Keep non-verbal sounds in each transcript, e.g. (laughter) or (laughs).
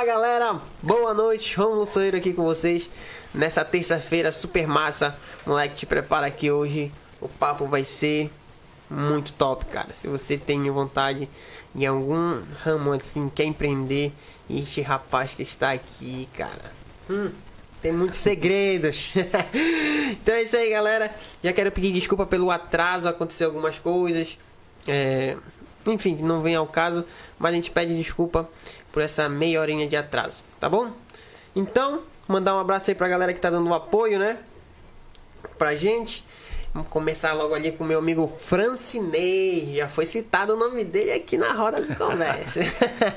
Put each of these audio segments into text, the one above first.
Fala galera, boa noite, Romulo Soeiro aqui com vocês nessa terça-feira super massa. Moleque, te prepara aqui hoje, o papo vai ser muito top, cara. Se você tem vontade em algum ramo assim, quer empreender, este rapaz que está aqui, cara, hum, tem muitos (laughs) segredos. (laughs) então é isso aí, galera. Já quero pedir desculpa pelo atraso, aconteceu algumas coisas. É, enfim, não vem ao caso, mas a gente pede desculpa por essa meia horinha de atraso, tá bom? Então, mandar um abraço aí pra galera que tá dando apoio, né? Pra gente. Vamos começar logo ali com meu amigo Francinei. Já foi citado o nome dele aqui na roda de conversa.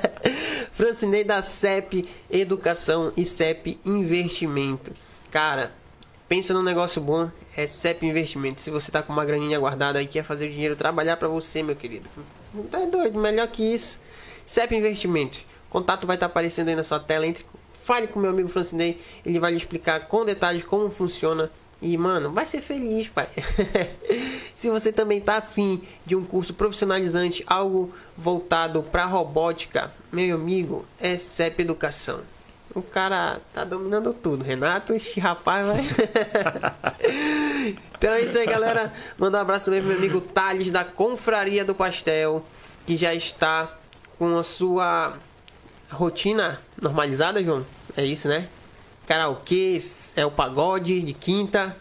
(laughs) Francinei da CEP Educação e CEP Investimento. Cara, pensa num negócio bom, é CEP Investimento. Se você tá com uma graninha guardada aí, quer fazer o dinheiro trabalhar para você, meu querido. Não tá doido, melhor que isso. CEP Investimentos. Contato vai estar aparecendo aí na sua tela. Entre, fale com meu amigo Francinei, ele vai lhe explicar com detalhes como funciona e, mano, vai ser feliz, pai. (laughs) Se você também tá afim de um curso profissionalizante, algo voltado para robótica, meu amigo, é CEP Educação. O cara tá dominando tudo. Renato, esse rapaz vai. (laughs) então é isso aí, galera. Mandar um abraço também pro meu amigo Thales da Confraria do Pastel, que já está com a sua rotina normalizada, João. É isso, né? karaokê, é o pagode de quinta.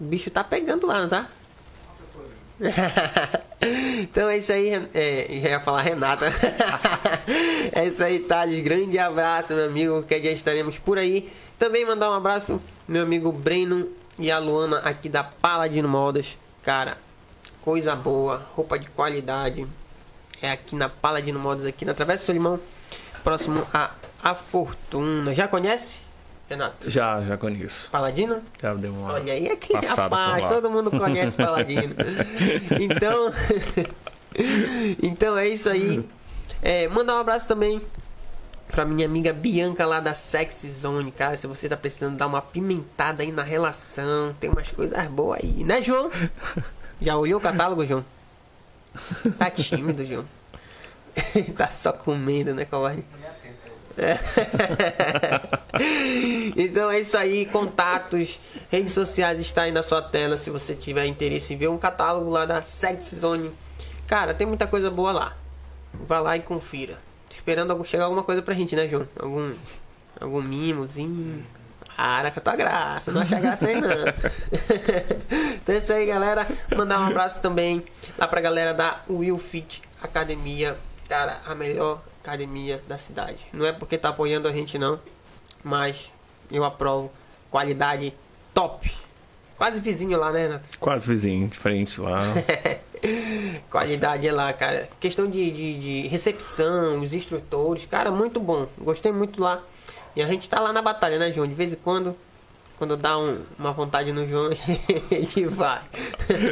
O bicho tá pegando lá, não tá? (laughs) então é isso aí, é, já ia falar Renata. (laughs) é isso aí, Thales. Grande abraço, meu amigo. Que dia estaremos por aí. Também mandar um abraço, meu amigo Breno e a Luana aqui da Paladino Modas. Cara, coisa boa, roupa de qualidade. É aqui na Paladino Modas, aqui na Travessa Solimão, próximo a A Fortuna. Já conhece? Renato? Já, já conheço. Paladino? Já deu uma. Olha aí aqui, rapaz, todo mundo conhece Paladino. (laughs) então. (laughs) então é isso aí. É, mandar um abraço também pra minha amiga Bianca lá da Sexy Zone, cara. Se você tá precisando dar uma pimentada aí na relação, tem umas coisas boas aí, né, João? Já olhou o catálogo, João? Tá tímido, João. (laughs) tá só comendo, né, covarde? (laughs) então é isso aí, contatos, redes sociais está aí na sua tela se você tiver interesse em ver um catálogo lá da Sex Zone. Cara, tem muita coisa boa lá. Vá lá e confira. Esperando chegar alguma coisa pra gente, né, João? Algum algum mimozinho. Para com a tua graça, não acha graça aí não. (laughs) então é isso aí, galera. Mandar um abraço também lá pra galera da Will Fit Academia. Cara, a melhor academia da cidade. Não é porque tá apoiando a gente não, mas eu aprovo. Qualidade top. Quase vizinho lá, né? Quase vizinho, de frente lá. (laughs) Qualidade é lá, cara. Questão de, de, de, recepção, os instrutores, cara, muito bom. Gostei muito lá. E a gente tá lá na batalha, né, João? De vez em quando quando dá um, uma vontade no João, (laughs) ele vai.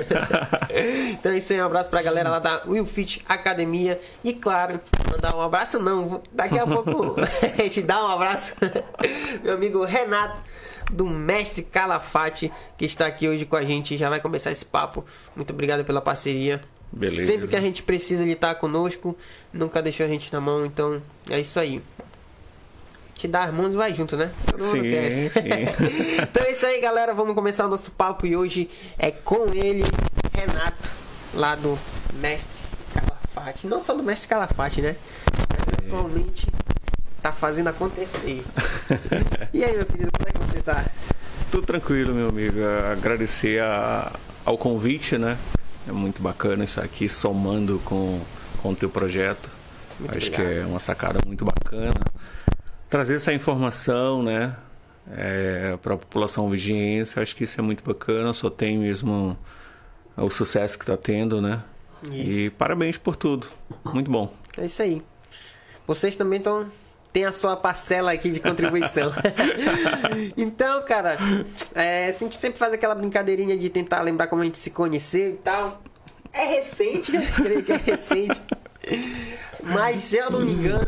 (laughs) então é isso aí, um abraço pra galera lá da Will Fit Academia. E claro, mandar um abraço não, daqui a pouco (laughs) a gente dá um abraço. Meu amigo Renato do Mestre Calafate, que está aqui hoje com a gente. Já vai começar esse papo. Muito obrigado pela parceria. Beleza. Sempre que a gente precisa, ele está conosco. Nunca deixou a gente na mão. Então é isso aí dá as mãos e vai junto, né? Todo sim, sim. (laughs) então é isso aí, galera. Vamos começar o nosso papo e hoje é com ele, Renato, lá do Mestre Calafate. Não só do Mestre Calafate, né? Mas atualmente tá fazendo acontecer. (laughs) e aí, meu querido, como é que você tá? Tudo tranquilo, meu amigo. Agradecer a, ao convite, né? É muito bacana isso aqui, somando com, com o teu projeto. Muito Acho obrigado. que é uma sacada muito bacana trazer essa informação, né, é, para a população vigiense. Acho que isso é muito bacana. Só tem mesmo o sucesso que está tendo, né? Isso. E parabéns por tudo. Muito bom. É isso aí. Vocês também estão tem a sua parcela aqui de contribuição. (laughs) então, cara, é, a gente sempre faz aquela brincadeirinha de tentar lembrar como a gente se conheceu e tal. É recente, creio que é recente. Mas, se eu não me engano,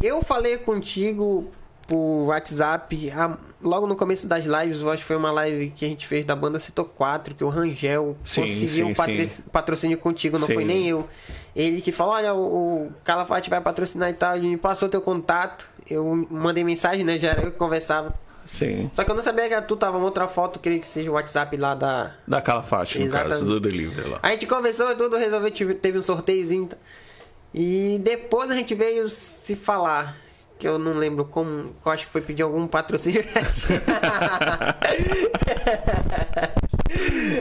eu falei contigo por WhatsApp. a- logo no começo das lives, eu acho que foi uma live que a gente fez da banda Citou 4, que o Rangel Sim, conseguiu sim, um patri- sim. patrocínio contigo, não foi nem eu. Ele que falou, olha, o, o Calafate vai patrocinar e tal, ele me passou teu contato. Eu mandei mensagem, né? Já era eu que conversava. Sim. Só que eu não sabia que tu tava outra foto, queria que seja o WhatsApp lá da. Da Calafate, no Exatamente. caso, do delivery lá. A gente conversou e tudo, resolveu, teve um sorteiozinho. E depois a gente veio se falar. Que eu não lembro como. Eu acho que foi pedir algum patrocínio. (laughs)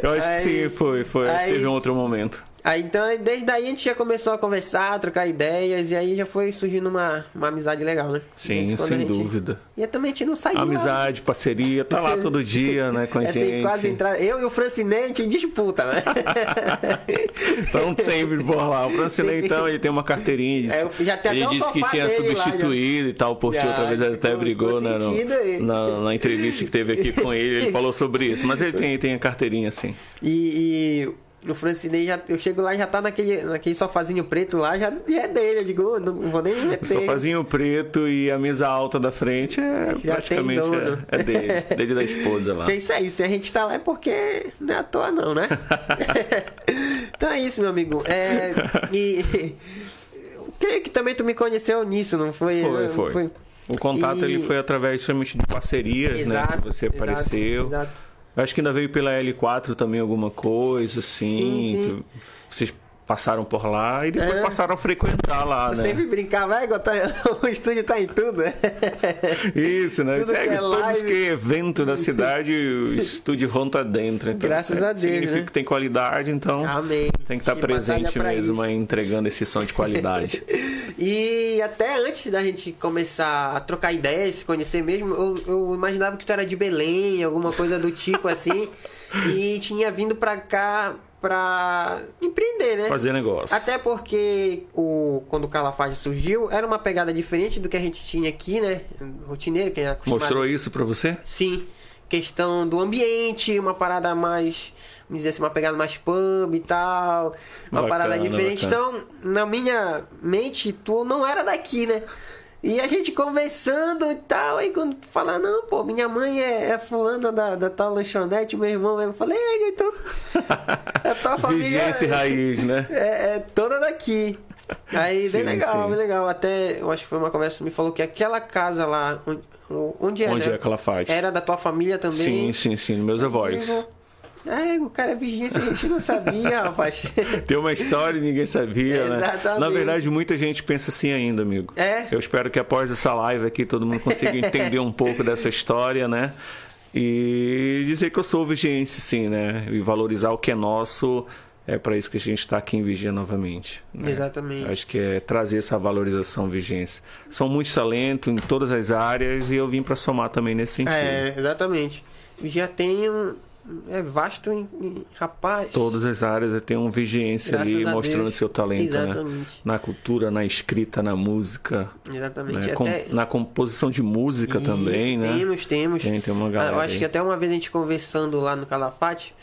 Eu acho Aí- que sim, foi, foi. Aí- Teve um outro momento. Aí então, desde aí a gente já começou a conversar, a trocar ideias, e aí já foi surgindo uma, uma amizade legal, né? Sim, sem a gente- dúvida. E também a gente não sai de lá. Amizade, parceria, tá lá todo dia, né, com a (laughs) É, tem gente. quase entrar. Eu e o Francinete em disputa, né? (laughs) Estão sempre por lá. O Francinei, então, ele tem uma carteirinha. Disse, É, já tem ele até disse que tinha dele lá, substituído e tal. Por ti, Já, outra vez ele até brigou né, no- na, na entrevista que teve aqui com ele. Ele falou sobre isso. Mas ele tem, tem a carteirinha, sim. E, e o Francinei já. Eu chego lá e já tá naquele, naquele sofazinho preto lá, já, já é dele. Eu digo, "Oh, não, vou nem me O meter. sofazinho preto e a mesa alta da frente é Já praticamente é, é dele. (laughs) Dele da esposa lá. Porque isso aí, se a gente tá lá é porque não é à toa não, né? (laughs) então é isso, meu amigo. É, e eu creio que também tu me conheceu nisso, não foi? Foi, Não foi. O contato E- ele foi através somente de parcerias, né? Que você exato, apareceu. exato. Eu Acho que ainda veio pela L4 também alguma coisa, assim. Sim, sim. Vocês passaram por lá e depois É. passaram a frequentar lá, né? sempre brincava, é, tá, (laughs) o estúdio tá em tudo. Isso, né? Tudo Segue que é todos live. que é evento da cidade, o estúdio Ron tá dentro. Então, Graças a Deus, Significa né? que tem qualidade, então Amém. tem que estar batalha presente mesmo isso. aí, entregando esse som de qualidade. (laughs) E até antes da gente começar a trocar ideias, se conhecer mesmo, eu, eu imaginava que tu era de Belém, alguma coisa do tipo assim, (laughs) e tinha vindo pra cá pra empreender, né? Fazer negócio. Até porque o, quando o Calafate surgiu, era uma pegada diferente do que a gente tinha aqui, né? Rotineiro, quem é acostumado. Mostrou isso pra você? Sim. Questão do ambiente, uma parada mais, vamos dizer assim, uma pegada mais pub e tal. Uma Bacana, parada diferente. bacana. Então, na minha mente, tu não era daqui, né? E a gente conversando e tal, aí quando tu fala, não, pô, minha mãe é, é fulana da, da tal lanchonete, meu irmão, eu falei, é, então, a tua (laughs) família Vigência e raiz, né? (laughs) é, é toda daqui. Aí, Sim, bem legal, sim. bem legal. Até, eu acho que foi uma conversa que me falou que aquela casa lá, onde, onde é, Onde é Calafate? Era da tua família também? Sim, sim, sim, meus avós. É, o cara é vigência, a gente não sabia, (laughs) rapaz. Tem uma história e ninguém sabia, né? Exatamente. Na verdade, muita gente pensa assim ainda, amigo. É? Eu espero que após essa live aqui todo mundo consiga entender um pouco dessa história, né? E dizer que eu sou vigiense, sim, né? E valorizar o que é nosso. É para isso que a gente está aqui em Vigia novamente. né? Exatamente. Acho que é trazer essa valorização vigência. São muitos talentos em todas as áreas e eu vim para somar também nesse sentido. É, exatamente. Já tem um. É vasto em. em- rapaz. Todas as áreas eu tenho um vigência Graças ali mostrando Deus. seu talento, né? Exatamente. Na cultura, na escrita, na música, Exatamente. né? Com- Até... na composição de música Isso, também, né? Temos, temos. Tem, tem uma Ah, galera Eu acho aí. que até uma vez a gente conversando lá no Calafate,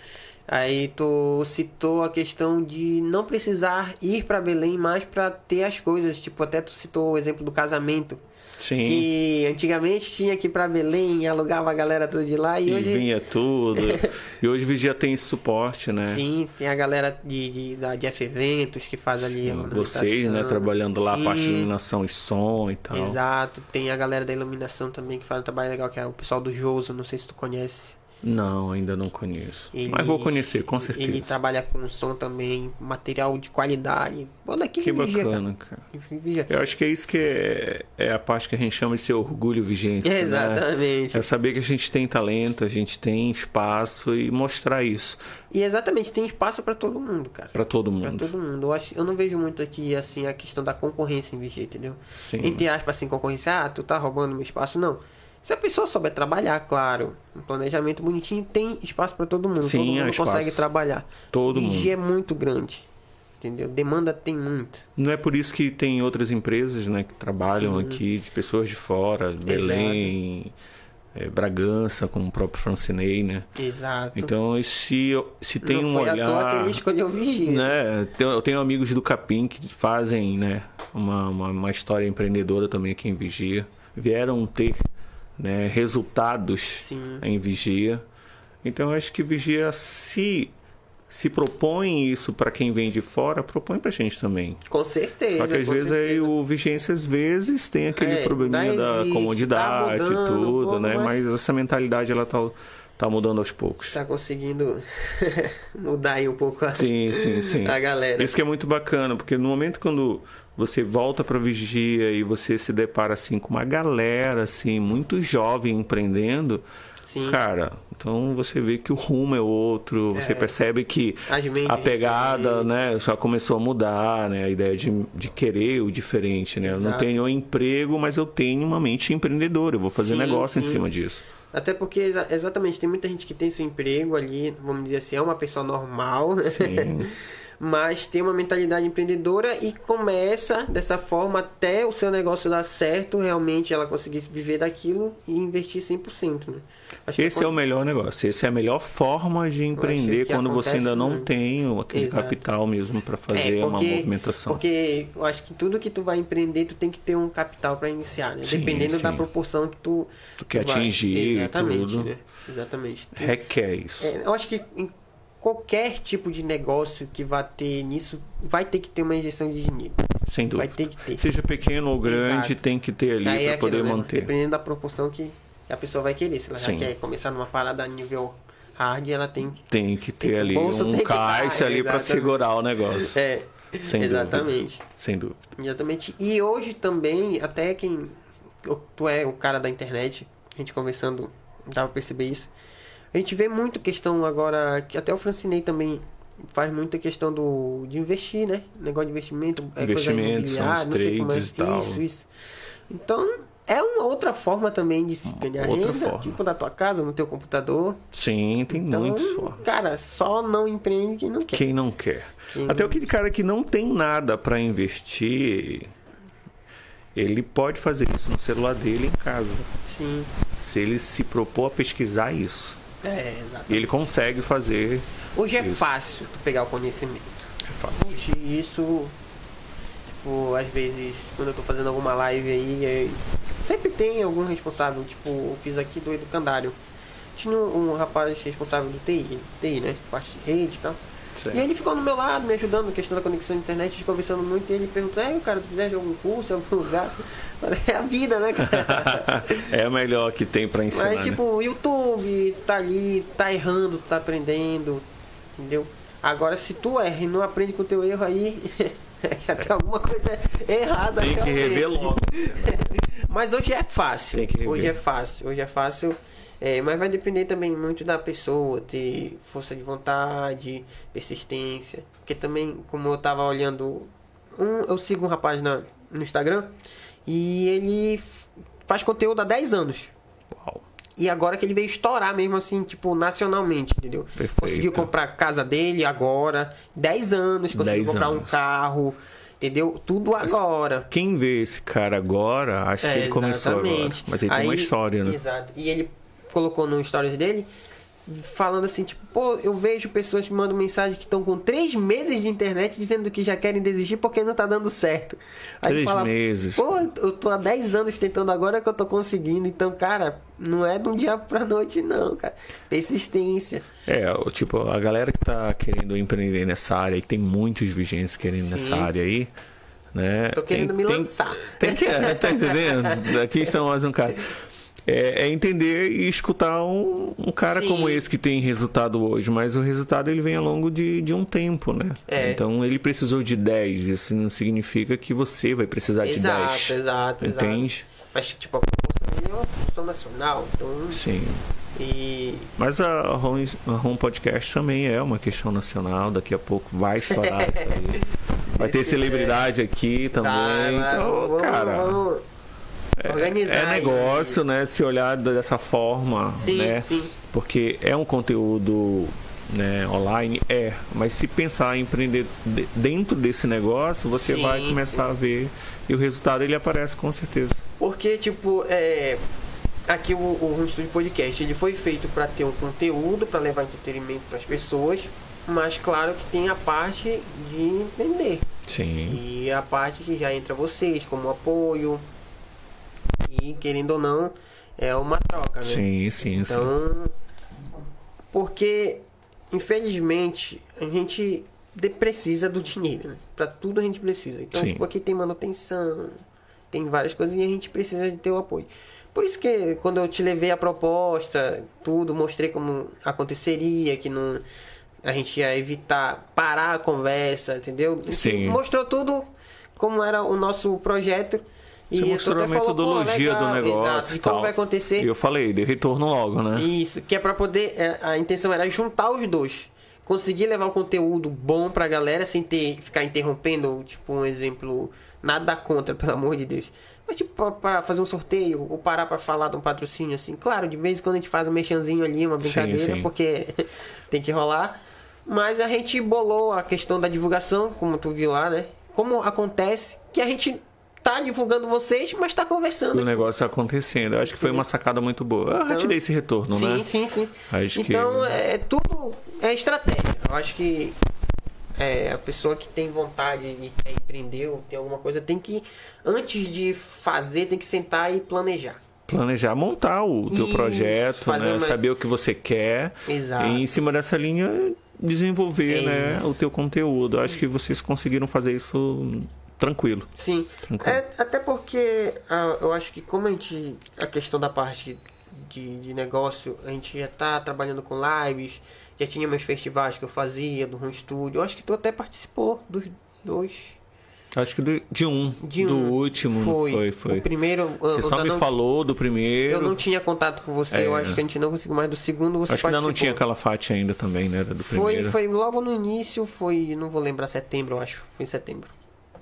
aí tu citou a questão de não precisar ir pra Belém mais pra ter as coisas. Tipo, até tu citou o exemplo do casamento. Sim. Que antigamente tinha que ir pra Belém, alugava a galera toda de lá e, E hoje. vinha tudo. (laughs) e hoje Vigia tem suporte, né? Sim, tem a galera de, de, da Jeff Eventos que faz ali a Vocês, né? Trabalhando lá a parte de Sim. iluminação e som e tal. Exato, tem a galera da iluminação também que faz um trabalho legal, que é o pessoal do Joso, não sei se tu conhece. Não, ainda não conheço. Ele- Mas vou conhecer, com certeza. Ele trabalha com som também, material de qualidade. Daqui Que Vigia, bacana, cara. cara. Eu acho que é isso que é, é a parte que a gente chama de ser orgulho vigente. né? Exatamente. É saber que a gente tem talento, a gente tem espaço e mostrar isso E exatamente, tem espaço pra todo mundo, cara. para todo Pra mundo. todo mundo. Eu, acho, eu não vejo muito aqui, assim, a questão da concorrência em Vigia, entendeu? Sim. Entre aspas, assim, concorrência, ah, tu tá roubando meu espaço. Não. Se a pessoa souber trabalhar, claro, um planejamento bonitinho, tem espaço pra todo mundo. Sim, todo mundo espaço. consegue trabalhar. Todo Vigia é muito grande. Entendeu? Demanda tem muito. Não é por isso que tem outras empresas né, que trabalham Sim. aqui, de pessoas de fora, Belém, eh, Bragança, como o próprio Francinei, né? Exato. Então, se, se tem não um foi à toa que olhar... ele escolheu né? Eu tenho amigos do Capim que fazem né, uma, uma, uma história empreendedora também aqui em Vigia. Vieram ter né, resultados Sim. em vigia. Então eu acho que vigia se se propõe isso para quem vem de fora, propõe para a gente também. Com certeza. Só que às vezes aí certeza. o vigência às vezes tem aquele É, probleminha da existe, comodidade tá e mudando um tudo, pouco, né? mas- Mas essa mentalidade ela tá, tá mudando aos poucos. Tá conseguindo (laughs) mudar aí um pouco a, Sim, sim, sim. (laughs) a galera. Isso que é muito bacana, porque no momento quando você volta para vigia e você se depara assim com uma galera assim muito jovem empreendendo, Sim. cara, então você vê que o rumo é outro, você É. percebe que a pegada, né, já começou a mudar, né, a ideia de, de querer o diferente, né? Eu não Exato. tenho um emprego, mas eu tenho uma mente empreendedora, eu vou fazer Sim, negócio em sim. cima disso. Até porque, exa- exatamente, tem muita gente que tem seu emprego ali, vamos dizer assim, é uma pessoa normal, Sim. (laughs) mas tem uma mentalidade empreendedora e começa dessa forma até o seu negócio dar certo, realmente ela conseguir viver daquilo e investir 100%. Né? Acho que Esse é o melhor negócio, essa é a melhor forma de empreender que quando você acontece ainda não muito. tem aquele Exato. capital mesmo para fazer É, uma movimentação. Porque eu acho que tudo que tu vai empreender, tu tem que ter um capital para iniciar, né? Sim, Dependendo da sim. proporção que tu, Tu quer vai- atingir e Exatamente, tudo. né? Exatamente. Tu- Requer isso. É, eu acho que qualquer tipo de negócio que vá ter nisso, vai ter que ter uma injeção de dinheiro. sem Vai dúvida. ter que ter. Seja pequeno ou grande, Exato. tem que ter ali Aí é para poder aquilo, né? manter. Dependendo da proporção que a pessoa vai querer. Se ela já Sim. quer começar numa parada nível hard, ela tem que. Tem que ter Tem que- ali bolso um caixa dar, ali para segurar o negócio. É, Sem exatamente. dúvida. Sem dúvida. Exatamente. E hoje também, até quem. Tu é o cara da internet, a gente conversando, dá pra perceber isso. A gente vê muito questão agora, que até o Francinei também faz muita questão do de investir, né? Negócio de investimento, é coisa Investimentos, são não sei como é e tal. isso, isso. Então, é uma outra forma também de se ganhar outra renda, forma. tipo na tua casa, no teu computador. Sim, tem Então, muitos formas. cara, só não empreende quem não quer. Quem não quer? Quem- Até aquele cara que não tem nada para investir, ele pode fazer isso no celular dele em casa. Sim. Se ele se propor a pesquisar isso, É, exato. ele consegue fazer. Hoje é Isso. fácil tu pegar o conhecimento. É fácil. Hoje isso, tipo, às vezes quando eu tô fazendo alguma live aí, é- sempre tem algum responsável, tipo, eu fiz aqui do educandário. Tinha um, um rapaz responsável do TI, TI, né? Parte de rede e tal. Certo. E ele ficou no meu lado, me ajudando na questão da conexão à internet, a gente conversando muito, e ele perguntou, é, cara, tu fizeste algum curso (laughs) algum lugar? É a vida, né, cara? (laughs) é a melhor que tem para ensinar. Mas né? tipo, o YouTube tá ali, tá errando, tá aprendendo, entendeu? Agora se tu erra e não aprende com o teu erro aí, (laughs) já tem alguma coisa errada. Tem que rever logo. Mas hoje é fácil. Tem que rever. hoje é fácil, hoje é fácil. É, mas vai depender também muito da pessoa, ter força de vontade, persistência. Porque também, como eu tava olhando, um, eu sigo um rapaz na, no Instagram e ele faz conteúdo há 10 anos. Uau. E agora que ele veio estourar mesmo assim, tipo, nacionalmente, entendeu? Perfeito. Conseguiu comprar a casa dele agora, 10 anos, conseguiu 10 comprar um anos. carro, entendeu? Tudo agora. Quem vê esse cara agora, acha que ele começou agora. É, exatamente. Mas ele tem uma Aí- história, né? Exato. E ele colocou no stories dele falando assim, tipo, pô, eu vejo pessoas que mandam mensagem que estão com três meses de internet dizendo que já querem desistir porque não tá dando certo. Aí Três meses. Pô, eu tô há 10 anos tentando agora que eu tô conseguindo. Então, cara, não é de um dia pra noite, não, cara. Persistência. É, o- tipo, a galera que tá querendo empreender nessa área, e tem muitos vigentes querendo Sim. nessa área aí, né? Tô querendo tem, me tem- lançar. Tem que, é, tá entendendo? (laughs) Aqui estão mais um cara. É, é entender e escutar um, um cara Sim. como esse que tem resultado hoje, mas o resultado ele vem ao longo de, de um tempo, né? É. Então ele precisou de 10, isso não significa que você vai precisar de Exato, 10. exato, exato. Entende? Mas, tipo, a proporção dele é uma proporção nacional. Então, Sim. e Mas a Home, a Home Podcast também é uma questão nacional. Daqui a pouco vai estourar isso aí. (laughs) Vai ter Se celebridade aqui também. Tá, então, vamos- cara, vamos organizar é negócio, né? Se olhar dessa forma, Sim, né? sim. Porque é um conteúdo né, online, é. Mas se pensar em empreender de- dentro desse negócio, você Sim, vai começar a ver e o resultado ele aparece com certeza. Porque, tipo, é. Aqui o, o Home Studio Podcast ele foi feito para ter um conteúdo, para levar entretenimento para as pessoas, mas claro que tem a parte de vender. Sim. E a parte que já entra vocês como apoio. E querendo ou não, é uma troca, né? Sim, sim, então, sim. Porque, infelizmente, a gente precisa do dinheiro, né? Pra tudo a gente precisa. Então, Sim. tipo, aqui tem manutenção, tem várias coisas e a gente precisa de ter o apoio. Por isso que quando eu te levei a proposta, tudo, mostrei como aconteceria, que não a gente ia evitar parar a conversa, entendeu? Sim. Mostrou tudo como era o nosso projeto. Você tu mostrou a até falou, metodologia do negócio Exato, e de como tal. vai acontecer. E eu falei, deu retorno logo, né? Isso, que é pra poder. é, A intenção era juntar os dois. Conseguir levar um conteúdo bom pra galera sem ter ficar interrompendo, tipo, um exemplo, nada contra, (laughs) pelo amor de Deus. Mas tipo, pra, pra fazer um sorteio ou parar pra falar de um patrocínio assim. Claro, de vez em quando a gente faz um mexanzinho ali, uma brincadeira, sim. porque (laughs) tem que rolar. Mas a gente bolou a questão da divulgação, como tu viu lá, né? Como acontece que a gente tá divulgando vocês, mas tá conversando. O negócio acontecendo. Eu acho que foi uma sacada muito boa. Eu já te dei esse retorno, sim, né? Sim, sim, Acho então, que- é tudo é estratégia. Eu acho que é, a pessoa que tem vontade de quer empreender ou tem alguma coisa tem que, antes de fazer, tem que sentar e planejar. Planejar, montar o teu Isso, projeto, né? uma- Saber o que você quer. Exato. E em cima dessa linha, desenvolver né, Isso. o teu conteúdo. Acho que vocês conseguiram fazer isso tranquilo. Sim. Tranquilo. É, até porque ah, eu acho que como a gente. A questão da parte de, de negócio, a gente já tá trabalhando com lives, já tinha meus festivais que eu fazia do Home Studio. Eu acho que tu até participou dos dois. Acho que do- de um. De do um. último, não foi? Foi. O primeiro. Você eu só me não- falou do primeiro. Eu não tinha contato com você, eu É. acho que a gente não conseguiu mais do segundo, você Acho que ainda não tinha participou. Calafate ainda também, né? Do Foi, primeiro. foi logo no início, foi, não vou lembrar, setembro, eu acho. Foi em setembro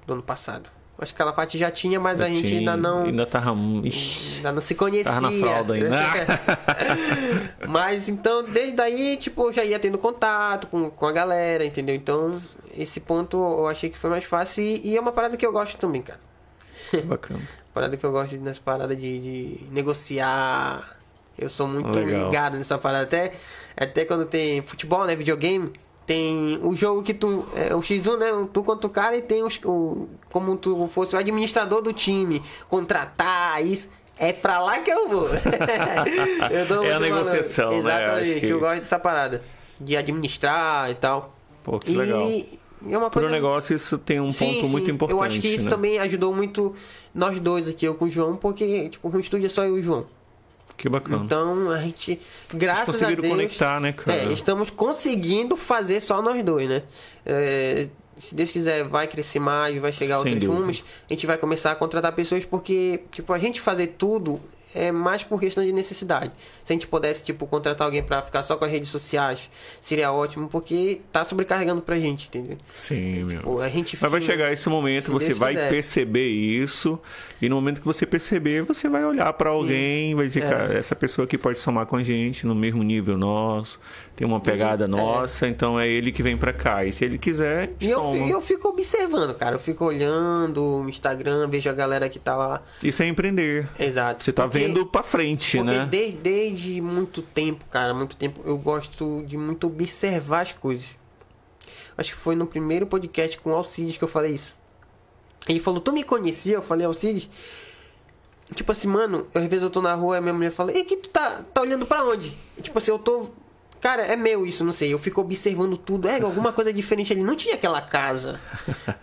do ano passado. Acho que Calafate já tinha, mas Já a gente tinha- ainda não. Ainda tava. Ixi, Ainda não se conhecia. tava na fralda ainda. (laughs) Mas então, desde aí, tipo, eu já ia tendo contato com, com a galera, entendeu? Então, esse ponto eu achei que foi mais fácil e, e é uma parada que eu gosto também, cara. (laughs) Bacana. (laughs) Parada que eu gosto nessa parada de, de negociar. Eu sou muito Legal. ligado nessa parada. Até, até quando tem futebol, né? Videogame. Tem o jogo que tu. É o X1, né? Tu contra o cara e tem os, o. Como tu fosse o administrador do time. Contratar, isso. É pra lá que eu vou. (laughs) Eu É a muito negociação, né? Exatamente. Acho que- Eu gosto dessa parada. De administrar e tal. Pô, que e legal. é uma Pro coisa. negócio, isso tem um Sim, ponto muito sim. importante. Eu acho que isso né? também ajudou muito nós dois aqui, eu com o João, porque tipo, o estúdio é só eu e o João. Que bacana. Então a gente, graças a conseguiram Deus, conectar, né, cara? É, estamos conseguindo fazer só nós dois, né? É, se Deus quiser, vai crescer mais, vai chegar Sem outros dúvida. rumos. A gente vai começar a contratar pessoas porque, tipo, a gente fazer tudo é mais por questão de necessidade. Se a gente pudesse, tipo, contratar alguém pra ficar só com as redes sociais, seria ótimo, porque tá sobrecarregando pra gente, entendeu? Sim, meu. Tipo, a gente Mas vai chegar esse momento, você Deus vai quiser. perceber isso, e no momento que você perceber, você vai olhar pra alguém, vai dizer, É. cara, essa pessoa aqui pode somar com a gente no mesmo nível nosso, tem uma pegada nossa, então é ele que vem pra cá. E se ele quiser, E eu, soma. fi- eu fico observando, cara. Eu fico olhando o Instagram, vejo a galera que tá lá. Isso é empreender. Exato. Você tá Porque- vendo pra frente, né? desde, desde muito tempo, cara, muito tempo, eu gosto de muito observar as coisas. Acho que foi no primeiro podcast com o Alcides que eu falei isso. Ele falou, tu me conhecia? Eu falei, Alcides. Tipo assim, mano, às vezes eu tô na rua e minha mulher fala, e que tu tá, tá olhando pra onde? Tipo assim, eu tô. Cara, é meu isso, não sei. Eu fico observando tudo. É, alguma coisa diferente ali. Não tinha aquela casa.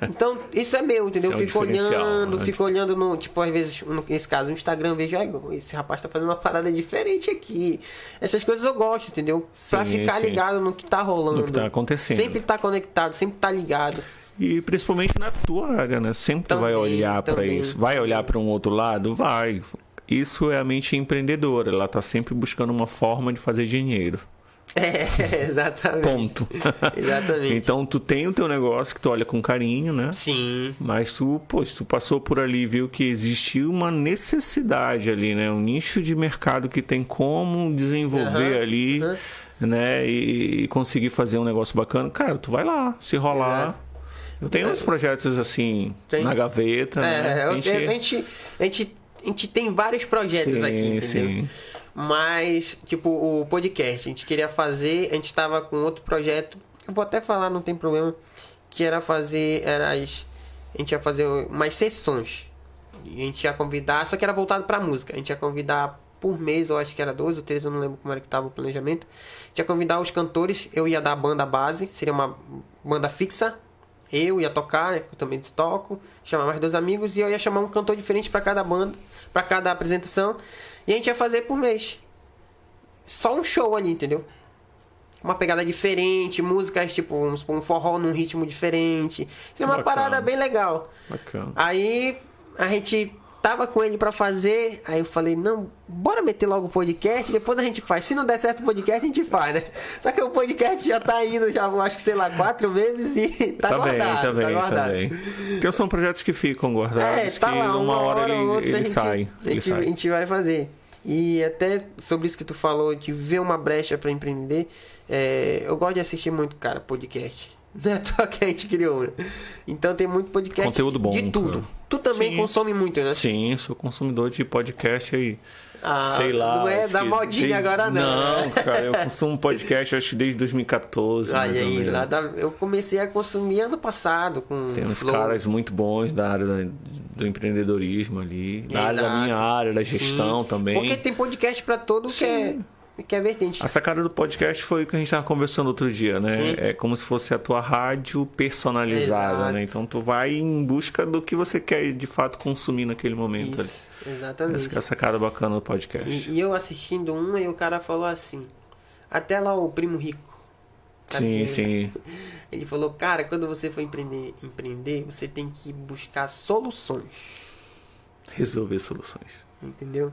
Então, isso é meu, entendeu? Isso é um eu fico olhando, né? fico olhando no. Tipo, às vezes, nesse caso, no Instagram, vejo, ai, esse rapaz tá fazendo uma parada diferente aqui. Essas coisas eu gosto, entendeu? pra Sim, ficar sim. ligado no que tá rolando. No que tá acontecendo. Sempre tá conectado, sempre tá ligado. E principalmente na tua área, né? Sempre tu vai Também, olhar pra também. isso. Vai olhar pra um outro lado? Vai. Isso é a mente empreendedora. Ela tá sempre buscando uma forma de fazer dinheiro. (laughs) É, exatamente. Ponto. (laughs) Exatamente. então tu tem o teu negócio que tu olha com carinho, né? Sim. Mas tu, pô, se tu passou por ali e viu que existiu uma necessidade ali, né? Um nicho de mercado que tem como desenvolver Aham, ali, aham. né? E, e conseguir fazer um negócio bacana. Cara, tu vai lá, se rolar. Exato. Eu tenho uns projetos assim Tem. na gaveta, né? É, eu sei, a gente, a gente, a gente tem vários projetos Sim, aqui, entendeu? sim. Mas, tipo, o podcast, a gente queria fazer, a gente tava com outro projeto, eu vou até falar, não tem problema, que era fazer, era as, a gente ia fazer umas sessões. A gente ia convidar, só que era voltado pra música. A gente ia convidar por mês, eu acho que era dois ou três, eu não lembro como era que tava o planejamento. Tinha convidar os cantores, eu ia dar a banda base, seria uma banda fixa. Eu ia tocar, né, eu também toco, chamar mais dois amigos e eu ia chamar um cantor diferente para cada banda, para cada apresentação. E a gente ia fazer por mês. Só um show ali, entendeu? Uma pegada diferente, músicas tipo um forró num ritmo diferente. Isso é uma Bacana. parada bem legal. Bacana. Aí a gente tava com ele pra fazer, aí eu falei, não, bora meter logo o podcast, depois a gente faz. Se não der certo o podcast, a gente faz, né? Só que o podcast já tá indo, já acho que sei lá, quatro meses e (laughs) tá, Tá bem, guardado. tá bem, tá guardado. bem. Porque são projetos que ficam guardados, É, tá que lá, uma, hora, ou ele, outra ele a gente, sai. A gente, a sai. gente vai fazer. E até sobre isso que tu falou, de ver uma brecha pra empreender, é, eu gosto de assistir muito, cara, podcast. (laughs) Não é à toa que a gente criou, né? Então tem muito podcast Conteúdo bom, de tudo. cara. Tu também Sim. consome muito, né? Sim, sou consumidor de podcast aí. Ah, sei lá. Não é da modinha desde- agora, não. Não, cara, eu consumo podcast acho que desde 2014. mais Olha aí, lá da- eu comecei a consumir ano passado com Tem uns Flow. caras muito bons da área do empreendedorismo ali, da área da minha área, da gestão Sim. também. Porque tem podcast pra todo que é, que é vertente. A sacada do podcast foi o que a gente estava conversando outro dia, né? Sim. É como se fosse a tua rádio personalizada, Exato. né? Então tu vai em busca do que você quer de fato consumir naquele momento ali. Isso, exatamente. Essa é a sacada bacana do podcast. E, e eu assistindo um e o cara falou assim, até lá o primo rico. sim, é? sim. (laughs) Ele falou, cara, quando você for empreender, empreender, você tem que buscar soluções. Resolver soluções. Entendeu?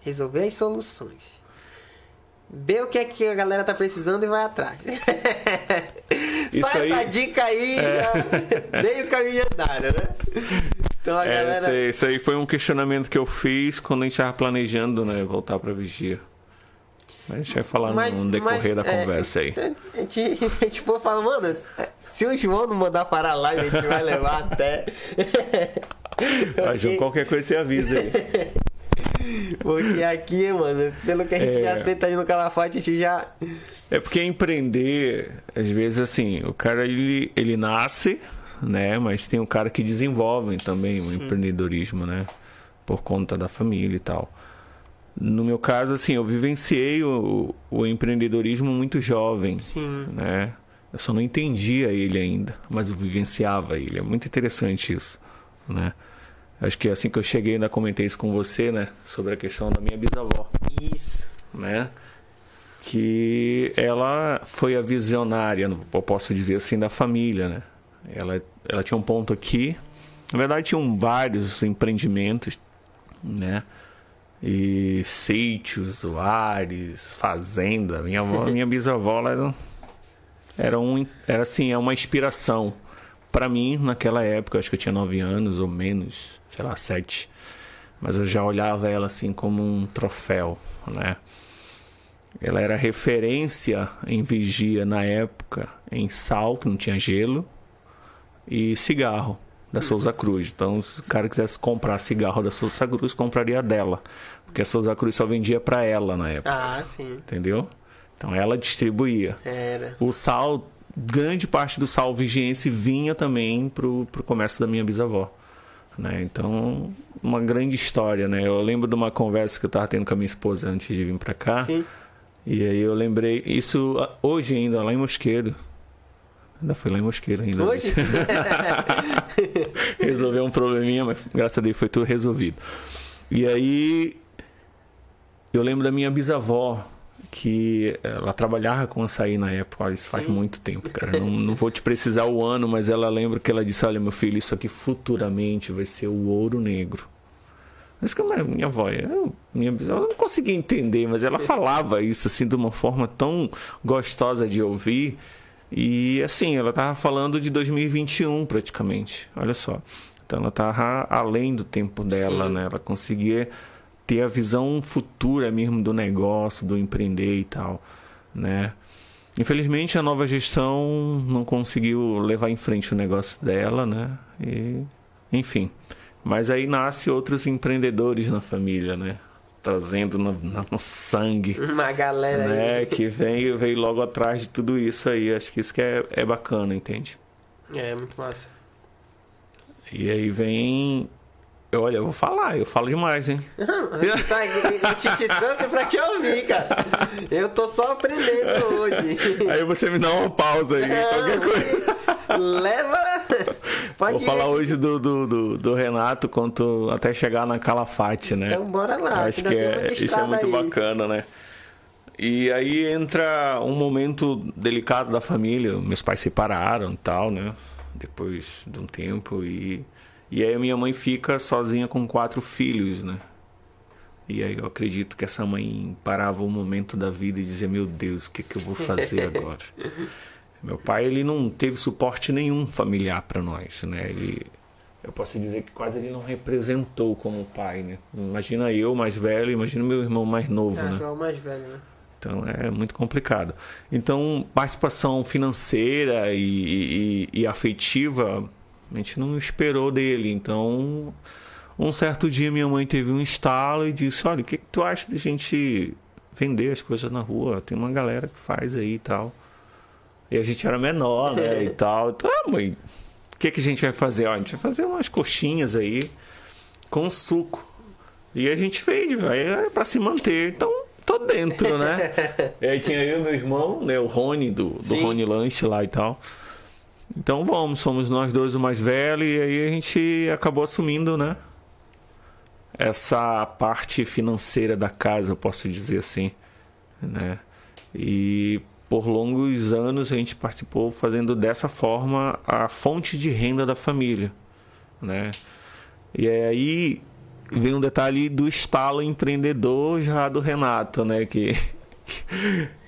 Resolver as soluções. Ver o que é que a galera tá precisando e vai atrás. (laughs) Só Isso essa aí- dica aí já meio caminho andado, né? Então a É, galera. isso, aí, foi um questionamento que eu fiz quando a gente estava planejando, né? Voltar pra vigia. Mas a gente vai falar no decorrer da é, conversa aí. A gente, (laughs) a gente for falar, mano, se o João não mandar parar a live, a gente vai levar até. Mas, João, qualquer coisa você avisa aí. (laughs) Porque aqui, mano, pelo que a gente É. já aceita aí no Calafate, a gente já. É porque empreender, às vezes assim, o cara ele, ele nasce, né? Mas tem um cara que desenvolve também o empreendedorismo, né? Por conta da família e tal. No meu caso, assim, eu vivenciei o, o empreendedorismo muito jovem, Sim. né? Eu só não entendia ele ainda, mas eu vivenciava ele. É muito interessante isso, né? Acho que assim que eu cheguei, ainda comentei isso com você, né? Sobre a questão da minha bisavó Isso. né? Que ela foi a visionária, eu posso dizer assim, da família, né? Ela, ela tinha um ponto aqui, na verdade tinham vários empreendimentos, né? E sítios, lares, fazenda. Minha avó, (laughs) minha bisavó, ela era, era um, era assim, é uma inspiração para mim naquela época. Acho que eu tinha nove anos ou menos, sei lá, sete. Mas eu já olhava ela assim como um troféu, né? Ela era referência em vigia na época em sal, que não tinha gelo, e cigarro da Souza Cruz. Então, se o cara quisesse comprar cigarro da Souza Cruz, compraria dela. Porque a Souza Cruz só vendia para ela na época, Ah, sim. entendeu? Então ela distribuía. Era. O sal, grande parte do sal vigiense vinha também pro, pro comércio da minha bisavó. Né? Então, uma grande história, né? Eu lembro de uma conversa que eu tava tendo com a minha esposa antes de vir para cá. Sim. E aí eu lembrei, isso ah, hoje ainda, lá em Mosqueiro. Ainda foi lá em Mosqueiro ainda. Hoje? (laughs) Resolveu um probleminha, mas graças a Deus foi tudo resolvido. E aí eu lembro da minha bisavó, que ela trabalhava com açaí na época, olha, isso faz Sim. muito tempo, cara. Não, não vou te precisar o ano, mas ela lembra que ela disse, olha meu filho, isso aqui futuramente vai ser o ouro negro. Mas como é minha avó, eu, minha eu não conseguia entender, mas ela falava isso assim de uma forma tão gostosa de ouvir. E assim, ela tava falando de 2021 praticamente. Olha só. Então ela tava além do tempo dela, Sim. né? Ela conseguia ter a visão futura mesmo do negócio, do empreender e tal, né? Infelizmente a nova gestão não conseguiu levar em frente o negócio dela, né? E enfim. Mas aí nasce outros empreendedores na família, né? Trazendo no, no- sangue Uma galera né, aí. que veio, veio logo atrás de tudo isso aí. Acho que isso que é, é bacana, entende? É, muito massa. E aí vem olha, eu vou falar, eu falo demais, hein? (laughs) Você tá eu te, trouxe pra te ouvir, cara. Eu tô só aprendendo hoje. (laughs) Aí você me dá uma pausa aí, qualquer coisa. (laughs) Leva. Pode Vou ir. falar hoje do, do, do, do Renato quanto até chegar na Calafate, né? Então bora lá. Acho que é, isso é muito aí. bacana, né? E aí entra um momento delicado da família. Meus pais se separaram e tal, né? Depois de um tempo. E, e aí a minha mãe fica sozinha com quatro filhos, né? E aí eu acredito que essa mãe parava um momento da vida e dizia: Meu Deus, o que, que eu vou fazer (laughs) agora? Meu pai, ele não teve suporte nenhum familiar para nós, né? Ele, eu posso dizer que quase ele não representou como pai, né? Imagina eu mais velho, imagina meu irmão mais novo, Ah, né? é o mais velho, né? Então é muito complicado. Então, participação financeira e, e, e afetiva, a gente não esperou dele. Então, um certo dia minha mãe teve um estalo e disse: Olha, o que, que tu acha de a gente vender as coisas na rua? Tem uma galera que faz aí e tal. E a gente era menor, né? e tal. Então, ah, mãe, o que, que a gente vai fazer? Ó, a gente vai fazer umas coxinhas aí com suco. E a gente vende, é pra se manter. Então, tô dentro, né? (laughs) e aí tinha eu e meu irmão, né? O Rony, do, do Sim. Rony Lanche lá e tal. Então vamos, somos nós dois o mais velho e aí a gente acabou assumindo, né? Essa parte financeira da casa, eu posso dizer assim, né? E por longos anos a gente participou fazendo dessa forma a fonte de renda da família, né? E aí vem um detalhe do estalo empreendedor já do Renato, né? Que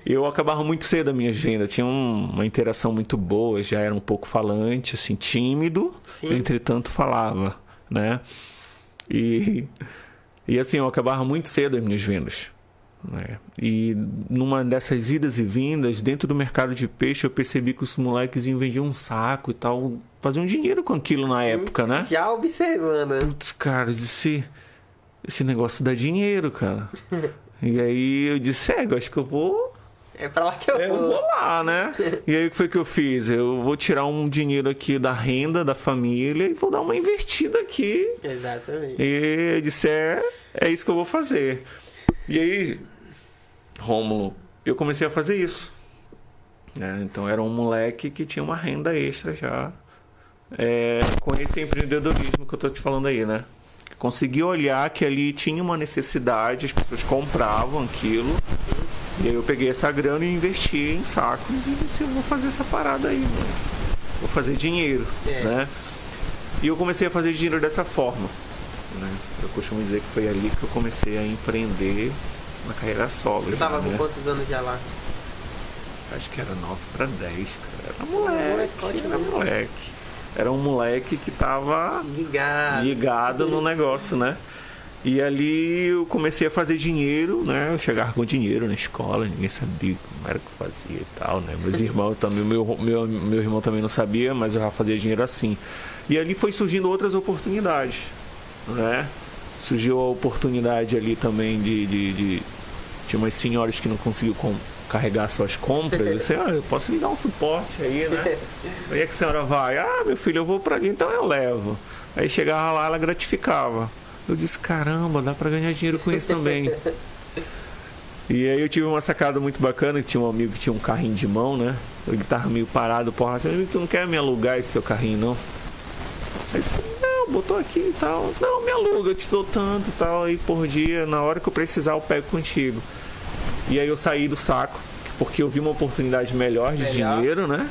eu acabava muito cedo a minha agenda, tinha um- uma interação muito boa, já era um pouco falante, assim, tímido, Sim. entretanto falava, né? E, e assim, eu acabava muito cedo as minhas vendas. Né? E numa dessas idas e vindas, dentro do mercado de peixe, eu percebi que os moleques iam vender um saco e tal, faziam dinheiro com aquilo na época, né? Já observando, né? Putz, cara, eu disse, esse negócio dá dinheiro, cara. (laughs) e aí eu disse, é, eu acho que eu vou É pra lá que eu eu vou. vou lá, né? (laughs) E aí o que foi que eu fiz? Eu vou tirar um dinheiro aqui da renda da família e vou dar uma invertida aqui. Exatamente. E eu disse, é, é isso que eu vou fazer. E aí, Rômulo, eu comecei a fazer isso. né? Então era um moleque que tinha uma renda extra já. É, com esse empreendedorismo que eu tô te falando aí, né? Consegui olhar que ali tinha uma necessidade, as pessoas compravam aquilo. E aí eu peguei essa grana e investi em sacos e disse, eu vou fazer essa parada aí, mano. Vou fazer dinheiro, É. né? E eu comecei a fazer dinheiro dessa forma. Né? Eu costumo dizer que foi ali que eu comecei a empreender na carreira solo. Já, tava com né? quantos anos já lá? Acho que era 9 para 10, cara. Era moleque, moleque, era moleque. Era um moleque que tava Ligado. ligado no negócio, né? E ali eu comecei a fazer dinheiro, né? Eu chegava com dinheiro na escola, ninguém sabia como era que eu fazia e tal, né? Meus irmãos também, meu, meu, meu irmão também não sabia, mas eu já fazia dinheiro assim. E ali foi surgindo outras oportunidades, né? Surgiu a oportunidade ali também de. de, de... Tinha umas senhoras que não conseguiam carregar suas compras. Eu disse, ah, eu posso lhe dar um suporte aí, né? (laughs) Aí é que a senhora vai, ah, meu filho, eu vou pra ali, então eu levo. Aí chegava lá, ela gratificava. Eu disse, caramba, dá pra ganhar dinheiro com isso também. E aí eu tive uma sacada muito bacana, que tinha um amigo que tinha um carrinho de mão, né? Ele tava meio parado, porra, você amigo, tu não quer me alugar esse seu carrinho, não? Aí eu disse, não, botou aqui e tal. Não, me aluga, eu te dou tanto e tal. Aí por dia, na hora que eu precisar, eu pego contigo. E aí eu saí do saco, porque eu vi uma oportunidade melhor de Melhor. dinheiro, né?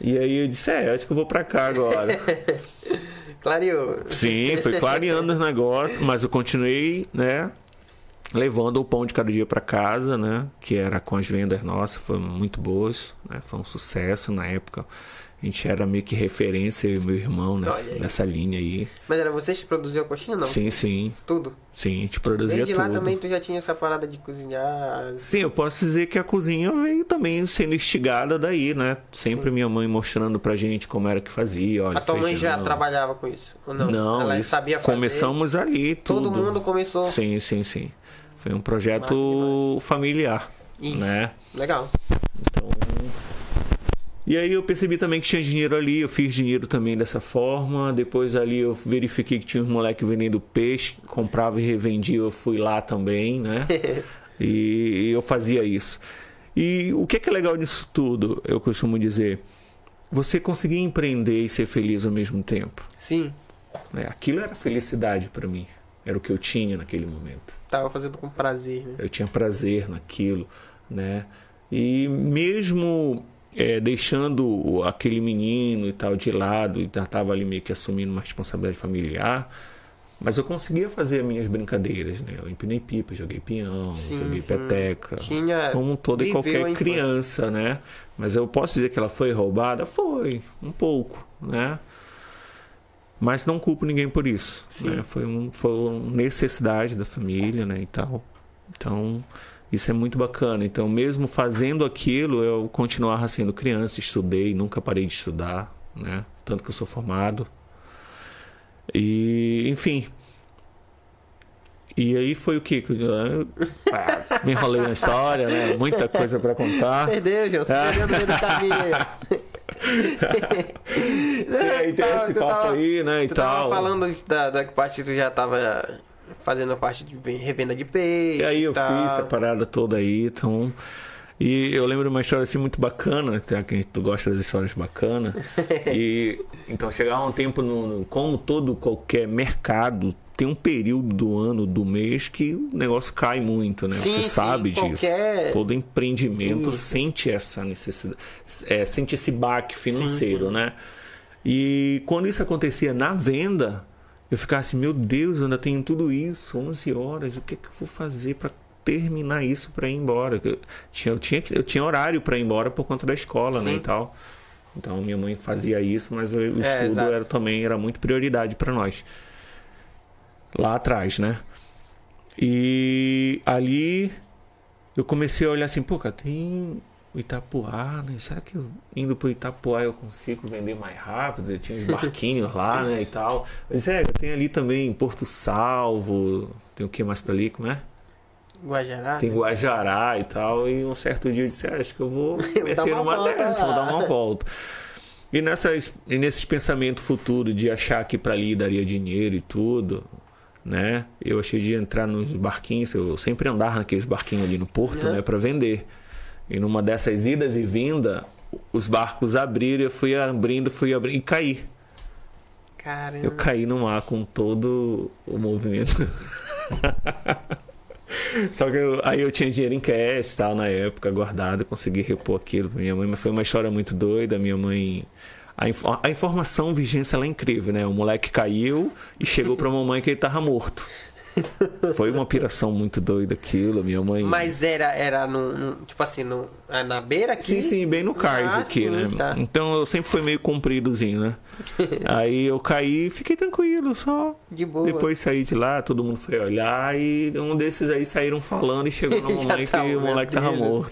E aí eu disse, é, acho que eu vou pra cá agora. (laughs) Clareou. Sim, foi (laughs) clareando os negócios, mas eu continuei, né? Levando o pão de cada dia para casa, né? Que era com as vendas nossas, foram muito boas, né? Foi um sucesso na época. A gente era meio que referência, eu e meu irmão, nessa, aí. nessa linha aí. Mas era você que produziu a coxinha, não? Sim, sim, Tudo. sim, a gente produzia Desde tudo. lá também tu já tinha essa parada de cozinhar. Sim, eu posso dizer que a cozinha veio também sendo instigada daí, né? Sempre minha mãe mostrando pra gente como era que fazia. Olha, A tua mãe já feijão. trabalhava com isso? Ou não? Não, Ela isso sabia fazer. começamos ali tudo. Todo mundo começou. Sim, sim, sim. Foi um Massa projeto familiar, Isso. né? Legal. Então, E aí eu percebi também que tinha dinheiro ali, eu fiz dinheiro também dessa forma. Depois ali eu verifiquei que tinha uns moleques vendendo peixe, comprava e revendia, eu fui lá também, né? (laughs) e, eu fazia isso. E o que é, que é legal nisso tudo, eu costumo dizer, você conseguir empreender e ser feliz ao mesmo tempo. Sim. Né? Aquilo era felicidade para mim. Era o que eu tinha naquele momento. Tava fazendo com prazer, né? Eu tinha prazer naquilo, né? E mesmo é, deixando aquele menino e tal de lado, e estava ali meio que assumindo uma responsabilidade familiar, mas eu conseguia fazer as minhas brincadeiras, né? Eu empinei pipa, joguei peão, sim, joguei sim. peteca, Tinha... como toda e qualquer criança, né? Mas eu posso dizer que ela foi roubada? Foi, um pouco, né? Mas não culpo ninguém por isso, né? Foi, um, foi uma necessidade da família, né? E tal. Então, isso é muito bacana. Então, mesmo fazendo aquilo, eu continuava sendo criança, estudei, nunca parei de estudar, né? Tanto que eu sou formado. E, enfim. E aí foi o que? Ah, me enrolei na história, né? Muita coisa para contar. Perdeu, João. Você ah. perdeu no meio do caminho aí. Sim, (laughs) tem esse papo aí, né? E tu tal. tava falando da, da parte que tu já tava fazendo a parte de revenda de peixe. E aí eu fiz essa parada toda aí, então. E eu lembro de uma história assim muito bacana, já que tu gosta das histórias bacanas. (laughs) e então chegava um tempo no, no, como todo qualquer mercado tem um período do ano, do mês que o negócio cai muito, né? Sim, Você sabe sim, disso. Qualquer... Todo empreendimento isso. sente essa necessidade, é, sente esse baque financeiro, sim, né? E quando isso acontecia na venda, eu ficava assim, meu Deus, eu ainda tenho tudo isso, 11 horas, o que é que eu vou fazer para terminar isso para ir embora? Eu tinha, eu tinha, eu tinha horário para ir embora por conta da escola, né, e tal. Então minha mãe fazia isso, mas o é, estudo era também era muito prioridade para nós lá atrás, né? E ali eu comecei a olhar assim, pô, cara, tem o Itapuá, né? Será que eu, indo pro Itapuá eu consigo vender mais rápido? Eu tinha uns barquinhos lá, né, e tal. Mas é, tem ali também Porto Salvo, tem o que mais para ali, como é? Guajará. Tem né? Guajará e tal. E um certo dia eu disse, ah, acho que eu vou (laughs) meter numa dessa, vou dar uma volta. E, nessas, e nesses pensamentos futuros de achar que para ali daria dinheiro e tudo, né? Eu achei de entrar nos barquinhos, eu sempre andava naqueles barquinhos ali no porto, né, para vender. E numa dessas idas e vindas, os barcos abriram, eu fui abrindo, fui abrindo e caí. Caramba. Eu caí no mar com todo o movimento. (laughs) Só que eu, aí eu tinha dinheiro em cash tal, na época, guardado, consegui repor aquilo pra minha mãe, mas foi uma história muito doida. Minha mãe a, inf a, informação vigência é incrível, né? O moleque caiu e chegou pra mamãe que ele tava morto. Foi uma piração muito doida aquilo, minha mãe. Mas era, era no, no tipo assim, no, é na beira aqui? Sim, sim, bem no cais ah, aqui, sim, né? Tá. Então eu sempre fui meio compridozinho, né? (laughs) Aí eu caí fiquei tranquilo, só. De boa. Depois saí de lá, todo mundo foi olhar e um desses aí saíram falando e chegou (laughs) na mamãe tá, que o moleque tava morto.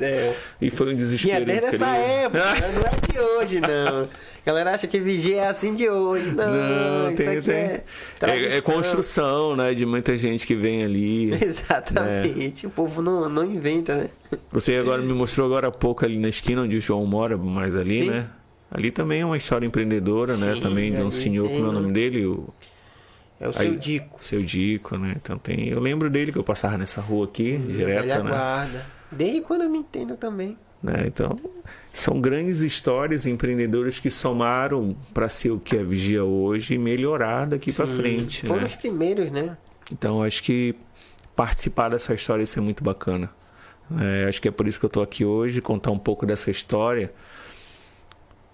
E foi um desespero. E até nessa época, não é de hoje, não. (laughs) A galera acha que vigia é assim de hoje. Não, não tem, tem. É, é, é, construção, né? De muita gente que vem ali. (laughs) Exatamente. Né? O povo não, não inventa, né? Você agora me mostrou agora há pouco ali na esquina onde o João mora, mais ali, Sim. né? Ali também é uma história empreendedora, né? Sim, né? Também de um senhor, como é o nome dele? O... É o seu Dico. Seu Dico, né? Então tem. Eu lembro dele que eu passava nessa rua aqui, Sim, direto, né? Guarda. Desde quando eu me entendo também. Né? Então, são grandes histórias empreendedores que somaram para ser o que é Vigia hoje e melhorar daqui para frente. Foram né? os primeiros, né? Então, acho que participar dessa história isso é muito bacana. É, acho que é por isso que eu estou aqui hoje, contar um pouco dessa história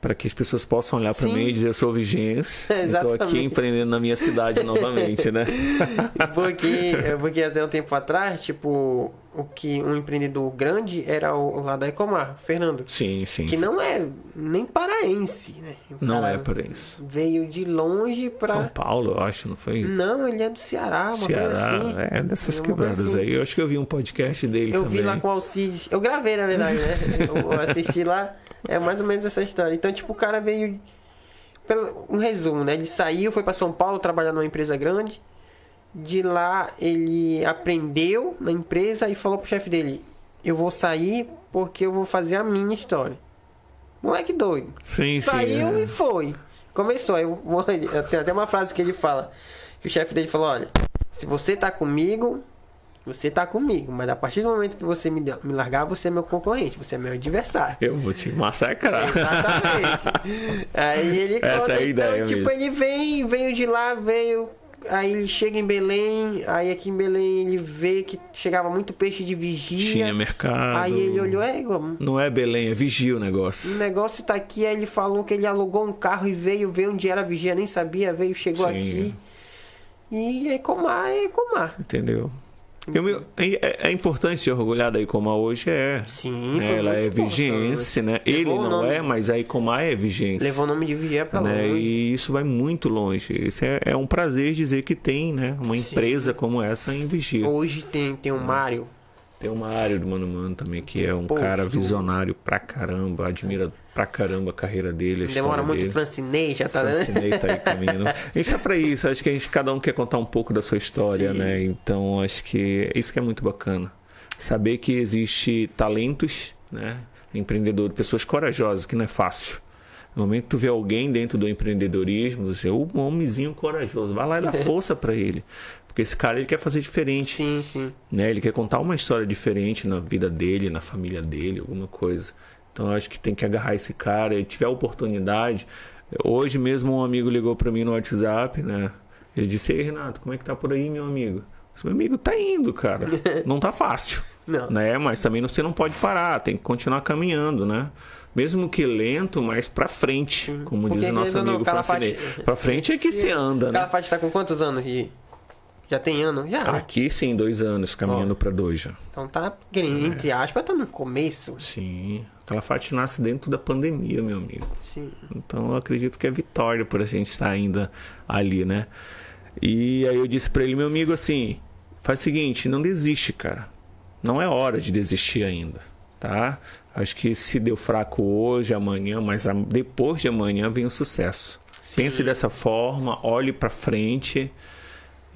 para que as pessoas possam olhar para mim e dizer eu sou vigência, (laughs) estou aqui empreendendo na minha cidade novamente, né? (laughs) porque, porque até um tempo atrás, tipo, o que um empreendedor grande era o lá da Ecomar, Fernando. Sim, sim. Que sim. não é nem paraense, né? O não é paraense. Veio de longe para São Paulo, eu acho, não foi? Não, ele é do Ceará, uma Ceará, assim. é dessas quebradas assim. aí. Eu acho que eu vi um podcast dele eu também. Eu vi lá com o Alcides. Eu gravei, na verdade, né? (laughs) eu assisti lá. É mais ou menos essa história. Então, tipo, o cara veio. Um resumo, né? Ele saiu, foi para São Paulo trabalhar numa empresa grande. De lá ele aprendeu na empresa e falou pro chefe dele: Eu vou sair porque eu vou fazer a minha história. Moleque doido. Sim, Saiu sim. é. e foi. Começou. Aí, tem até uma frase que ele fala. Que o chefe dele falou, olha, se você tá comigo, você tá comigo. Mas a partir do momento que você me, me largar, você é meu concorrente, você é meu adversário. Eu vou te massacrar. Exatamente. (laughs) aí ele Essa conta, é a ideia então, tipo, mesmo. ele vem, veio de lá, veio. Aí ele chega em Belém, aí aqui em Belém ele vê que chegava muito peixe de vigia. Tinha mercado. Aí ele olhou, é, igual, Não é Belém, é vigia o negócio. o negócio tá aqui, aí ele falou que ele alugou um carro e veio ver onde era a vigia, nem sabia, veio, chegou Sim. aqui. E Ecomar é Ecomar. Entendeu? Eu me- é, é importante ser orgulhado da Icomar hoje, é. Sim, Né, Ela é vigência, né? Ele Levou o não nome. é, mas a Icomar é vigência. Levou o nome de vigia pra né? longe. E isso vai muito longe. Isso é, é um prazer dizer que tem, né? Uma Sim. empresa como essa em Vigia. Hoje tem, tem o Mário. Tem uma área do Mano Mano também, que é um cara visionário pra caramba, admira pra caramba a carreira dele, a Demora muito dele. Francinei, já tá, né? Francinei tá aí caminhando. Isso é pra isso, acho que a gente, cada um quer contar um pouco da sua história, Sim. né? Então acho que isso que é muito bacana. Saber que existe talentos, né? Empreendedor, pessoas corajosas, que não é fácil. No momento que tu vê alguém dentro do empreendedorismo, é um homenzinho corajoso, vai lá e dá (laughs) força pra ele. Porque esse cara ele quer fazer diferente Sim, sim. né? Ele quer contar uma história diferente na vida dele, na família dele, alguma coisa. Então eu acho que tem que agarrar esse cara e tiver a oportunidade. Hoje mesmo um amigo ligou para mim no WhatsApp, né? Ele disse: "Ei, Renato, como é que tá por aí, meu amigo?" Disse, meu amigo, tá indo, cara. (laughs) Não tá fácil. Não. Né? Mas também você não pode parar, tem que continuar caminhando, né? Mesmo que lento, mas pra frente, como Porque, diz o nosso amigo Francinei. Pra frente é que se anda, né? Calafate tá com quantos anos de... Já tem ano? Já. Aqui sim, dois anos, caminhando pra dois já. Então tá, entre aspas, tá no começo. Sim. Calafate nasce dentro da pandemia, meu amigo. Sim. Então eu acredito que é vitória por a gente estar ainda ali, né? E aí eu disse pra ele, meu amigo, assim, faz o seguinte, não desiste, cara. Não é hora de desistir ainda, tá? Acho que se deu fraco hoje, amanhã, mas depois de amanhã vem o sucesso. Sim. Pense dessa forma, olhe pra frente.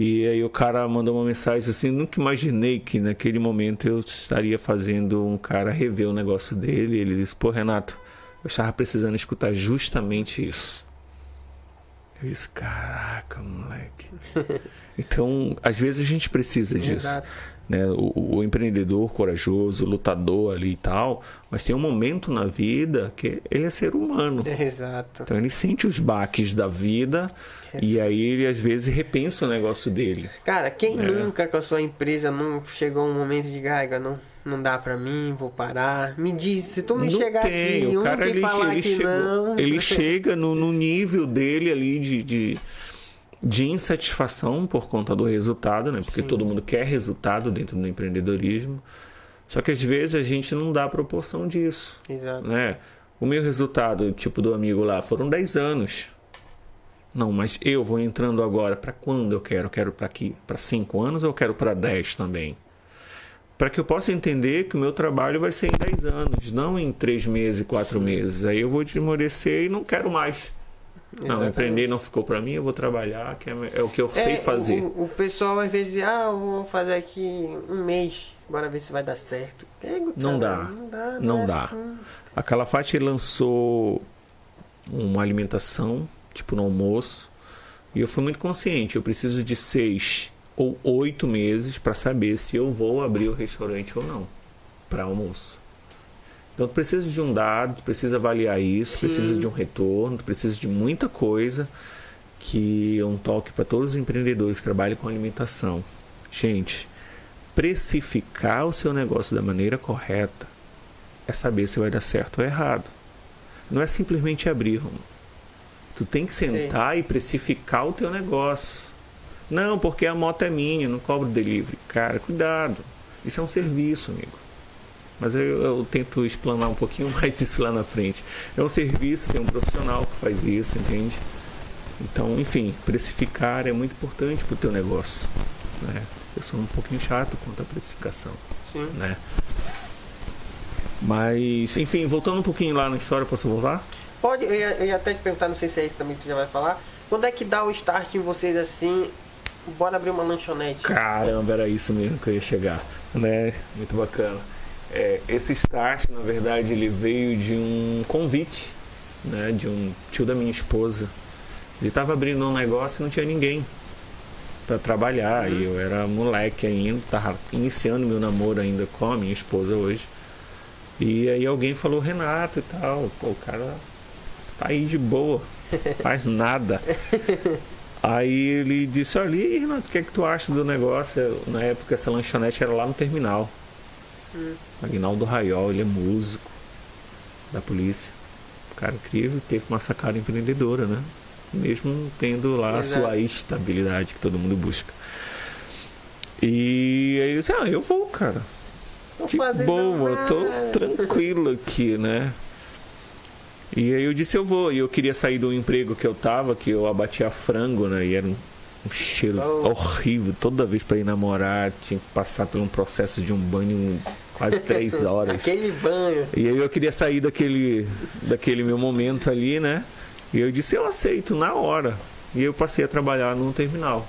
E aí o cara mandou uma mensagem assim, nunca imaginei que naquele momento eu estaria fazendo um cara rever o negócio dele. Ele disse, pô, Renato, eu estava precisando escutar justamente isso. Eu disse, caraca, moleque. (laughs) Então, às vezes a gente precisa disso. Exato. Né? O, o empreendedor corajoso, o lutador ali e tal, mas tem um momento na vida que ele é ser humano. Exato. Então ele sente os baques da vida e (laughs) aí ele às vezes repensa o negócio dele. Cara, quem É. nunca com a sua empresa não chegou um momento de gaiga, não, não dá pra mim, vou parar. Me diz, se tu me não chegar tem, aqui, o um cara ele, ele chegou- não. ele (laughs) chega no, no nível dele ali de, de, de insatisfação por conta do resultado, né? Porque Sim. todo mundo quer resultado dentro do empreendedorismo. Só que às vezes a gente não dá proporção disso. Exato. né? O meu resultado, tipo do amigo lá, foram 10 anos. Não, mas eu vou entrando agora para quando eu quero? Eu quero para aqui, para 5 anos ou eu quero para 10 também? Para que eu possa entender que o meu trabalho vai ser em 10 anos, não em 3 meses, 4 meses. Aí eu vou desmorecer e não quero mais. Não, Exatamente. empreender não ficou para mim, eu vou trabalhar, que é, é o que eu sei É, fazer. O, o pessoal às vezes, ah, eu vou fazer aqui um mês, bora ver se vai dar certo. Pego, Não dá. Não dá. Não é dá. assim. A Calafate lançou uma alimentação, tipo no almoço, e eu fui muito consciente. Eu preciso de seis ou oito meses para saber se eu vou abrir o restaurante ou não para almoço. Então tu precisa de um dado, tu precisa avaliar isso, Sim. precisa de um retorno, tu precisa de muita coisa que é um toque para todos os empreendedores que trabalham com alimentação. Gente, precificar o seu negócio da maneira correta é saber se vai dar certo ou errado. Não é simplesmente abrir, Romulo. Tu tem que sentar e precificar o teu negócio. Não, porque a moto é minha, não cobro delivery. Cara, cuidado. Isso é um serviço, amigo. Mas eu, eu tento explanar um pouquinho (laughs) mais isso lá na frente. É um serviço, tem um profissional que faz isso, entende? Então, enfim, precificar é muito importante para o teu negócio. Né? Eu sou um pouquinho chato quanto à precificação Sim. né? Mas, enfim, voltando um pouquinho lá na história, posso voltar? Pode, eu ia, eu ia até te perguntar, não sei se é isso também que tu já vai falar. Quando é que dá o start em vocês assim? Bora abrir uma lanchonete. Caramba, era isso mesmo que eu ia chegar, né? Muito bacana. É, esse start, na verdade, ele veio de um convite, né, de um tio da minha esposa. Ele estava abrindo um negócio e não tinha ninguém para trabalhar. Uhum. E eu era moleque ainda, estava iniciando meu namoro ainda com a minha esposa hoje. E aí alguém falou Renato e tal. Pô, o cara tá aí de boa, faz nada. (laughs) Aí ele disse, olha, e Renato, o que é que tu acha do negócio? Na época essa lanchonete era lá no terminal. Hum. Aguinaldo Raiol, ele é músico da polícia. Cara incrível, teve uma sacada empreendedora, né? Mesmo tendo lá Exato. a sua estabilidade que todo mundo busca. E aí eu disse, ah, eu vou, cara. De boa, tô (laughs) tranquilo aqui, né? E aí eu disse, eu vou. E eu queria sair do emprego que eu tava, que eu abatia frango, né? E era um, um cheiro oh. horrível. Toda vez para ir namorar, tinha que passar por um processo de um banho quase três (laughs) horas. Aquele banho. E aí eu queria sair daquele, daquele meu momento ali, né? E eu disse, eu aceito, na hora. E eu passei a trabalhar num terminal.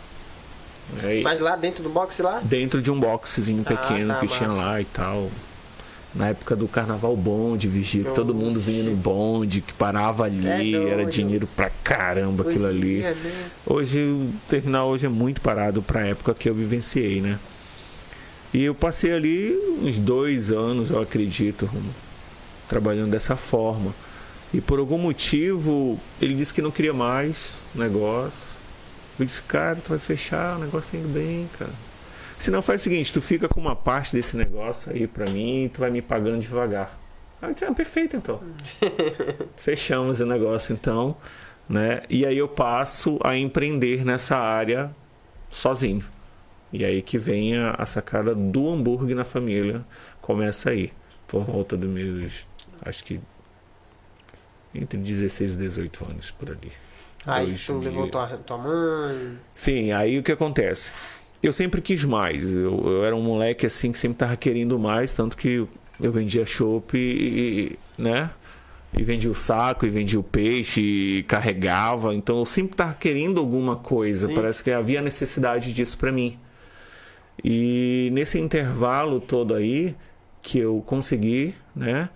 Aí, Mas lá dentro do box lá? Dentro de um boxezinho pequeno ah, tá, que tinha lá e tal na época do carnaval bonde, vigia, que todo mundo vinha no bonde, que parava ali, é era dinheiro pra caramba aquilo ali. né? Hoje o terminal hoje é muito parado pra época que eu vivenciei, né? E eu passei ali uns dois anos, eu acredito, trabalhando dessa forma. E por algum motivo ele disse que não queria mais o negócio. Eu disse, cara, tu vai fechar, o negócio tá indo bem, cara. Se não, faz o seguinte, tu fica com uma parte desse negócio aí pra mim e tu vai me pagando devagar. Aí eu disse, ah, perfeito então. (laughs) Fechamos o negócio então, né? E aí eu passo a empreender nessa área sozinho. E aí que vem a, a sacada do hambúrguer na família, começa aí, por volta dos meus, acho que entre 16 e 18 anos por ali. Aí tu levou tua, tua mãe? Sim, aí o que acontece? Eu sempre quis mais. Eu, eu, era um moleque assim que sempre tava querendo mais, tanto que eu vendia chopp e, né? E vendia o saco, e vendia o peixe, e carregava. Então eu sempre tava querendo alguma coisa. Sim. Parece que havia necessidade disso para mim. E nesse intervalo todo aí que eu consegui, né?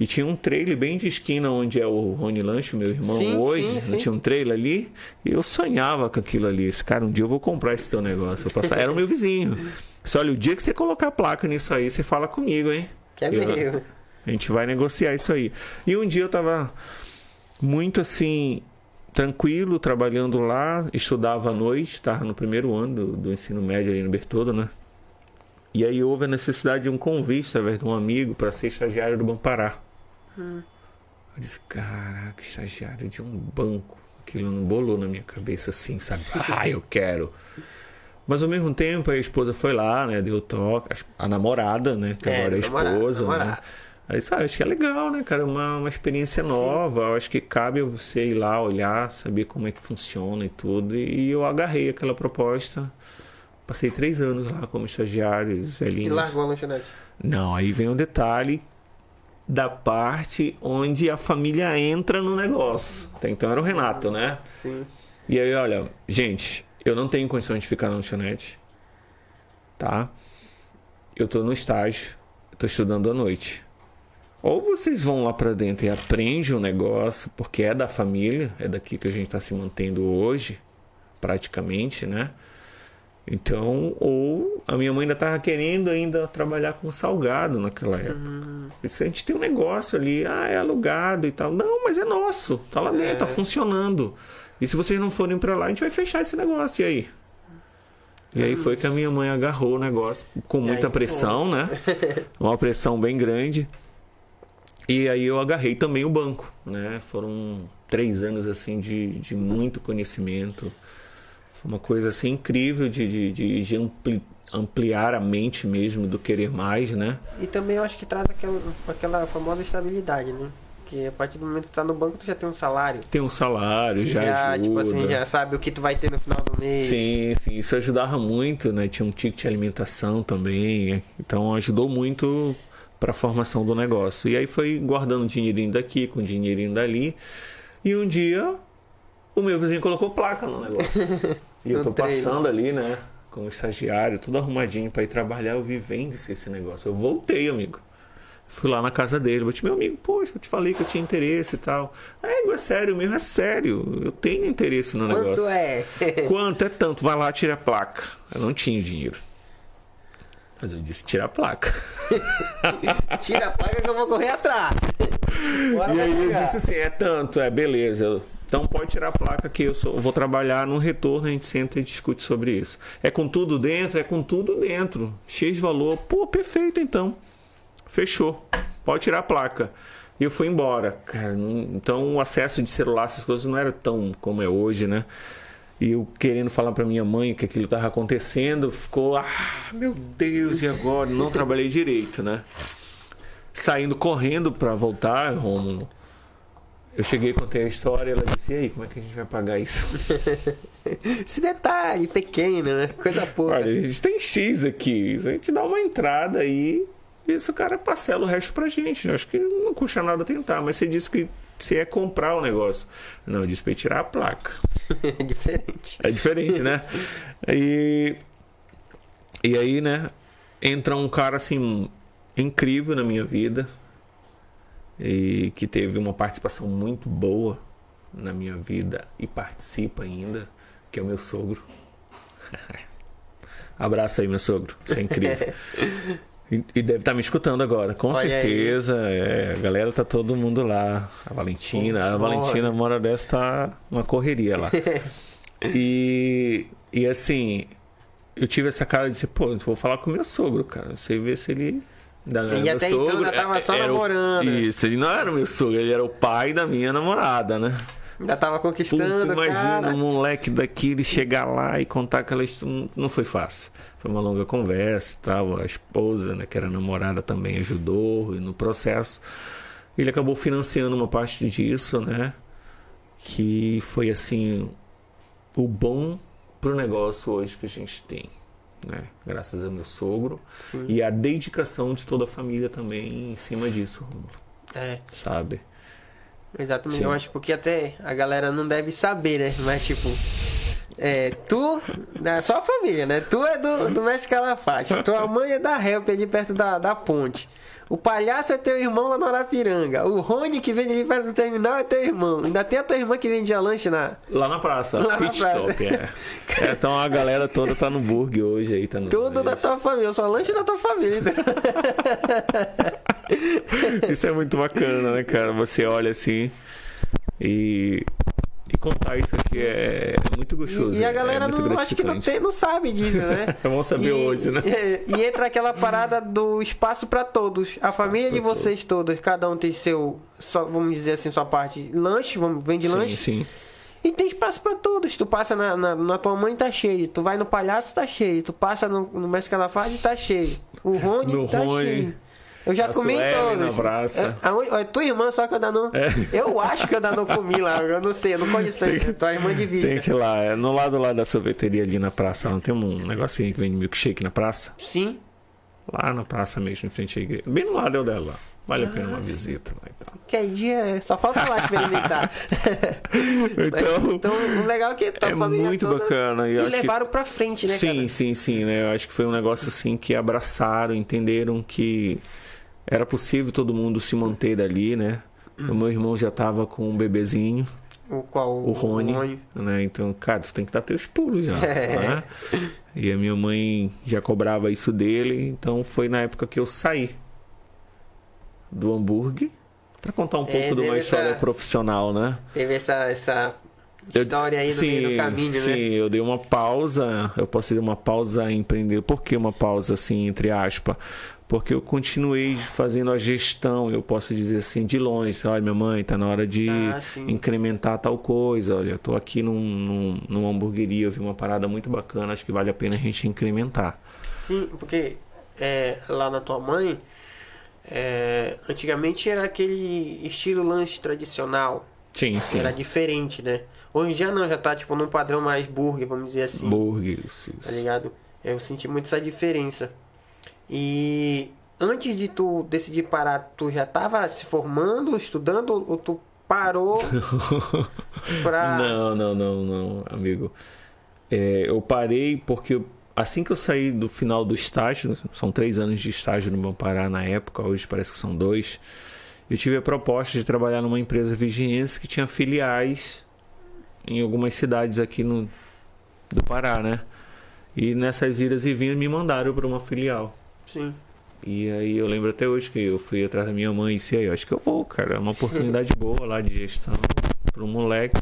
E tinha um trailer bem de esquina onde é o Rony Lanche, meu irmão, sim, hoje. Sim, sim. Tinha um trailer ali. E eu sonhava com aquilo ali. Esse cara, um dia eu vou comprar esse teu negócio. Eu passar... Era o meu vizinho. Só olha, o dia que você colocar a placa nisso aí, você fala comigo, hein? Que é meu. A gente vai negociar isso aí. E um dia eu tava muito assim, tranquilo, trabalhando lá, estudava à noite, estava no primeiro ano do, do, ensino médio ali no Bertoldo, né? E aí houve a necessidade de um convite, através de um amigo, para ser estagiário do Bampará. Hum. Eu disse, caraca, estagiário de um banco. Aquilo não bolou na minha cabeça assim, sabe? (laughs) Ah, eu quero. Mas ao mesmo tempo a esposa foi lá, né? Deu toque. A namorada, né? Que é, agora é a esposa, namorada, né? Aí sabe, acho que é legal, né, cara? Uma, uma experiência nova. Eu acho que cabe você ir lá, olhar, saber como é que funciona e tudo. E eu agarrei aquela proposta. Passei três anos lá como estagiário, velhinho. E largou a lanchonete? Não, aí vem um detalhe da parte onde a família entra no negócio. Então era o Renato, né? Sim. E aí, olha, gente, eu não tenho condições de ficar na lanchonete. Tá? Eu tô no estágio, tô estudando à noite. Ou vocês vão lá para dentro e aprendem o negócio, porque é da família, é daqui que a gente está se mantendo hoje, praticamente, né? Então, ou a minha mãe ainda estava querendo ainda trabalhar com salgado naquela época. Uhum. Isso a gente tem um negócio ali, ah, é alugado e tal. Não, mas é nosso, tá lá dentro, tá é. tá funcionando. E se vocês não forem para lá, a gente vai fechar esse negócio. E aí? E aí foi que a minha mãe agarrou o negócio com muita pressão, né? (laughs) Uma pressão bem grande. E aí eu agarrei também o banco, né? Foram três anos assim de, de muito conhecimento. Foi uma coisa assim incrível de, de, de ampli, ampliar a mente mesmo do querer mais, né? E também eu acho que traz aquela, aquela famosa estabilidade, né? Que a partir do momento que tu tá no banco, tu já tem um salário. Tem um salário, já, já ajuda. Tipo assim, já sabe o que tu vai ter no final do mês. Sim, sim, isso ajudava muito, né? Tinha um ticket de alimentação também, então ajudou muito para a formação do negócio. E aí foi guardando dinheirinho daqui, com dinheirinho dali. E um dia o meu vizinho colocou placa no negócio. (laughs) E eu tô passando ali, né? Como estagiário, tudo arrumadinho para ir trabalhar. Eu vi, vende-se esse negócio. Eu voltei, amigo. Fui lá na casa dele, bati meu amigo, poxa, eu te falei que eu tinha interesse e tal. É, é sério mesmo, é sério. Eu tenho interesse no Quanto negócio. é? (laughs) Quanto é tanto? Vai lá, tira a placa. Eu não tinha dinheiro. Mas eu disse, tira a placa. (laughs) Tira a placa que eu vou correr atrás. (laughs) Bora e aí eu pegar. disse assim, é tanto, é beleza. Eu- Então pode tirar a placa que eu, sou- vou trabalhar no retorno, a gente senta e discute sobre isso. É com tudo dentro? É com tudo dentro. De valor. Pô, perfeito então. Fechou. Pode tirar a placa. E eu fui embora. Então o acesso de celular, essas coisas não era tão como é hoje, né? E eu querendo falar pra minha mãe que aquilo estava acontecendo, ficou, ah, meu Deus, e agora? Não trabalhei direito, né? Saindo correndo pra voltar, Rômulo. Eu cheguei, contei a história, ela disse: "E aí, como é que a gente vai pagar isso?" (laughs) Esse detalhe pequeno, né? Coisa pouca. Olha, a gente tem X aqui, a gente dá uma entrada aí, e esse cara parcela o resto pra gente. Eu acho que não custa nada tentar, mas você disse que você é comprar o negócio. Não, eu disse pra ir tirar a placa. (laughs) É diferente. É diferente, né? E, e aí, né? Entra um cara assim incrível na minha vida e que teve uma participação muito boa na minha vida e participa ainda, que é o meu sogro. (laughs) Abraço aí, meu sogro. Isso é incrível. (laughs) E, e deve estar me escutando agora, com Olha certeza. É, a galera tá todo mundo lá. A Valentina, a. Valentina, uma hora dessa, tá uma correria lá. (laughs) E, e assim, eu tive essa cara de dizer, pô, vou falar com o meu sogro, cara. Você vê se ele. Era E até então ainda tava só era o- namorando. Isso, ele não era o meu sogro, ele era o pai da minha namorada, né? Ainda tava Puta, conquistando, imagina cara. um moleque daquele chegar lá e contar aquela história. Não- foi fácil. Foi uma longa conversa e tal. A esposa, né, que era namorada, também ajudou e no processo. Ele acabou financiando uma parte disso, né? Que foi assim o bom pro negócio hoje que a gente tem. Né? Graças ao meu sogro Sim. e a dedicação de toda a família também em cima disso, Rômulo, É, sabe? exatamente. Sim. Eu acho porque até a galera não deve saber, né? Mas tipo. É, tu, é só a família, né? Tu é do, do Mestre Calafate. Tua mãe é da Help, ali perto da, da ponte. O palhaço é teu irmão lá no Arapiranga. O Rony que vende ali perto do terminal é teu irmão. Ainda tem a tua irmã que vendia lanche na. Lá na praça, Lá na pit praça. stop, é. (laughs) É, Então a galera toda tá no burger hoje aí, tá no. Tudo da tua família, só lanche da tua família. (laughs) Isso é muito bacana, né, cara? Você olha assim e. Contar isso aqui é muito gostoso. E, e a é galera muito não, acho que não, tem, não sabe disso, né? (laughs) Vamos saber E- hoje, né? E, e entra aquela parada do espaço pra todos. A família de vocês todas, cada um tem seu, só, vamos dizer assim, sua parte lanche, vamos, vende Sim, lanche. sim. E tem espaço pra todos. Tu passa na, na, na tua mãe, tá cheio. Tu vai no palhaço, tá cheio. Tu passa no, no Mestre Calafate, tá cheio. O Rony No tá Rony. cheio. Eu já A comi todos. na praça. É, tua irmã, só que eu ainda não. É. Eu acho que eu ainda não comi lá. Eu não sei, eu não conheço ainda. Tua irmã de vista. Tem que ir lá, é no lado lá da sorveteria ali na praça, não tem um negocinho que vende milkshake na praça? Sim. Lá na praça mesmo, em frente à igreja. Bem no lado é o dela. Vale a pena Ah, uma visita lá e tal. Que dia só falta lá experimentar. (laughs) Então, (laughs) então, o legal é que tua é família muito toda bacana. E acho que- levaram pra frente, né, sim, cara? sim, sim, né? Eu acho que foi um negócio assim que abraçaram, entenderam que era possível todo mundo se manter dali, né? O meu irmão já tava com um bebezinho, O qual? o Rony, né? Então, cara, tu tem que dar teus pulos já, É. né? E a minha mãe já cobrava isso dele, então foi na época que eu saí do hambúrguer para contar um É, pouco de uma história essa- profissional, né? Teve essa, essa história aí no meio do caminho, sim, né? eu dei uma pausa. Eu posso dar uma pausa em empreender. Por que uma pausa assim, entre aspas? Porque eu continuei fazendo a gestão, eu posso dizer assim, de longe. Olha, minha mãe, tá na hora de Ah, incrementar tal coisa. Olha, eu tô aqui num, num, numa hamburgueria, eu vi uma parada muito bacana, acho que vale a pena a gente incrementar. Sim, porque é, lá na tua mãe, é, antigamente era aquele estilo lanche tradicional. Sim, sim. Era diferente, né? Hoje já não, já tá tipo num padrão mais burger, vamos dizer assim. Hambúrguer, isso, Tá ligado? Eu senti muito essa diferença. E antes de tu decidir parar, tu já tava se formando, estudando, ou tu parou (laughs) pra. Não, não, não, não, amigo. É, eu parei porque eu- assim que eu saí do final do estágio, são três anos de estágio no Pará na época, hoje parece que são dois. Eu tive a proposta de trabalhar numa empresa vigiense que tinha filiais em algumas cidades aqui no do Pará, né? E nessas idas e vindas me mandaram para uma filial. Sim. E aí eu lembro até hoje que eu fui atrás da minha mãe e disse, aí, acho que eu vou, cara. É uma oportunidade (laughs) boa lá de gestão para um moleque.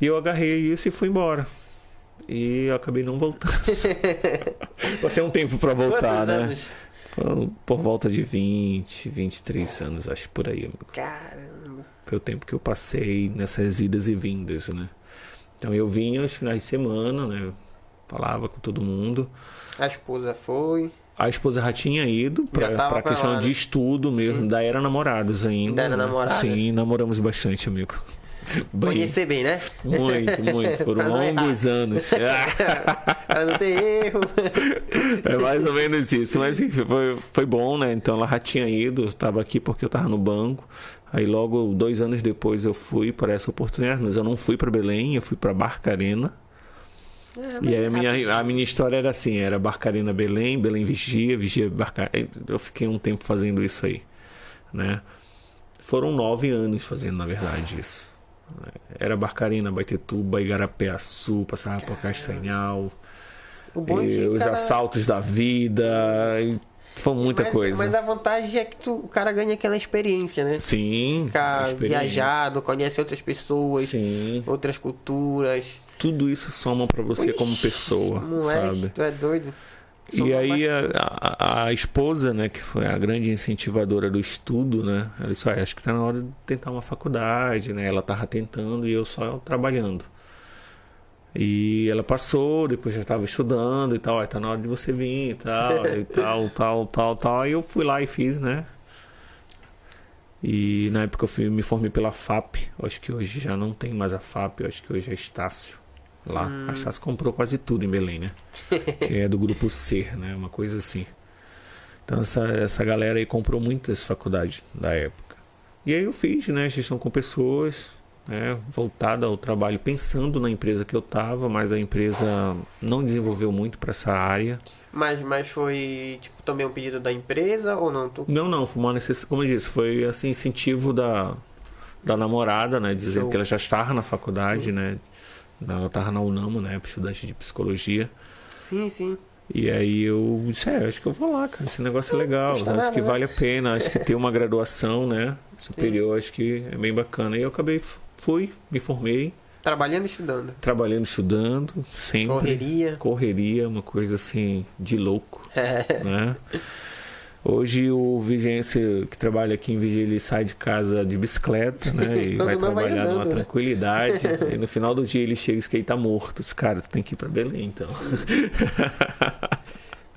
E eu agarrei isso e fui embora. E eu acabei não voltando. (laughs) Passei um tempo para voltar, Quantos né? anos? Por volta de 20, 23 anos, acho por aí, amigo. Caramba. Foi o tempo que eu passei nessas idas e vindas, né? Então eu vinha aos finais de semana, né? Falava com todo mundo. A esposa foi. A esposa já tinha ido pra, pra questão lá, de né? estudo mesmo. Sim. Daí era namorados ainda. Ainda era namorada? Sim, namoramos bastante, amigo. (laughs) Bem, Conhecer bem, né? muito, muito. Foram (laughs) longos anos. (laughs) Pra não ter erro. É mais ou menos isso. Mas enfim, foi, foi bom, né? Então ela já tinha ido, eu estava aqui porque eu estava no banco. Aí logo, dois anos depois, eu fui para essa oportunidade. Mas eu não fui para Belém, eu fui para Barcarena. E aí a minha, a minha história era assim, era Barcarena Belém, Belém Vigia, Vigia Barcarena. Eu fiquei um tempo fazendo isso aí, né? Foram nove anos fazendo, na verdade, isso. Era Barcarena, Baitetuba, Igarapé-Açu, passava por Castanhal, é e os cara- assaltos da vida, e foi muita mas, coisa. Mas a vantagem é que tu, o cara ganha aquela experiência, né? Sim, Ficar viajado, conhece outras pessoas, Sim, outras culturas. tudo isso soma pra você como Ixi, pessoa, moleque, sabe? Tu é doido. E Soma aí bastante. a, a, a esposa, né, que foi a grande incentivadora do estudo, né, ela disse, "Olha, acho que tá na hora de tentar uma faculdade, né, ela tava tentando e eu só trabalhando. E ela passou, depois já estava estudando e tal, aí tá na hora de você vir e tal, e (laughs) tal, tal, tal, tal. Aí eu fui lá e fiz, né? E na época eu fui, me formei pela FAP, eu acho que hoje já não tem mais a FAP, eu acho que hoje é Estácio lá. A Estácio comprou quase tudo em Belém, né? (laughs) que é do grupo C, né? Uma coisa assim. Então essa, essa galera aí comprou muitas faculdades da época. E aí eu fiz, né, gestão com pessoas, né, voltada ao trabalho, pensando na empresa que eu tava, mas a empresa não desenvolveu muito para essa área. Mas, mas foi, tipo, também um pedido da empresa ou não? Tu... Não, não, foi uma necessidade, como eu disse, foi assim incentivo da, da namorada, né, dizendo Show. que ela já estava na faculdade, né, ela estava na UNAMO, né, estudante de psicologia. Sim, sim. E aí eu disse, é, acho que eu vou lá, cara. Esse negócio é legal, acho nada, que né? vale a pena, acho que ter uma graduação, né? (laughs) Superior, acho que é bem bacana. E eu acabei, fui, me formei, Trabalhando e estudando. trabalhando, estudando, sempre. Correria. Correria, uma coisa assim, de louco, É. né? Hoje o vigência que trabalha aqui em Vigília ele sai de casa de bicicleta, né? (laughs) E vai não vai trabalhar andando, numa né? tranquilidade. (laughs) e no final do dia ele chega e diz que ele tá morto. Diz, Cara, tu tem que ir pra Belém, então. (laughs)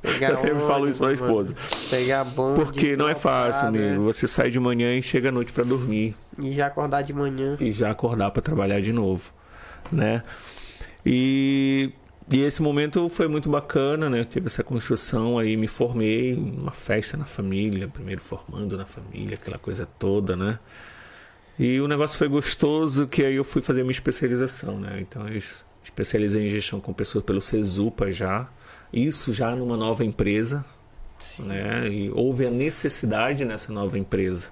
Pegar Eu sempre falo isso pra mano. esposa. Pegar bonde. Porque não é fácil, amigo. né? Você sai de manhã e chega à noite pra dormir E já acordar de manhã. e já acordar pra trabalhar de novo, né? E, e esse momento foi muito bacana, né? Eu tive essa construção aí, me formei, uma festa na família, primeiro formando na família, aquela coisa toda, né? E o negócio foi gostoso, que aí eu fui fazer minha especialização, né? Então eu especializei em gestão com pessoas pelo Cesupa já, isso já numa nova empresa, Sim. né? E houve a necessidade nessa nova empresa,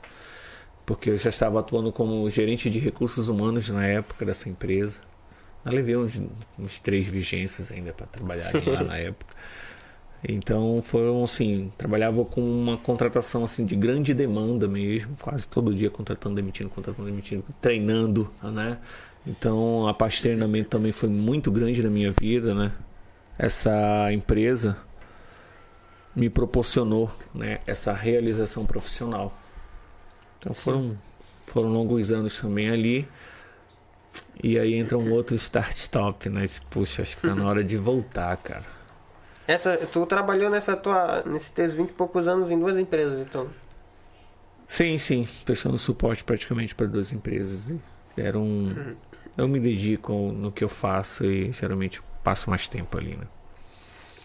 porque eu já estava atuando como gerente de recursos humanos na época dessa empresa. Eu levei uns, uns três vigências ainda para trabalhar lá na (laughs) época. Então foram assim, trabalhava com uma contratação assim de grande demanda mesmo, quase todo dia contratando, demitindo, contratando, demitindo, treinando, né? Então a parte de treinamento também foi muito grande na minha vida, né? Essa empresa me proporcionou, né, essa realização profissional. Então foram foram longos anos também ali. E aí entra um outro start-stop, né? Puxa, acho que tá na hora de voltar, cara. Essa, tu trabalhou nessa tua, nesses teus 20 e poucos anos em duas empresas, então. Sim, sim, prestando suporte praticamente para duas empresas. Era um, eu me dedico no que eu faço e geralmente eu passo mais tempo ali, né?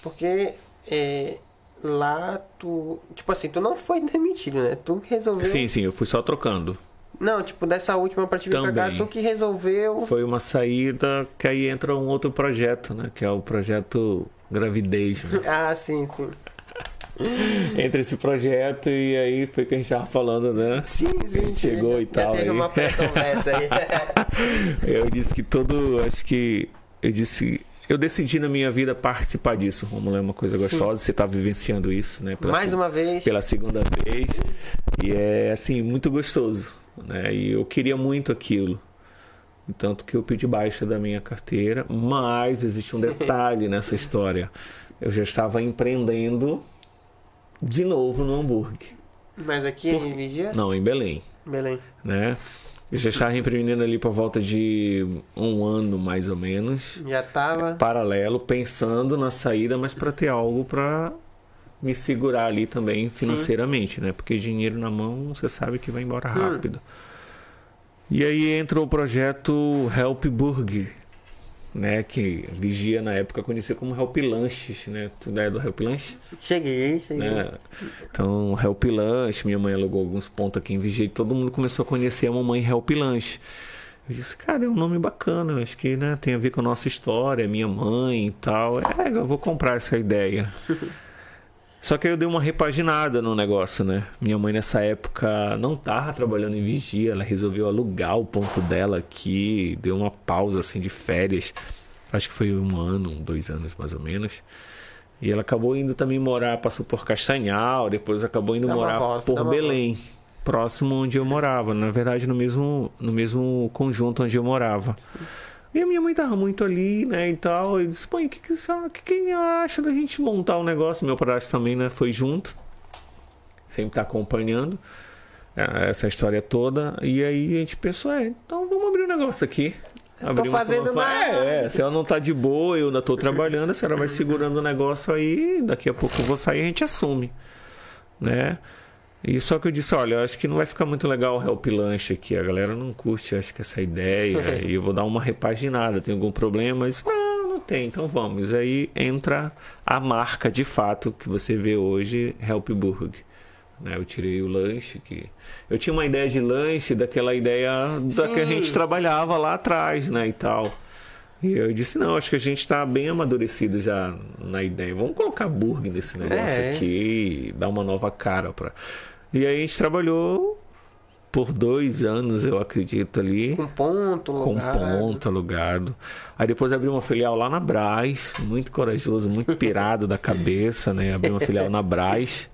Porque é, lá tu. Tipo assim, tu não foi demitido, né? Tu que resolveu. Sim, sim, eu fui só trocando. Não, tipo, dessa última pra te vir pra cá, Também. tu que resolveu. Foi uma saída que aí entra um outro projeto, né? Que é o projeto gravidez. Né? (laughs) ah, sim, sim. Entre esse projeto e aí foi que a gente tava falando, né? Sim, sim. Chegou já, e tal. Teve aí. uma pré-conversa aí. (laughs) eu disse que todo. Acho que. Eu disse. Eu decidi na minha vida participar disso. Vamos lá, é uma coisa gostosa. Sim. Você está vivenciando isso, né? Pela Mais uma vez. Pela segunda vez. E é, assim, muito gostoso. Né? E eu queria muito aquilo. Tanto que eu pedi baixa da minha carteira. Mas existe um (laughs) detalhe nessa história. Eu já estava empreendendo de novo no hambúrguer. Mas aqui Por... em Vigia? Não, em Belém. Belém. Né? Eu já estava empreendendo ali por volta de um ano mais ou menos. Já estava. Paralelo, pensando na saída, mas para ter algo para me segurar ali também financeiramente, Sim. né? Porque dinheiro na mão, você sabe que vai embora hum. rápido. Hum. E aí entrou o projeto Help Burger, né? Que Vigia na época conhecia como Help Lanches, né? Tu é do Help Lanche? Cheguei, cheguei. Né? Então, Help Lanche, minha mãe alugou alguns pontos aqui em Vigia e todo mundo começou a conhecer a mamãe Help Lanche. Eu disse, cara, é um nome bacana, acho que né, tem a ver com a nossa história, minha mãe e tal. É, eu vou comprar essa ideia. (laughs) Só que aí eu dei uma repaginada no negócio, né? Minha mãe nessa época não tava trabalhando em vigia, ela resolveu alugar o ponto dela aqui, deu uma pausa assim de férias. Acho que foi um ano, dois anos mais ou menos. E ela acabou indo também morar, passou por Castanhal, depois acabou indo dá morar volta, por Belém, volta. próximo onde eu morava, na verdade no mesmo no mesmo conjunto onde eu morava. Sim. E a minha mãe tava muito ali, né, e tal. E disse, mãe, o que, que, que, que acha da gente montar um negócio? Meu padrasto também, né, foi junto. Sempre tá acompanhando é, essa história toda. E aí a gente pensou, é, então vamos abrir um negócio aqui. Abrir tô fazendo uma... nada. É, é, se ela não tá de boa, eu ainda tô trabalhando, a senhora vai segurando o negócio aí, daqui a pouco eu vou sair e a gente assume, né? E só que eu disse, olha, eu acho que não vai ficar muito legal o Help Lunch aqui. A galera não curte, acho que essa ideia. (laughs) e eu vou dar uma repaginada. Tem algum problema? Mas não, não tem. Então vamos. Aí entra a marca de fato que você vê hoje, Help Burg. Né? Eu tirei o lanche que eu tinha uma ideia de lanche daquela ideia da que a gente trabalhava lá atrás, né, e tal. E eu disse, não, acho que a gente está bem amadurecido já na ideia. Vamos colocar burger nesse negócio é. aqui e dar uma nova cara para e aí a gente trabalhou por dois anos, eu acredito, ali. Com ponto alugado. Com ponto alugado. Aí depois abri uma filial lá na Braz, muito corajoso, muito (laughs) pirado da cabeça, né? Abri uma filial na Braz.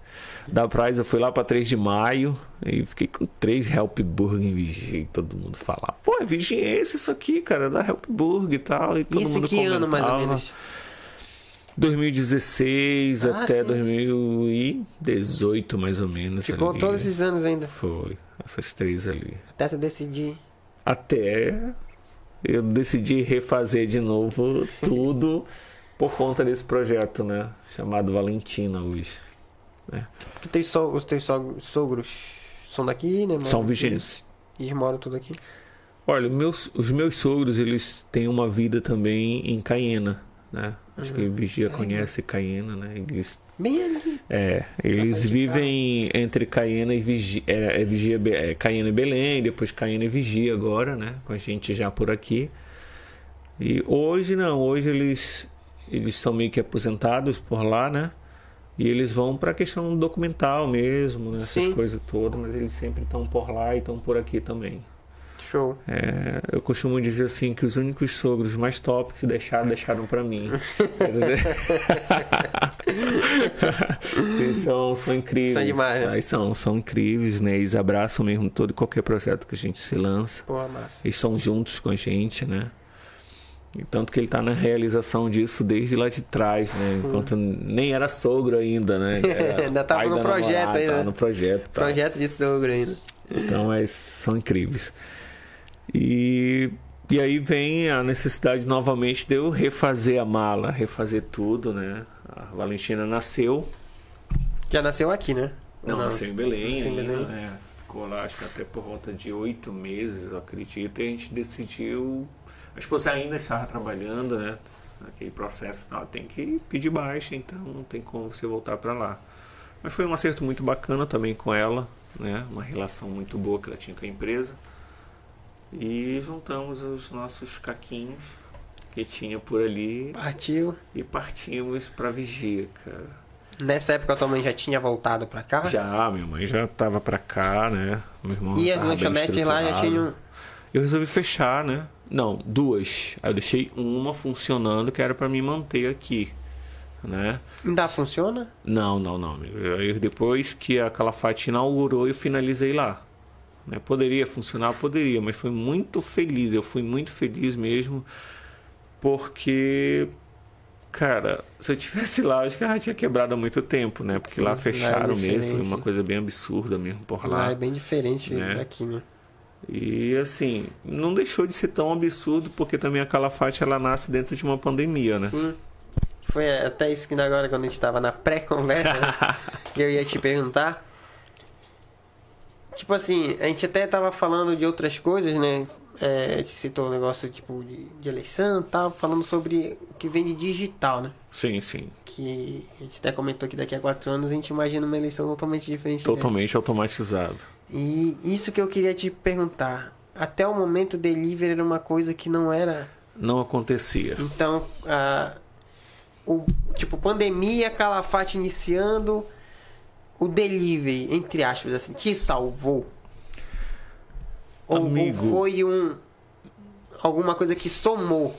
Da Braz eu fui lá para 3 de maio e fiquei com três Help Burger em Vigia. E todo mundo falava, pô, é vigiense isso aqui, cara, da Help Burger e tal. E todo isso mundo que comentava. ano mais ou menos? 2016 ah, até sim. 2018, mais ou menos. Ficou ali. todos esses anos ainda? Foi, essas três ali. Até tu decidir. Até eu decidi refazer de novo (laughs) tudo por conta desse projeto, né? Chamado Valentina hoje. Né? So, os teus sogros são daqui, né? São vigentes. E eles moram tudo aqui? Olha, meus, os meus sogros, eles têm uma vida também em Caiena né? Acho uhum. que Vigia conhece Caiena, né? Eles, Bem ali. É, eles vivem entre Caiena e Vigia, é, é Vigia é, Caiena e Belém, depois Caiena e Vigia agora, né? Com a gente já por aqui. E hoje não, hoje eles eles estão meio que aposentados por lá, né? E eles vão para a questão documental mesmo, né? essas coisas todas, mas eles sempre estão por lá e estão por aqui também. Show. É, eu costumo dizer assim que os únicos sogros mais top que deixaram, deixaram para mim. (laughs) São, são incríveis. São demais. Né? São, são incríveis, né? Eles abraçam mesmo todo e qualquer projeto que a gente se lança. Pô, massa. Eles estão juntos com a gente, né? E tanto que ele está na realização disso desde lá de trás, né? Enquanto hum. nem era sogro ainda, né? (laughs) ainda estava no projeto namorada, ainda. no projeto. Projeto de sogro ainda. Então, é, são incríveis. E, e aí vem a necessidade novamente de eu refazer a mala, refazer tudo, né? A Valentina nasceu. Já nasceu aqui, né? Não, não? nasceu em Belém nasceu ainda, Belém. Né? Ficou lá, acho que até por volta de oito meses, eu acredito, e a gente decidiu. A esposa ainda estava trabalhando, né? Naquele processo, não, tem que pedir baixa, então não tem como você voltar para lá. Mas foi um acerto muito bacana também com ela, né? Uma relação muito boa que ela tinha com a empresa. E juntamos os nossos caquinhos que tinha por ali Partiu. e partimos pra vigia, cara. Nessa época a tua mãe já tinha voltado pra cá? Já, minha mãe já tava pra cá, né? Meu irmão E as lanchonetes lá já tinham. Eu resolvi fechar, né? Não, duas. Aí eu deixei uma funcionando que era pra me manter aqui, né? Ainda funciona? Não, não, não. amigo. Aí depois que a Calafate inaugurou, eu finalizei lá. Né? Poderia funcionar, poderia, mas foi muito feliz. Eu fui muito feliz mesmo, porque, cara, se eu tivesse lá, acho que eu já tinha quebrado há muito tempo, né? Porque Sim, lá lá é fecharam mesmo, foi uma coisa bem absurda mesmo por Lá lá. é bem diferente né? daqui, né? E assim, não deixou de ser tão absurdo, porque também a Calafate ela nasce dentro de uma pandemia, né? Sim. Foi até isso que agora, quando a gente tava na pré-conversa, né, (laughs) que eu ia te perguntar. Tipo assim, a gente até tava falando de outras coisas, né? É, a gente citou o negócio tipo de, de eleição e tal, falando sobre o que vem de digital, né? Sim, sim. Que a gente até comentou que daqui a quatro anos a gente imagina uma eleição totalmente diferente. Totalmente automatizado. E isso que eu queria te perguntar. Até o momento o delivery era uma coisa que não era Não acontecia. Então, a, o, tipo, pandemia, calafate iniciando, o delivery, entre aspas, assim, te salvou? Ou, ou Amigo. foi um alguma coisa que somou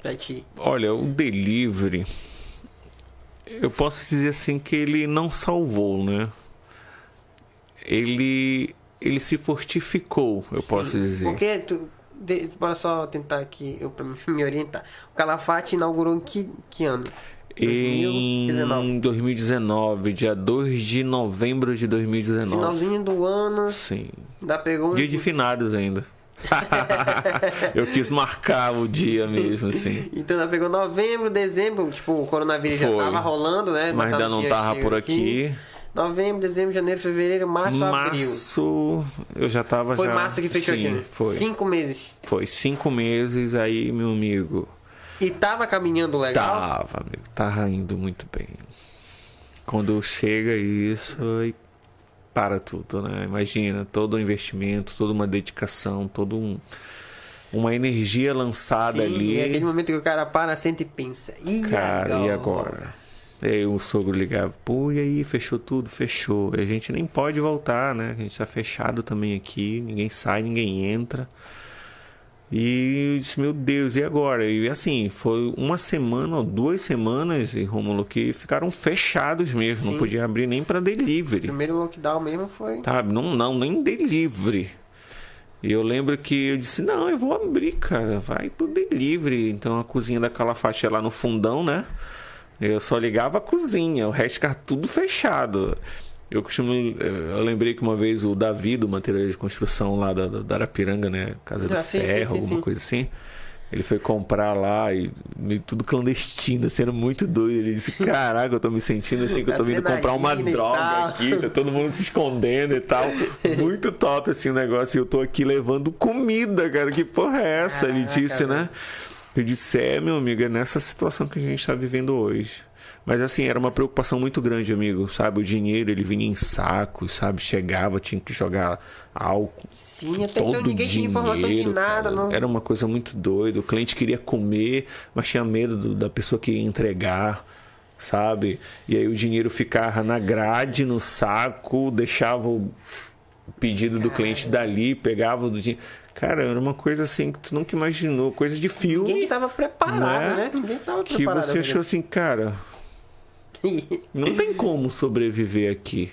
pra ti? Olha, o delivery, eu posso dizer assim que ele não salvou, né? Ele, ele se fortificou, eu posso Sim, dizer. Porque, tu, de, bora só tentar aqui, eu, me orientar. O calafate inaugurou em que, que ano? Em 2019. 2019, dia 2 de novembro de 2019. Finalzinho do ano, Sim. ainda pegou um... Dia de finados ainda. (laughs) (laughs) eu quis marcar o dia mesmo, assim. Então ela pegou novembro, dezembro, tipo, o coronavírus já Foi. tava rolando, né? Mas ainda não tava por aqui. Novembro, dezembro, janeiro, fevereiro, março, abril. Março, eu já tava Foi já... março que fechou Sim, aqui, né? Foi. Cinco meses. Foi cinco meses aí, meu amigo. E tava caminhando legal. Tava, amigo. Tava indo muito bem. Quando chega isso, aí para tudo, né? Imagina, todo o investimento, toda uma dedicação, todo um, uma energia lançada Sim, ali. É aquele momento que o cara para, senta e pensa. E Cara, agora? e agora? Aí o sogro ligava, pô, e aí, fechou tudo? Fechou. E a gente nem pode voltar, né? A gente tá fechado também aqui, ninguém sai, ninguém entra. E eu disse, meu Deus, e agora? E assim, foi uma semana ou duas semanas, e Romulo, que ficaram fechados mesmo, Sim. não podia abrir nem para delivery. Primeiro lockdown mesmo foi. Sabe? Não, não, nem delivery. E eu lembro que eu disse, não, eu vou abrir, cara, vai pro delivery. Então a cozinha da Calafate é lá no fundão, né? Eu só ligava a cozinha, o resto ficava tudo fechado. Eu costumo. Eu lembrei que uma vez o Davi, do material de construção lá da, da Arapiranga, né? Casa do Ah, sim, sim, Ferro, sim, alguma sim. coisa assim. Ele foi comprar lá e meio tudo clandestino, sendo muito doido. Ele disse: Caraca, eu tô me sentindo assim que eu tô vindo comprar uma droga tal." aqui, tá todo mundo se escondendo e tal. Muito top assim o negócio. E eu tô aqui levando comida, cara. Que porra é essa? Ele disse, né? Eu disse: É, meu amigo, é nessa situação que a gente tá vivendo hoje. Mas assim, era uma preocupação muito grande, amigo, sabe? O dinheiro, ele vinha em sacos, sabe? Chegava, tinha que jogar álcool. Sim, até então Todo ninguém tinha informação de dinheiro, nada. cara. Não... Era uma coisa muito doida. O cliente queria comer, mas tinha medo do- da pessoa que ia entregar, sabe? E aí o dinheiro ficava na grade, no saco, deixava o pedido do cliente dali, pegava o do dinheiro. Cara, era uma coisa assim que tu nunca imaginou, coisa de filme. Ninguém que tava preparado, Né? né? Ninguém tava que preparado. você achou assim, cara, (laughs) não tem como sobreviver aqui.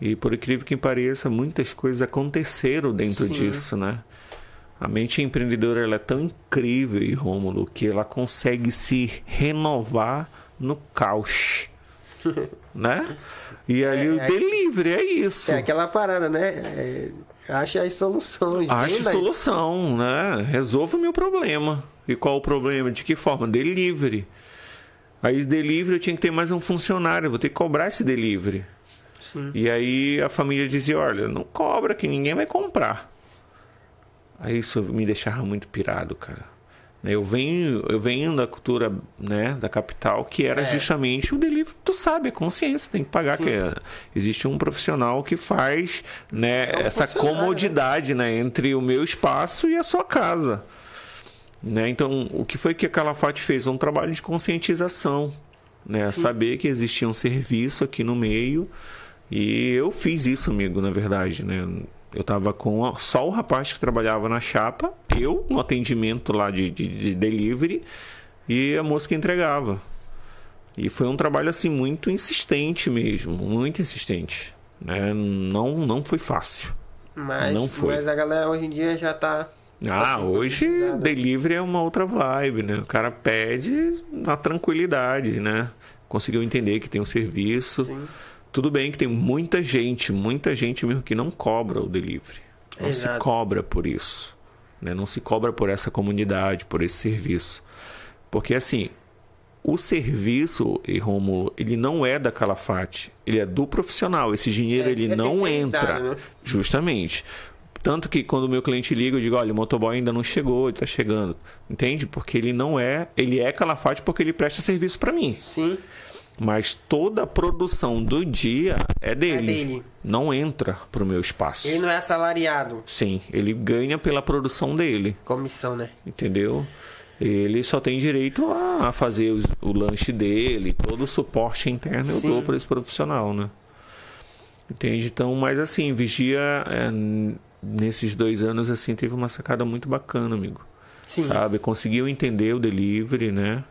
E por incrível que pareça, muitas coisas aconteceram dentro Sim. disso, né? A mente empreendedora ela é tão incrível, e Rômulo, que ela consegue se renovar no caos, (laughs) né? E ali É, o é- delivery é isso. É aquela parada, né? É, acha as soluções. Ache venda- solução, né? Resolva o meu problema. E qual o problema? De que forma? Delivery. Aí delivery eu tinha que ter mais um funcionário, vou ter que cobrar esse delivery. Sim. E aí a família dizia, olha, não cobra que ninguém vai comprar. Aí isso me deixava muito pirado, cara. Eu venho, eu venho da cultura, né, da capital, que era É. justamente o delivery. Tu sabe, a consciência tem que pagar. Que é- existe um profissional que faz, né, É um essa né? comodidade, né, entre o meu espaço e a sua casa. Né? Então, o que foi que a Calafate fez? Um trabalho de conscientização. Né? Saber que existia um serviço aqui no meio. E eu fiz isso, amigo, na verdade. Né? Eu estava com só o rapaz que trabalhava na chapa, eu no atendimento lá de, de, de delivery e a moça que entregava. E foi um trabalho assim muito insistente mesmo, muito insistente. Né? Não, não foi fácil. Mas, Não foi. mas a galera hoje em dia já tá. Ah, assim, hoje delivery é uma outra vibe, né? O cara pede na tranquilidade, né? Conseguiu entender que tem um serviço. Sim. Tudo bem que tem muita gente, muita gente mesmo que não cobra o delivery. Não se Exato. cobra por isso. Né? Não se cobra por essa comunidade, por esse serviço. Porque assim, o serviço, e Romulo, ele não é da Calafate, ele é do profissional. Esse dinheiro É, ele é não entra. né? Justamente. Tanto que quando o meu cliente liga, eu digo, olha, o motoboy ainda não chegou, ele tá chegando. Entende? Porque ele não é, ele é Calafate porque ele presta serviço para mim. Sim. Mas toda a produção do dia é dele. dele. Não entra pro meu espaço. Ele não é assalariado. Sim, ele ganha pela produção dele, Comissão, né? entendeu? Ele só tem direito a fazer os- o lanche dele, todo o suporte interno eu Sim. dou para esse profissional, né? Entende? Então, mas assim, Vigia, é, nesses dois anos, assim, teve uma sacada muito bacana, amigo. Sim. Sabe? Conseguiu entender o delivery, né?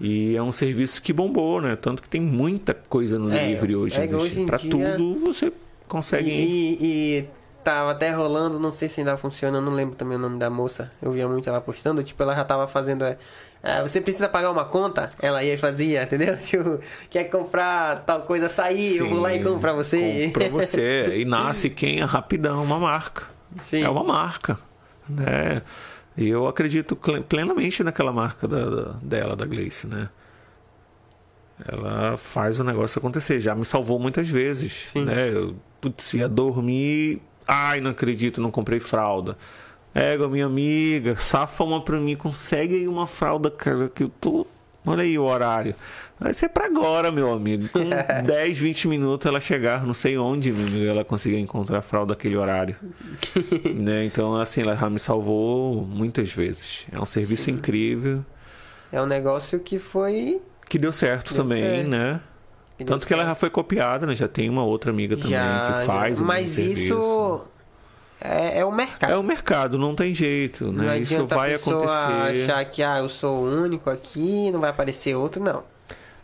E é um serviço que bombou, né? Tanto que tem muita coisa no É, delivery hoje. é hoje Para dia- tudo você consegue. E, e, e tava até rolando, não sei se ainda funciona, não lembro também o nome da moça. Eu via muito ela postando, tipo, ela já tava fazendo. Ah, você precisa pagar uma conta? Ela ia fazia, entendeu? (laughs) Tipo, quer comprar tal coisa, sair, eu vou lá e compro pra você. compro pra você. E nasce (laughs) quem é rapidão, uma marca. Sim. É uma marca. Né? E eu acredito plenamente naquela marca da, da- dela, da Gleice, né? Ela faz o negócio acontecer. Já me salvou muitas vezes. Sim. Né? Eu putz, ia dormir. Ai, não acredito, não comprei fralda. Égua, minha amiga, safa uma pra mim, consegue aí uma fralda, cara, que eu tô. Olha aí o horário. Vai ser pra agora, meu amigo. Com (laughs) 10, 20 minutos ela chegar, não sei onde, meu amigo, ela conseguir encontrar a fralda daquele horário. (laughs) né? Então, assim, ela já me salvou muitas vezes. É um serviço incrível. É um negócio que foi. Que deu certo Deu também, certo. né? que Tanto que ela já certo. foi copiada, né? Já tem uma outra amiga também Já, que faz já. Mas serviço. Isso é, é o mercado. É o mercado, não tem jeito, Não né? Isso adianta vai a pessoa acontecer. achar que ah, eu sou o único aqui, não vai aparecer outro, não.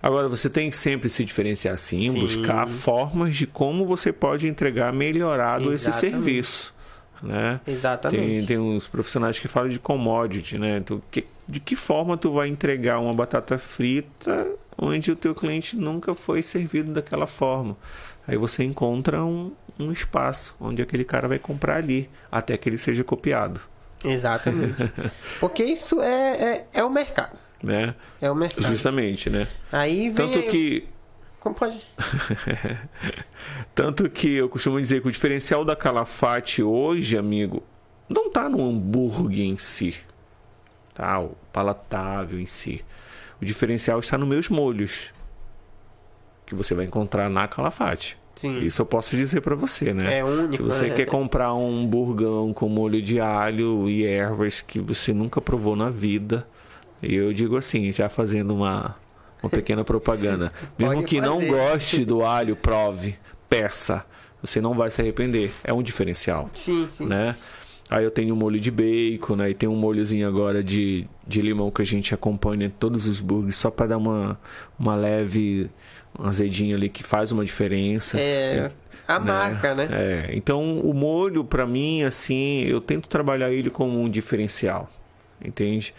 Agora, você tem que sempre se diferenciar assim, Sim. buscar formas de como você pode entregar melhorado esse Exatamente. serviço, né? Exatamente. Tem, tem uns profissionais que falam de commodity, né? Tu, que, de que forma tu vai entregar uma batata frita onde o teu cliente nunca foi servido daquela forma? Aí você encontra um, um espaço onde aquele cara vai comprar ali, até que ele seja copiado, Exatamente. (laughs) Porque isso é, é, é o mercado. né? É o mercado. Justamente, né? Aí vem. Tanto aí- que Como pode? (laughs) Tanto que eu costumo dizer que o diferencial da Calafate hoje, amigo, não tá no hambúrguer em si. Tá? O palatável em si. O diferencial está nos meus molhos. Que você vai encontrar na Calafate. Sim. Isso eu posso dizer pra você, né? É único. Se você né? quer comprar um burgão com molho de alho e ervas que você nunca provou na vida, e eu digo assim, já fazendo uma, uma pequena propaganda. (laughs) Mesmo Pode que não fazer. goste do alho, prove, peça. Você não vai se arrepender. É um diferencial, Sim, sim. né? Aí eu tenho um molho de bacon, né? E tem um molhozinho agora de, de limão que a gente acompanha em todos os burgers, só para dar uma, uma leve um azedinho ali que faz uma diferença. É a né? marca, né? É, então o molho para mim assim, eu tento trabalhar ele como um diferencial. Entende?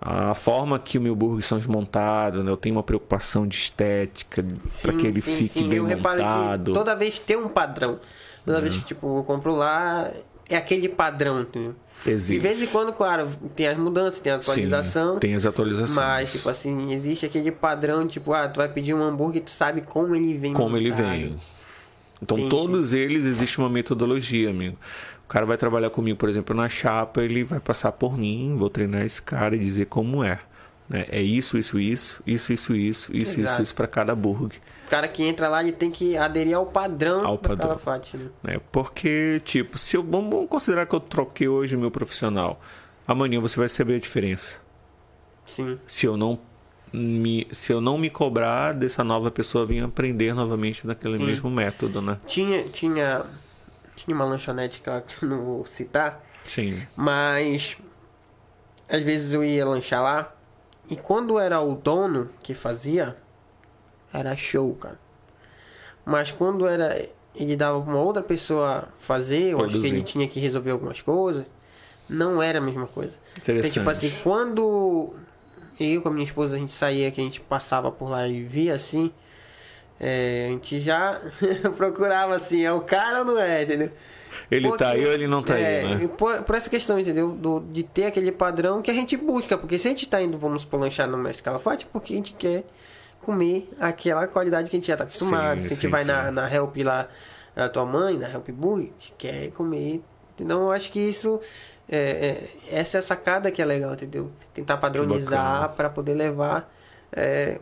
A forma que o meu burger são montados, né? eu tenho uma preocupação de estética para que ele sim, fique sim. bem Eu montado. que toda vez tem um padrão. Toda vez que tipo, eu compro lá, é aquele padrão, entendeu? De Existe. vez em quando, claro, tem as mudanças, tem a atualização. Sim, tem as atualizações. Mas, tipo assim, existe aquele padrão, tipo, ah, tu vai pedir um hambúrguer, tu sabe como ele vem como ele vem. Então, Entendi. todos eles existe uma metodologia, amigo. O cara vai trabalhar comigo, por exemplo, na chapa, ele vai passar por mim, vou treinar esse cara e dizer como é. Né? É isso, isso, isso, isso, isso, isso, isso, Exato. isso, isso para cada burger. O cara que entra lá, ele tem que aderir ao padrão Ao da padrão. Calafate, né? né? Porque, tipo, se eu vamos vamos considerar que eu troquei hoje meu profissional. amanhã você vai saber a diferença. Sim. Se eu não me, se eu não me cobrar dessa nova pessoa vir aprender novamente daquele Sim. mesmo método, né? Tinha, tinha, tinha uma lanchonete que eu não vou citar, Sim. mas às vezes eu ia lanchar lá e quando era o dono que fazia, era show, cara. Mas quando era ele dava pra uma outra pessoa fazer, eu acho que ele tinha que resolver algumas coisas, não era a mesma coisa. Então, Interessante. tipo assim, quando eu com a minha esposa a gente saía, que a gente passava por lá e via assim, é, a gente já (laughs) procurava assim, é o cara ou não é, entendeu? Ele Porque- tá aí ou ele não tá é, aí, né? Por, por essa questão, entendeu? Do, de ter aquele padrão que a gente busca. Porque se a gente tá indo, vamos por lanchar no Mestre Calafate, porque a gente quer comer aquela qualidade que a gente já tá acostumado. Sim, se a gente sim, vai sim. na, na Help lá, da tua mãe, na Help Burger, a gente quer comer. Então eu acho que isso. é, é, essa é a sacada que é legal, entendeu? Tentar padronizar para poder levar. é,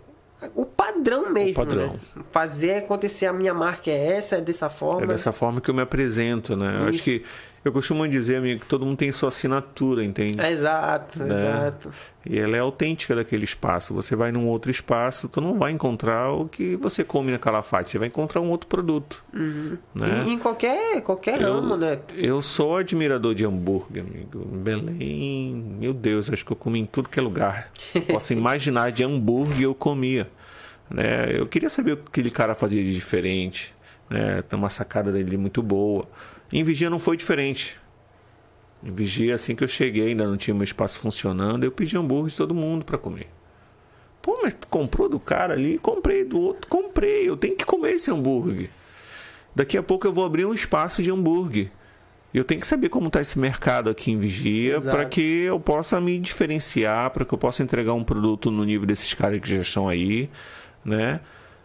o padrão mesmo, padrão. né? Fazer acontecer a minha marca é essa, é dessa forma. É dessa forma que eu me apresento, né? Eu acho que eu costumo dizer, amigo, que todo mundo tem sua assinatura, entende? É, Exato, Né? exato. E ela é autêntica daquele espaço. Você vai num outro espaço, tu não vai encontrar o que você come na Calafate, você vai encontrar um outro produto. Né? E em qualquer, qualquer Eu, ramo, né? eu sou admirador de hambúrguer, amigo. Belém, meu Deus, acho que eu comi em tudo que é lugar. (laughs) Posso imaginar de hambúrguer eu comia. Né? Eu queria saber o que aquele cara fazia de diferente. Né? Tem uma sacada dele muito boa. Em Vigia não foi diferente. Em Vigia, assim que eu cheguei, ainda não tinha meu espaço funcionando, eu pedi hambúrguer de todo mundo para comer. Pô, mas comprou do cara ali? Comprei do outro, comprei. Eu tenho que comer esse hambúrguer. Daqui a pouco eu vou abrir um espaço de hambúrguer. Eu tenho que saber como está esse mercado aqui em Vigia para que eu possa me diferenciar, para que eu possa entregar um produto no nível desses caras que já estão aí, né?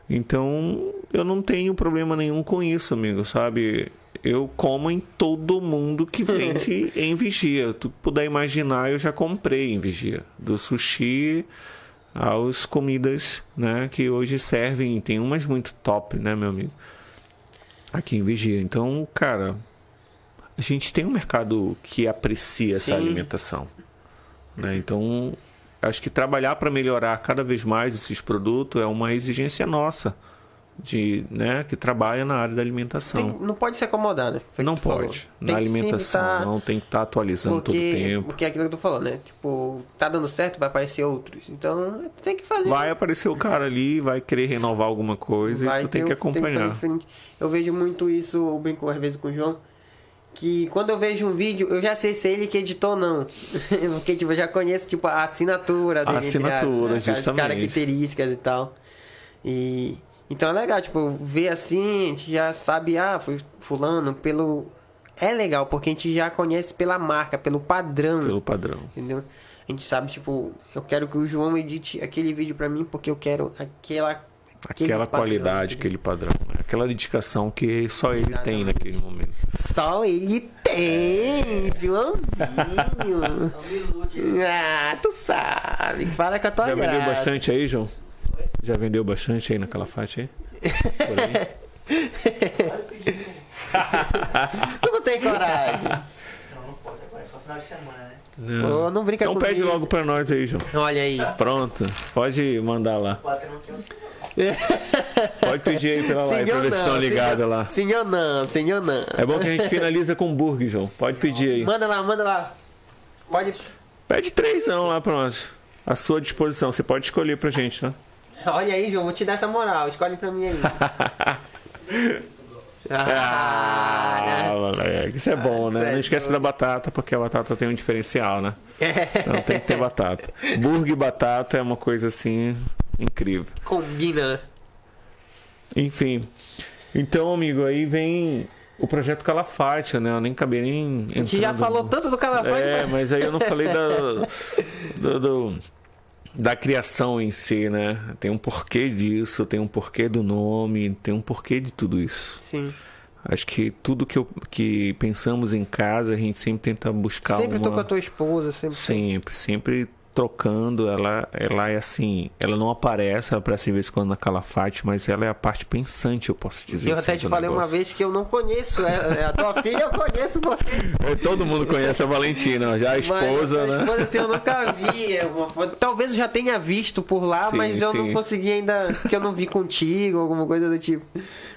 Então, eu não tenho problema nenhum com isso, amigo, sabe? Eu como em todo mundo que vende (laughs) em Vigia. Tu puder imaginar, eu já comprei em Vigia. Do sushi aos comidas, né, que hoje servem, tem umas muito top, né, meu amigo? Aqui em Vigia. Então, cara, a gente tem um mercado que aprecia essa Sim. alimentação. Né? Então, acho que trabalhar para melhorar cada vez mais esses produtos é uma exigência nossa, de, né, que trabalha na área da alimentação. Tem- não pode se acomodar, né? Foi não que pode. Na que alimentação, tá- não tem que estar atualizando todo o porque, tempo. porque é aquilo que tu falou, né? Tipo, tá dando certo, vai aparecer outros. Então, tem que fazer. Vai aparecer o cara ali, vai querer renovar alguma coisa Vai e tu tem que acompanhar. diferente. Eu vejo muito isso, eu brinco às vezes com o João, que quando eu vejo um vídeo, eu já sei se é ele que editou ou não. (laughs) Porque, tipo, eu já conheço, tipo, a assinatura dele. A assinatura, entre as- as justamente. características e tal. E... Então é legal, tipo, ver assim, a gente já sabe, ah, foi fulano, pelo... É legal, porque a gente já conhece pela marca, pelo padrão. Pelo padrão. Entendeu? A gente sabe, tipo, eu quero que o João edite aquele vídeo pra mim porque eu quero aquela. aquele Aquela padrão, qualidade, entendeu? aquele padrão. né? Aquela dedicação que só ele tem Exatamente. naquele momento. Só ele tem, Joãozinho. ah, tu sabe. Fala com a tua Já vendeu graça. bastante aí, João? Já vendeu bastante aí na Calafate aí? Por aí? Tu não tem coragem. Não, não pode agora, é só final de semana, né? Não. Ô, não brinca então comigo. pede logo pra nós aí, João. Olha aí. Pronto. Pode mandar lá. É. Pode pedir aí pela live pra ver se estão ligados lá. Senhor não, senhor não. É bom que a gente finaliza com burger, João. Pode pedir aí. Manda lá, manda lá. Pode. Pede três não lá pra nós. À sua disposição. Você pode escolher pra gente, tá? (laughs) Olha aí, João, vou te dar essa moral. Escolhe pra mim aí. (laughs) Ah, né? moleque. Isso é bom, é né? Não esquece da batata, porque a batata tem um diferencial, né? É. Então tem que ter batata. Burger e batata é uma coisa assim incrível. Combina? Enfim. Então, amigo, aí vem o projeto Calafate, né? Eu nem acabei nem. A gente já falou tanto do Calafate, É, mas... mas aí eu não falei da, do- do- da criação em si, né? Tem um porquê disso, tem um porquê do nome, tem um porquê de tudo isso. Sim. Acho que tudo que, eu, que pensamos em casa, a gente sempre tenta buscar Sempre uma... tô com a tua esposa, sempre. Sempre, sempre trocando, ela, ela é assim, ela não aparece, ela aparece de vez em quando na Calafate, mas ela é a parte pensante, eu posso dizer. Eu até assim, te do falei uma negócio. vez que eu não conheço. É, é a tua filha eu conheço porque. (laughs) É, Todo mundo conhece a Valentina, já a esposa, mas, a né? esposa, assim, eu nunca vi. é uma foto- Talvez eu já tenha visto por lá, Sim, mas eu não sim. consegui ainda. Porque eu não vi contigo, alguma coisa do tipo.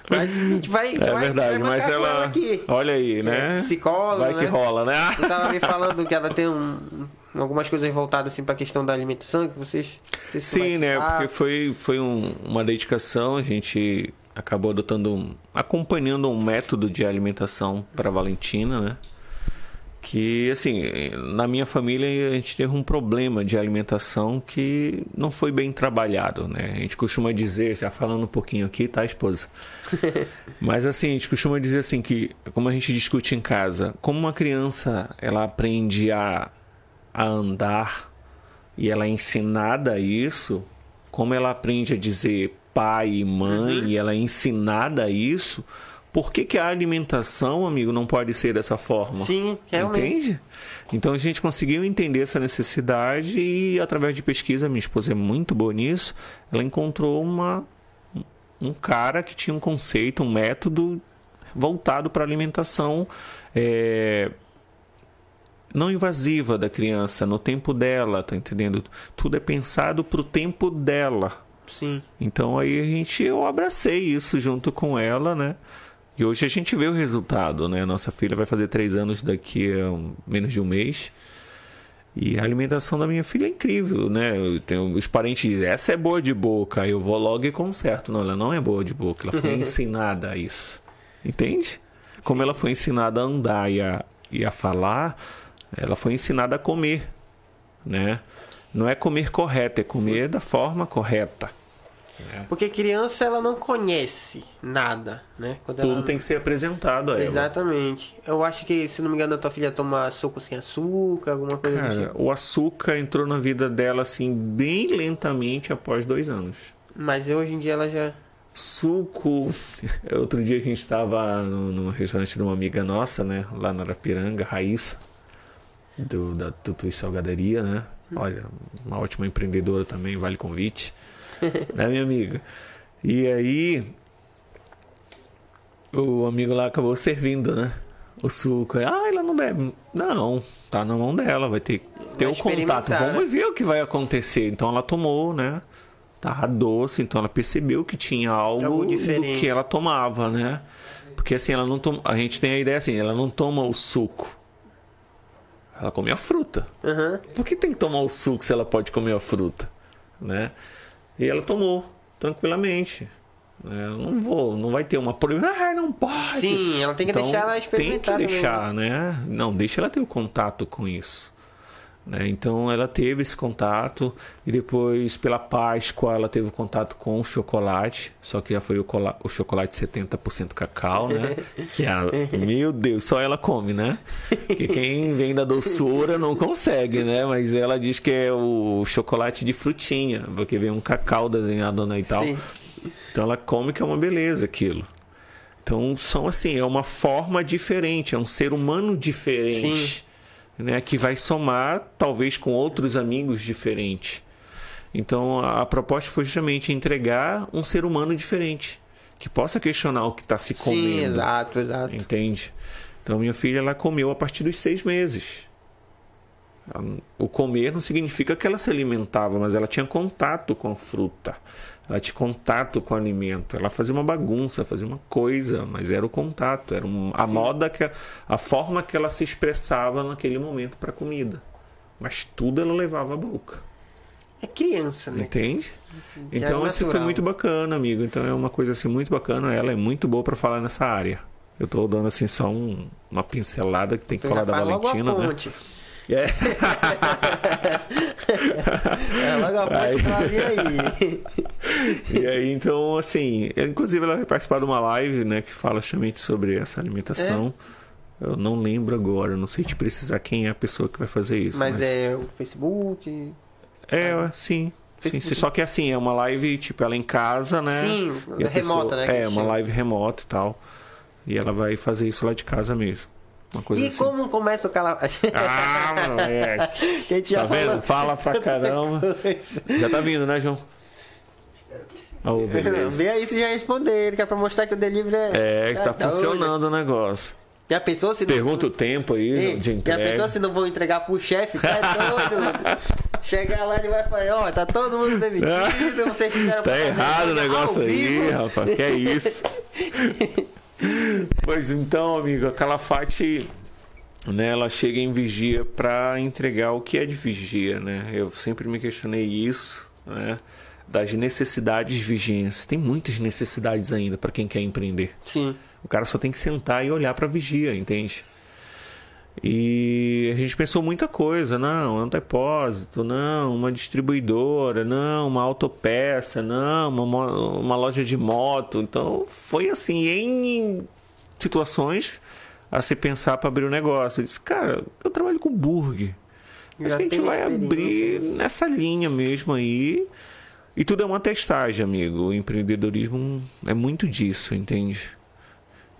Mas a gente vai. É vai- verdade, vai mas com ela. aqui. Olha aí, Que é né? psicóloga, Vai que né? rola, né? Você tava me falando que ela tem um- algumas coisas voltadas assim pra questão da alimentação, que vocês. vai Sim, né? Porque foi, foi um- uma dedicação, a gente acabou adotando, um, acompanhando um método de alimentação para Valentina, né? Que, assim, na minha família a gente teve um problema de alimentação que não foi bem trabalhado, né? A gente costuma dizer, já falando um pouquinho aqui, tá, esposa? (laughs) Mas, assim, a gente costuma dizer assim que, como a gente discute em casa, como uma criança, ela aprende a, a andar e ela é ensinada a isso, como ela aprende a dizer pai e mãe Uhum. e ela é ensinada a isso, por que, que a alimentação, amigo, não pode ser dessa forma? Sim, realmente. Entende? Então a gente conseguiu entender essa necessidade e através de pesquisa, minha esposa é muito boa nisso, ela encontrou uma, um cara que tinha um conceito, um método voltado para alimentação é, não invasiva da criança, no tempo dela, tá entendendo? Tudo é pensado pro tempo dela. Sim. Então aí a gente eu abracei isso junto com ela, né? E hoje a gente vê o resultado, né? Nossa filha vai fazer três anos daqui a menos de um mês. E a alimentação da minha filha é incrível, né? Eu tenho, os parentes dizem, essa é boa de boca. Aí eu vou logo e conserto. Não, ela não é boa de boca. Ela foi (laughs) ensinada a isso. Entende? Como ela foi ensinada a andar e a, e a falar, ela foi ensinada a comer, né? Não é comer correto, é comer da forma correta. Porque criança ela não conhece nada, né? Quando Tudo ela... tem que ser apresentado a ela. Exatamente. Eu acho que, se não me engano, a tua filha toma suco sem açúcar, alguma coisa Cara, tipo. o açúcar entrou na vida dela assim bem lentamente após dois anos. Mas hoje em dia ela já. Suco. (laughs) Outro dia a gente estava no, no restaurante de uma amiga nossa, né? Lá na Arapiranga, Raíssa, do, da Tutu e Salgadaria, né? Olha, uma ótima empreendedora também, vale convite. (laughs) né, minha amiga? E aí, o amigo lá acabou servindo, né? O suco. Ah, ela não bebe. Não, tá na mão dela, vai ter, ter Vai o contato. experimentar, né? Vamos ver o que vai acontecer. Então ela tomou, né? Tava doce, então ela percebeu que tinha algo, Algo do que ela tomava, né? Porque assim, ela não toma. A gente tem a ideia assim, ela não toma o suco. Ela come a fruta. Aham. Por que tem que tomar o suco se ela pode comer a fruta? Né? E ela tomou, tranquilamente. né? Não vou, não vai ter uma proibição. Ah, não pode. Sim, ela tem que deixar ela experimentar Tem que deixar, né? Não, deixa ela ter o contato com isso. Né? Então ela teve esse contato e depois pela Páscoa ela teve contato com o chocolate, só que já foi o, o chocolate 70% cacau, né? (laughs) Que a, meu Deus, só ela come, né? Porque quem vem da doçura não consegue, né? Mas ela diz que é o chocolate de frutinha, porque vem um cacau desenhado na e tal. Sim. Então ela come que é uma beleza aquilo. Então são assim, é uma forma diferente, é um ser humano diferente, né, que vai somar talvez com outros amigos diferentes. Então a, proposta foi justamente entregar um ser humano diferente, que possa questionar o que está se comendo. Sim, exato, exato. Entende? Então minha filha ela comeu a partir dos seis meses. O comer não significa que ela se alimentava, mas ela tinha contato com a fruta. Ela tinha contato com o alimento. Ela fazia uma bagunça, fazia uma coisa, mas era o contato, era um- a moda que a forma que ela se expressava naquele momento para a comida. Mas tudo ela levava à boca. É criança, né? Entende? Então é isso foi muito bacana, amigo. Então é uma coisa assim muito bacana. Ela é muito boa para falar nessa área. Eu tô dando assim só um- uma pincelada que tem que Então falar da Valentina, a né? É. (laughs) É, logo Aí. (laughs) E aí, então, assim, inclusive ela vai participar de uma live, né, que fala justamente sobre essa alimentação. Eu não lembro agora, não sei te precisar quem é a pessoa que vai fazer isso. Mas é o Facebook. É, sim. Sim, Facebook. só que assim, é uma live, tipo, ela em casa, né? Sim, E remota, né, que É, uma chamam. live remota e tal. E ela vai fazer isso lá de casa mesmo. Uma coisa E assim. como começa o calafate? Ah, moleque. (laughs) que a gente Tá já vendo? Fala pra caramba. (laughs) Já tá vindo, né, João? Espero que sim. Oh, beleza. Vê aí se já responder, que é pra mostrar que o delivery é. É, que tá doido. funcionando o negócio. Já pensou se não- Pergunta o tempo aí Ei, de Já entrega. pensou se não vão entregar pro chefe? Tá (laughs) doido? Chegar lá ele vai falar, ó, tá todo mundo demitido, vocês fizeram Tá errado o negócio aí, vivo." rapaz. Que é isso? Pois então, amigo, a Calafate, né, ela chega em vigia para entregar o que é de vigia, né? Eu sempre me questionei isso, né? Das necessidades de vigência. Tem muitas necessidades ainda para quem quer empreender. Sim. O cara só tem que sentar e olhar para vigia, entende? E a gente pensou muita coisa, não, é um depósito, não, uma distribuidora, não, uma autopeça, não, uma, uma loja de moto. Então foi assim, em situações a se pensar para abrir o um negócio. Eu disse, cara, eu trabalho com burger. Acho Já que a gente vai abrir nessa linha mesmo aí. E tudo é uma testagem, amigo. O empreendedorismo é muito disso, entende?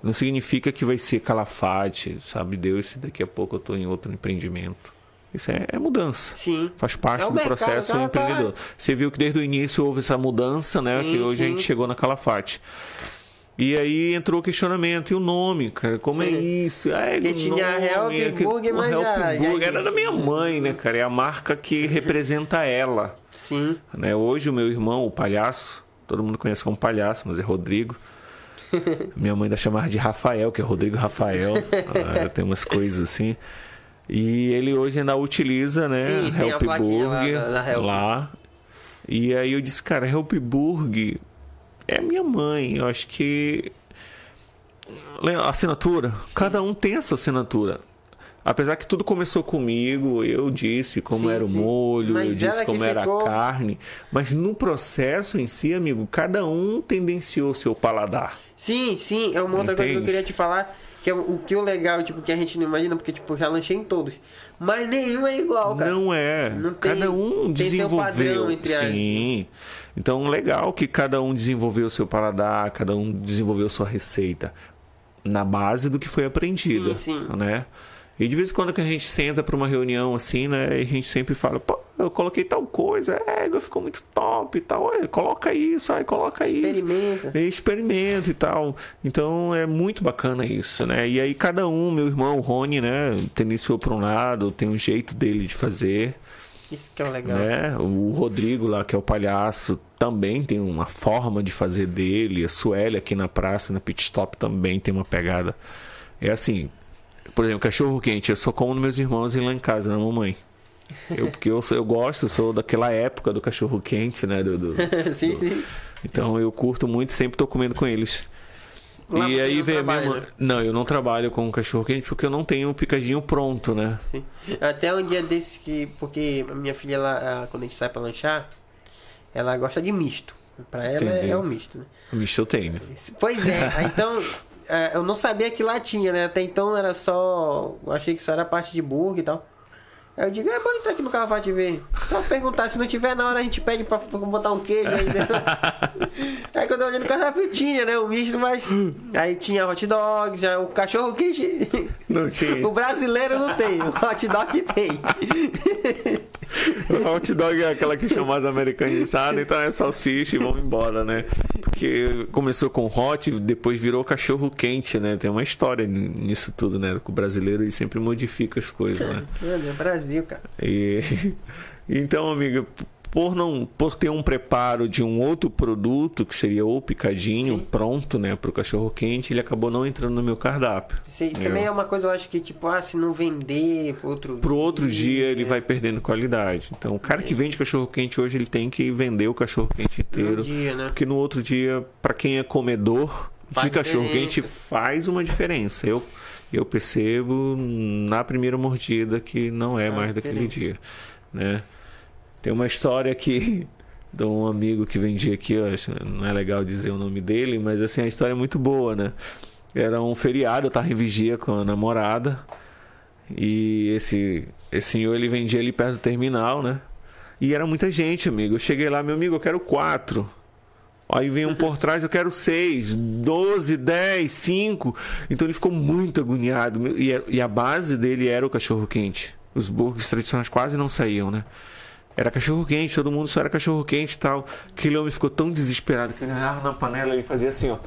Não significa que vai ser calafate, sabe Deus, se daqui a pouco eu estou em outro empreendimento. Isso é, é mudança. Sim. Faz parte É do mercado, processo o cara tá- empreendedor. Você viu que desde o início houve essa mudança, né? Sim, que hoje a sim. gente chegou na Calafate. E aí entrou o questionamento, e o nome, cara? Como é Sim. isso? É, Que tinha nome, Help que- Burger, mas já Burger era da minha mãe, né, cara? É a marca que (laughs) representa ela. Sim. Né? Hoje o meu irmão, o palhaço, todo mundo conhece como palhaço, mas é Rodrigo. (laughs) Minha mãe ainda chamava de Rafael, que é Rodrigo Rafael. Ah, tem umas coisas assim. E ele hoje ainda utiliza, né? Sim, a Help lá Burger Help. lá. E aí eu disse, cara, Help Burger é minha mãe. Eu acho que. Assinatura? Cada um tem a sua assinatura. Apesar que tudo começou comigo, eu disse como Sim, era o sim. molho, Mas eu disse como era ficou- a carne. Mas no processo em si, amigo, cada um tendenciou seu paladar. Sim, sim, é uma outra coisa que eu Entende? queria te falar. Que é o que o legal, tipo, que a gente não imagina, porque, tipo, eu já lanchei em todos. Mas nenhum é igual, cara. Não é. Não tem- cada um tem seu desenvolveu. padrão entre as- Sim. Então, legal que cada um desenvolveu seu paladar, cada um desenvolveu sua receita na base do que foi aprendido, Sim, sim. né? E de vez em quando que a gente senta para uma reunião assim, né, a gente sempre fala, pô, eu coloquei tal coisa, é, ficou muito top e tal, olha, coloca isso, aí coloca isso. Experimenta. E experimento e tal. Então é muito bacana isso, né? E aí cada um, meu irmão, o Rony, né, tendenciou para um lado, tem um jeito dele de fazer, Isso que é o legal. né? O Rodrigo lá, que é o palhaço, também tem uma forma de fazer dele. A Sueli aqui na praça, na pit stop, também tem uma pegada. É assim, por exemplo, cachorro quente, eu só como nos meus irmãos e lá em casa, na mamãe. Eu, (laughs) porque eu, sou- eu gosto, sou daquela época do cachorro quente, né? do- do, (laughs) sim, sim. então eu curto muito, sempre tô comendo com eles. Lá e aí vem a minha mãe. né? Não, eu não trabalho com cachorro quente porque eu não tenho o picadinho pronto, né? Sim. Até um dia desse que. Porque a minha filha, ela, quando a gente sai pra lanchar, ela gosta de misto. Pra ela é, Entendi. é o misto, né? Bicho, eu tenho. Pois é, (laughs) então. É, eu não sabia que lá tinha, né? Até então era só. Eu achei que só era parte de burger e tal. Aí eu digo, é bom entrar aqui no Calafate ver. Então perguntar, se não tiver na hora a gente pede pra, botar um queijo ainda. (laughs) aí quando eu olhei no cardápio tinha, né? O misto, mas. Aí tinha hot dog, já o cachorro quente. Não tinha. (laughs) O brasileiro não tem, o hot dog tem. (laughs) (laughs) Hot dog é aquela que chama as americanizadas, então é salsicha e vamos embora, né? Porque começou com hot, depois virou cachorro quente, né? Tem uma história nisso tudo, né? O brasileiro ele sempre modifica as coisas, né? Brasil, cara. E (laughs) então, amiga, por não por ter um preparo de um outro produto que seria o picadinho Sim. pronto, né, para o cachorro quente, ele acabou não entrando no meu cardápio. Isso aí também é uma coisa, eu acho que, tipo, ah, se não vender pro outro Pro outro dia ele é. vai perdendo qualidade. Então, o cara que vende cachorro quente hoje ele tem que vender o cachorro quente inteiro, Um dia, né? porque no outro dia, para quem é comedor Faz de cachorro quente faz uma diferença. Eu eu percebo na primeira mordida que não é Faz mais daquele dia, né? Tem uma história aqui (laughs) de um amigo que vendia aqui, eu acho, não é legal dizer o nome dele, mas assim, a história é muito boa, né? Era um feriado, eu tava em vigia com a namorada. E esse, esse senhor ele vendia ali perto do terminal, né? E era muita gente, amigo. Eu cheguei lá, meu amigo, eu quero quatro. Aí vem um por (laughs) trás, eu quero seis, doze, dez, cinco. Então ele ficou muito agoniado. E a, base dele era o cachorro-quente. Os burgers tradicionais quase não saíam, né? Era cachorro-quente, todo mundo só era cachorro-quente e tal. Aquele homem ficou tão desesperado que ele agarrava na panela e fazia assim, ó.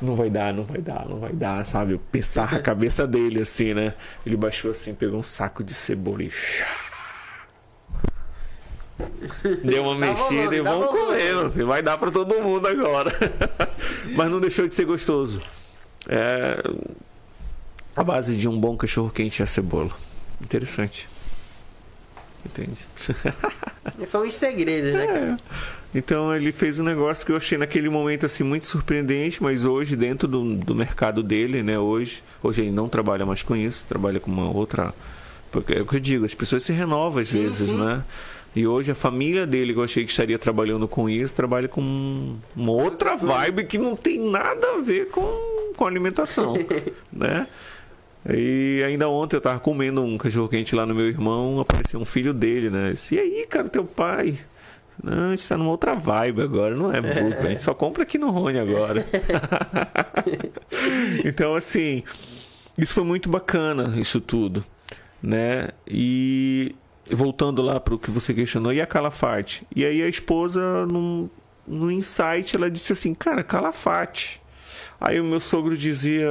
Não vai dar, não vai dar, não vai dar, sabe? Eu pensar a cabeça dele assim, né? Ele baixou assim, pegou um saco de cebola e. Deu uma mexida e vamos comer, vai dar para todo mundo agora. (laughs) Mas não deixou de ser gostoso. É a base de um bom cachorro quente é a cebola. Interessante. Entende? São os segredos, né? É. Então ele fez um negócio que eu achei naquele momento assim muito surpreendente, mas hoje dentro do, do mercado dele, né? Hoje, hoje ele não trabalha mais com isso, trabalha com uma outra. Porque é o que eu digo, as pessoas se renovam às sim, vezes, sim. né? E hoje a família dele, que eu achei que estaria trabalhando com isso, trabalha com uma outra vibe que não tem nada a ver com, com alimentação, (laughs) né? E ainda ontem eu tava comendo um cachorro quente lá no meu irmão, apareceu um filho dele, né? Disse, e aí, cara, teu pai? Não, a gente tá numa outra vibe agora, não é book, a gente só compra aqui no Rony agora. (laughs) então, assim, isso foi muito bacana, isso tudo, né? E voltando lá para o que você questionou, e a Calafate? E aí a esposa, num, num insight, ela disse assim, cara, Calafate. Aí o meu sogro dizia,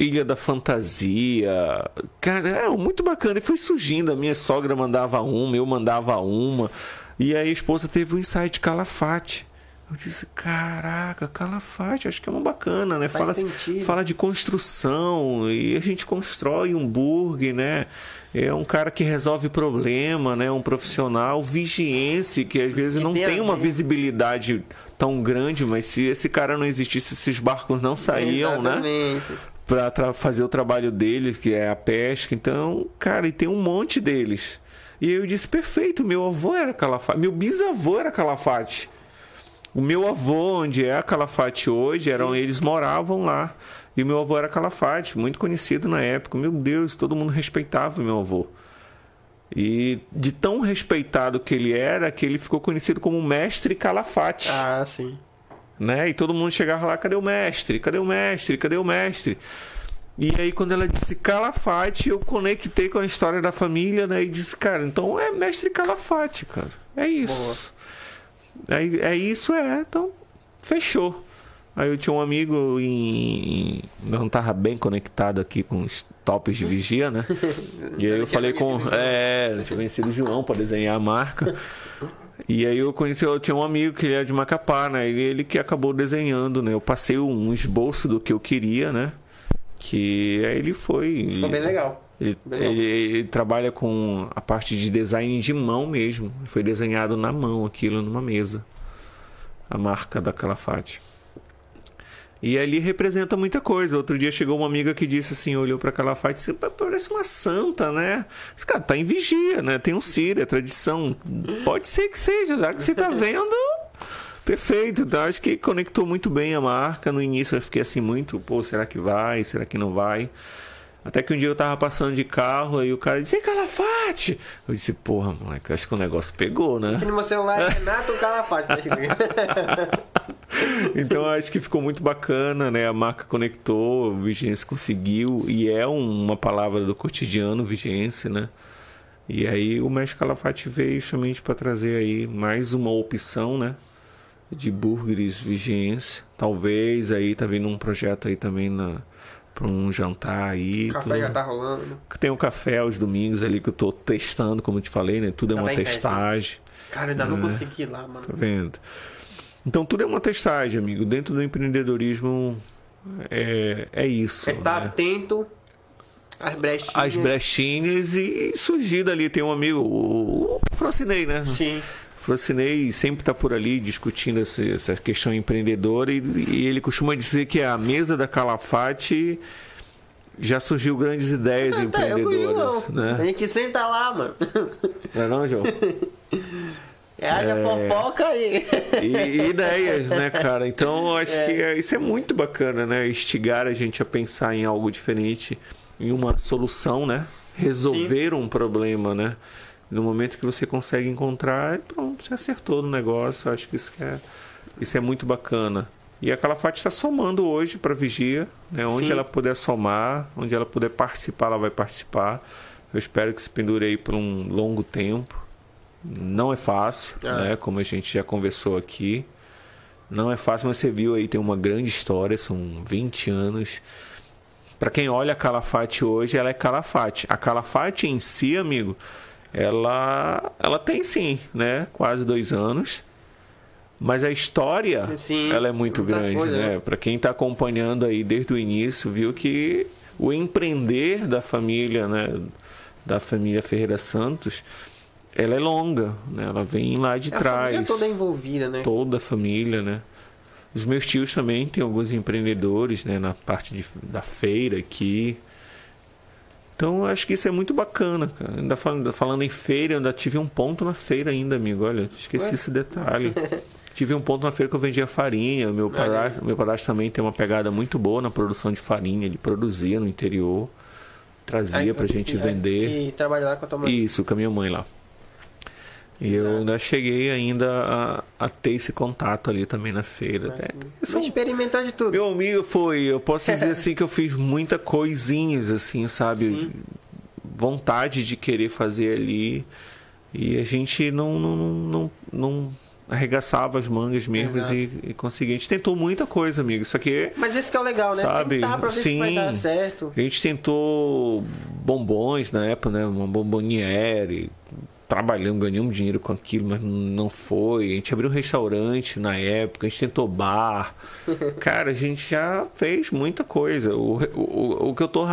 Ilha da Fantasia. Cara, é muito bacana. E foi surgindo. A minha sogra mandava uma, eu mandava uma. E aí a esposa teve um insight Calafate. Eu disse, caraca, Calafate, acho que é uma bacana, né? Faz fala, sentido. fala de construção e a gente constrói um burger, né? É um cara que resolve problema, né? Um profissional vigiense que às vezes não tem uma visibilidade tão grande, mas se esse cara não existisse, esses barcos não saíam, Exatamente. né? Para fazer o trabalho deles, que é a pesca. Então, cara, e tem um monte deles. E eu disse, perfeito, meu avô era Calafate, meu bisavô era Calafate. O meu avô, onde é a Calafate hoje, eram, eles moravam lá. E o meu avô era Calafate, muito conhecido na época. Meu Deus, todo mundo respeitava o meu avô. E de tão respeitado que ele era, que ele ficou conhecido como Mestre Calafate. Ah, sim. Né? E todo mundo chegava lá, cadê o mestre? Cadê o mestre? Cadê o mestre? E aí quando ela disse Calafate, eu conectei com a história da família, né? E disse, cara, então é Mestre Calafate, cara. É isso. É, é isso, é. Então, fechou. Aí eu tinha um amigo em. Não tava bem conectado aqui com os tops de vigia, né? (laughs) E aí eu falei com. É, eu tinha conhecido o João para desenhar a marca. (laughs) E aí eu conheci, eu tinha um amigo que ele era de Macapá, né? E ele que acabou desenhando, né? Eu passei um esboço do que eu queria, né? Que aí ele foi. Ficou bem legal. Ele, ele, ele, trabalha com a parte de design de mão mesmo. Foi desenhado na mão aquilo numa mesa. A marca da Calafate. E ali representa muita coisa. Outro dia chegou uma amiga que disse assim, olhou para Calafate e disse, parece uma santa, né? Esse cara tá em vigia, né? Tem um Sírio, é tradição. Pode ser que seja, já que você tá vendo. Perfeito, então acho que conectou muito bem a marca. No início eu fiquei assim muito, pô, será que vai? Será que não vai? Até que um dia eu tava passando de carro e o cara disse, Calafate! Eu disse, porra, moleque, acho que o negócio pegou, né? No meu celular é Renato Calafate, tá (laughs) então acho que ficou muito bacana, né? A marca conectou, Vigência conseguiu, e é uma palavra do cotidiano, Vigência, né? E aí o Mestre Calafate veio justamente para trazer aí mais uma opção, né? De burgers Vigência. Talvez aí tá vindo um projeto aí também na para um jantar aí. O café tudo. já tá rolando. Tem um café aos domingos ali que eu tô testando, como eu te falei, né? Tudo é Tá uma testagem. Cara, ainda não É. consegui ir lá, mano. Tá vendo? Então tudo é uma testagem, amigo. Dentro do empreendedorismo é, é isso. É tá né? atento às brechinhas. As brechinhas e surgir dali. Tem um amigo, o o Francinei, né? Sim. Francinei sempre está por ali discutindo essa, essa questão empreendedora e, e ele costuma dizer que a mesa da Calafate já surgiu grandes ideias (laughs) Tá, eu comigo empreendedoras, não. A né? gente senta lá, mano. Não é não, João? (laughs) É, haja fofoca aí. E, e ideias, né, cara? Então, eu acho que é- isso é muito bacana, né? Instigar a gente a pensar em algo diferente, em uma solução, né? Resolver um problema, né? No momento que você consegue encontrar, pronto, você acertou no negócio. Acho que isso é, Isso é muito bacana. E a Calafate está somando hoje para Vigia, né? onde Sim. ela puder somar, onde ela puder participar, ela vai participar. Eu espero que se pendure aí por um longo tempo. Não é fácil, Ah. né? como a gente já conversou aqui. Não é fácil, mas você viu aí, tem uma grande história, são 20 anos. Para quem olha a Calafate hoje, ela é Calafate. A Calafate em si, amigo, ela, ela tem sim, né? Quase dois anos. Mas a história, Sim, ela é muito grande, coisa, né? né? Para quem está acompanhando aí desde o início, viu que o empreender da família, né? Da família Ferreira Santos, ela é longa, né? Ela vem lá de A trás família toda envolvida, né? toda a família, né? Os meus tios também têm alguns empreendedores, né, na parte de, da feira aqui. Então, acho que isso é muito bacana, cara. Ainda falando, falando em feira, ainda tive um ponto na feira ainda, amigo. Olha, esqueci Ué? esse detalhe. (laughs) tive um ponto na feira que eu vendia farinha. Meu padrasto, meu padrasto também tem uma pegada muito boa na produção de farinha. Ele produzia no interior, trazia Aí, pra gente é, vender. Que trabalha lá com a tua mãe. Isso, com a minha mãe lá. E eu ainda cheguei ainda a, a ter esse contato ali também na feira. É, Você experimentou de tudo. meu amigo foi, eu posso dizer (laughs) assim que eu fiz muita coisinhas assim, sabe? Sim. Vontade de querer fazer ali. E a gente não, não, não, não, arregaçava as mangas mesmo e, e conseguia. A gente tentou muita coisa, amigo. Isso aqui Mas esse que é o legal, né? Sabe? Tentar pra ver se vai Sim. dar certo. a gente tentou bombons na época, né? Uma bomboniere. Trabalhamos, ganhamos dinheiro com aquilo, mas não foi. A gente abriu um restaurante na época, a gente tentou bar. (laughs) Cara, a gente já fez muita coisa. O, o, o que eu tô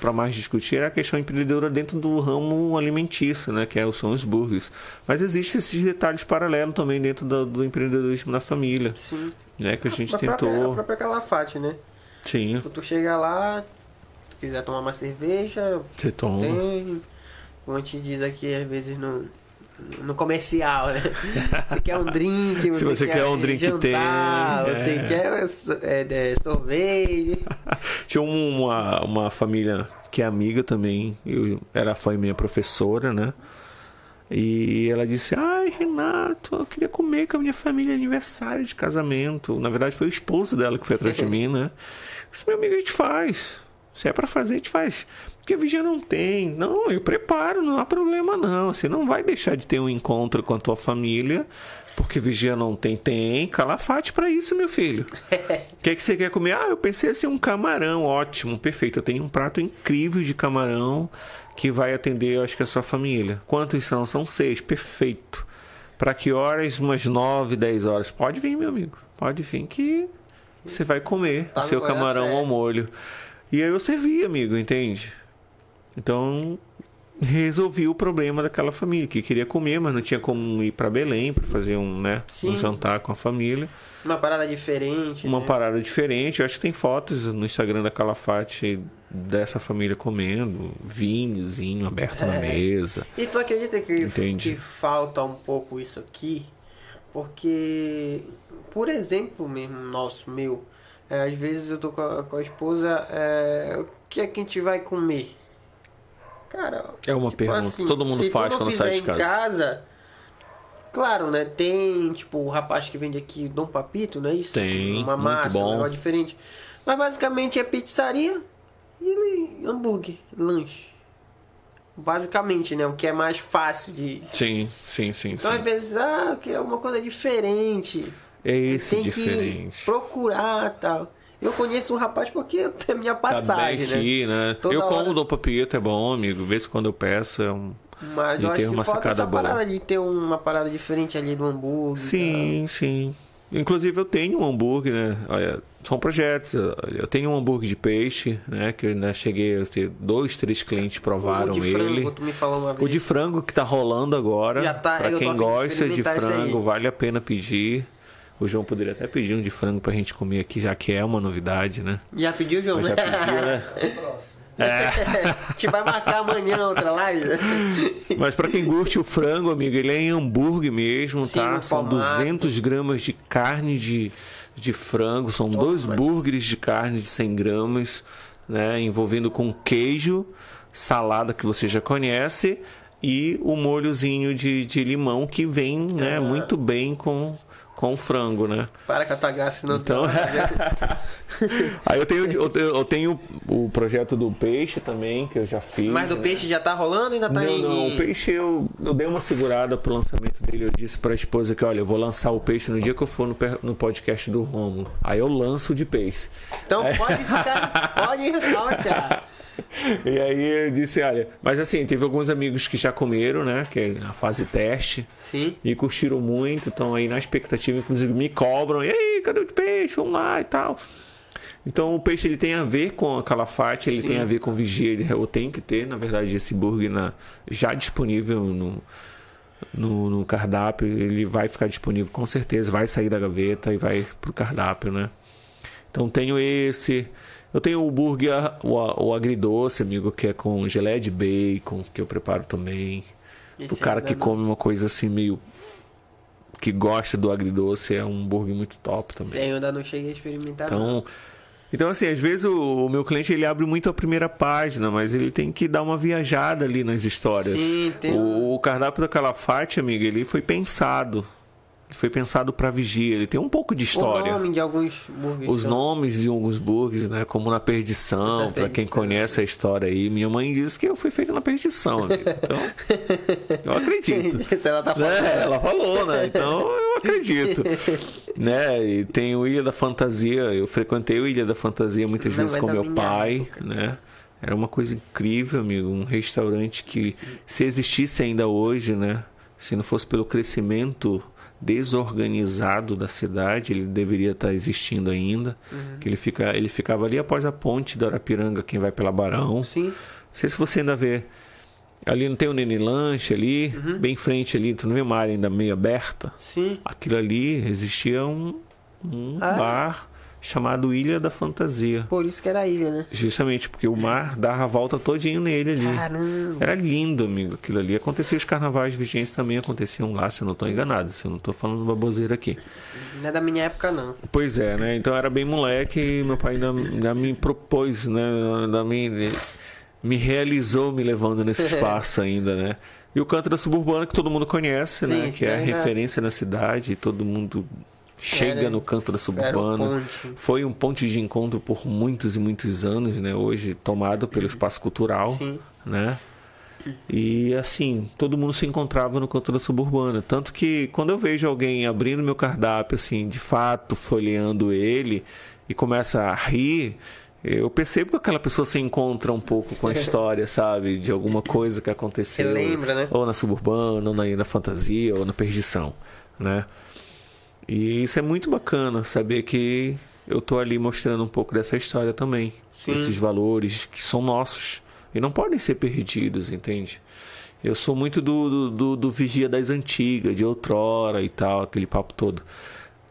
para mais discutir é a questão empreendedora dentro do ramo alimentício, né? Que é, são os burgers. Mas existem esses detalhes paralelos também dentro do, do empreendedorismo na família, Sim. né? Que a gente a própria, tentou. a própria Calafate, né? Sim, Quando tu chega lá, quiser tomar uma cerveja, você toma. tem. Como a gente diz aqui, às vezes no, no comercial, né? (laughs) Você quer um drink, você, Se você quer um drink, jantar, tem, Você é. quer é, é, sorvete. (laughs) Tinha uma, uma família que é amiga também, eu, ela foi minha professora, né? E ela disse: Ai, Renato, eu queria comer com a minha família aniversário de casamento. Na verdade, foi o esposo dela que foi atrás de (laughs) mim, né? Disse: Meu amigo, a gente faz. Se é pra fazer, a gente faz. Porque vigia não tem. Não, eu preparo, não há problema não. Você não vai deixar de ter um encontro com a tua família. Porque vigia não tem. Tem calafate pra isso, meu filho. (laughs) O que, é que você quer comer? Ah, eu pensei assim, um camarão. Ótimo, perfeito. Eu tenho um prato incrível de camarão que vai atender, eu acho que a sua família. Quantos são? São seis. Perfeito. Para que horas? Umas nove, dez horas. Pode vir, meu amigo. Pode vir que você vai comer Tá seu camarão certo. ao molho. E aí eu servi, amigo, entende? Então resolvi o problema daquela família que queria comer, mas não tinha como ir para Belém para fazer um, né, um jantar com a família. Uma parada diferente. Uma né? parada diferente. Eu acho que tem fotos no Instagram da Calafate dessa família comendo, vinhozinho aberto na É. mesa. E tu acredita que, Entendi. que falta um pouco isso aqui? Porque, por exemplo, mesmo, nosso, meu, é, às vezes eu tô com a, com a esposa, é, o que é que a gente vai comer? Cara, É uma tipo pergunta. assim, Todo mundo faz quando sai de em casa. Claro, né? Tem, tipo, o rapaz que vende aqui, Dom Papito, não é isso? Tem, Uma muito massa, bom. um negócio diferente. Mas basicamente é pizzaria e hambúrguer, lanche. Basicamente, né? O que é mais fácil de. Sim, sim, sim, Então, às sim. vezes, ah, eu queria alguma coisa diferente. É esse Tem que diferente. procurar tal. Eu conheço um rapaz porque a minha Tá passagem, né? aqui, né? Toda eu hora. como Dom Papito, é bom, amigo. Vê se quando eu peço é um. Mas E eu acho tem que uma falta essa boa. parada de ter uma parada diferente ali do hambúrguer. Sim, sim. Inclusive eu tenho um hambúrguer, né? Olha, são projetos. Eu- tenho um hambúrguer de peixe, né? Que eu ainda cheguei a ter dois, três clientes provaram o de ele. frango, tu me falou uma vez. O de frango que tá rolando agora. Já tá, pra quem gosta de frango, vale a pena pedir. O João poderia até pedir um de frango pra gente comer aqui, já que é uma novidade, né? Já pediu, João? Mas já pediu, né? (laughs) Próximo. A gente vai marcar amanhã outra live. Mas pra quem curte o frango, amigo, ele é em hambúrguer mesmo, Sim, tá? São formato. 200 gramas de carne de, de frango, são dois mas- burgers de carne de 100 gramas, né? Envolvendo com queijo, salada que você já conhece e o molhozinho de, de limão que vem, né? Ah. Muito bem com, com frango, né? Para com a tua graça, Então- tu... (laughs) Aí eu tenho, eu tenho, eu tenho o projeto do peixe também, que eu já fiz. Mas o né? peixe já tá rolando ainda tá Não, em... não, o peixe eu, eu dei uma segurada pro lançamento dele. Eu disse pra esposa que, olha, eu vou lançar o peixe no dia que eu for no, no podcast do Romulo. Aí eu lanço de peixe. Então pode ficar... pode ressaltar. (laughs) (laughs) E aí eu disse, olha, mas assim, teve alguns amigos que já comeram, né? Que é a fase teste. Sim. E curtiram muito, estão aí na expectativa, inclusive me cobram, e aí, cadê o peixe? Vamos lá e tal. Então o peixe ele tem a ver com a calafate, ele Sim. tem a ver com vigia, ele eu tenho que ter, na verdade, esse burger na, já disponível no, no, no cardápio, ele vai ficar disponível com certeza, vai sair da gaveta e vai pro cardápio, né? Então tenho esse, eu tenho o burger, o, o agridoce, amigo, que é com gelé de bacon, que eu preparo também. Esse O cara ainda que não. come uma coisa assim meio que gosta do agridoce é um hambúrguer muito top também. aí eu ainda não cheguei a experimentar. não. Então, então assim, às vezes o, o meu cliente ele abre muito a primeira página, mas ele tem que dar uma viajada ali nas histórias. Sim, tem o, o cardápio da Calafate, amigo, ele foi pensado. Foi pensado para vigia, ele tem um pouco de história. O nome de alguns burgers. Os são- nomes de alguns burgers, né? Como na perdição, Na pra quem conhece a história aí. Minha mãe disse que eu fui feito na perdição, amigo. Então, (laughs) eu acredito. Se ela tá falando. É, ela falou, né? Então eu acredito. (laughs) né? E tem o Ilha da Fantasia. Eu frequentei o Ilha da Fantasia muitas Não vezes com meu pai, época. né? Era uma coisa incrível, amigo. Um restaurante que, se existisse ainda hoje, né? Se não fosse pelo crescimento desorganizado da cidade, ele deveria estar existindo ainda. Uhum. Que ele, fica, ele ficava ali após a ponte da Arapiranga, quem vai pela Barão. Sim. Não sei se você ainda vê. Ali não tem o Nene Lanche ali, Uhum. bem em frente ali, tu não vê uma área ainda meio aberta? Sim. Aquilo ali existia um, um Ah. bar chamado Ilha da Fantasia. Por isso que era ilha, né? Justamente porque o mar dava a volta todinho nele ali. Caramba. Era lindo, amigo, aquilo ali. Acontecia os carnavais vigentes também aconteciam lá, se eu não estou enganado, se eu não estou falando baboseira aqui. Não é da minha época, não. Pois é, né? Então eu era bem moleque e meu pai ainda, ainda me propôs, né? Ainda me, me realizou me levando nesse (laughs) espaço ainda, né? E o canto da suburbana que todo mundo conhece, né? Sim, Que é a referência na cidade, todo mundo chega Era- no canto da suburbana. Foi um ponto de encontro por muitos e muitos anos, né? Hoje tomado pelo espaço cultural, Sim. né? E assim, todo mundo se encontrava no canto da suburbana. Tanto que quando eu vejo alguém abrindo meu cardápio, assim, de fato, folheando ele e começa a rir, eu percebo que aquela pessoa se encontra um pouco com a (laughs) história, sabe? De alguma coisa que aconteceu. Você lembra, né? Ou na suburbana, ou na, na fantasia, ou na perdição, né? E isso é muito bacana, saber que eu tô ali mostrando um pouco dessa história também. Sim. Esses valores que são nossos e não podem ser perdidos, entende? Eu sou muito do, do, do, do vigia das antigas, de outrora e tal, aquele papo todo.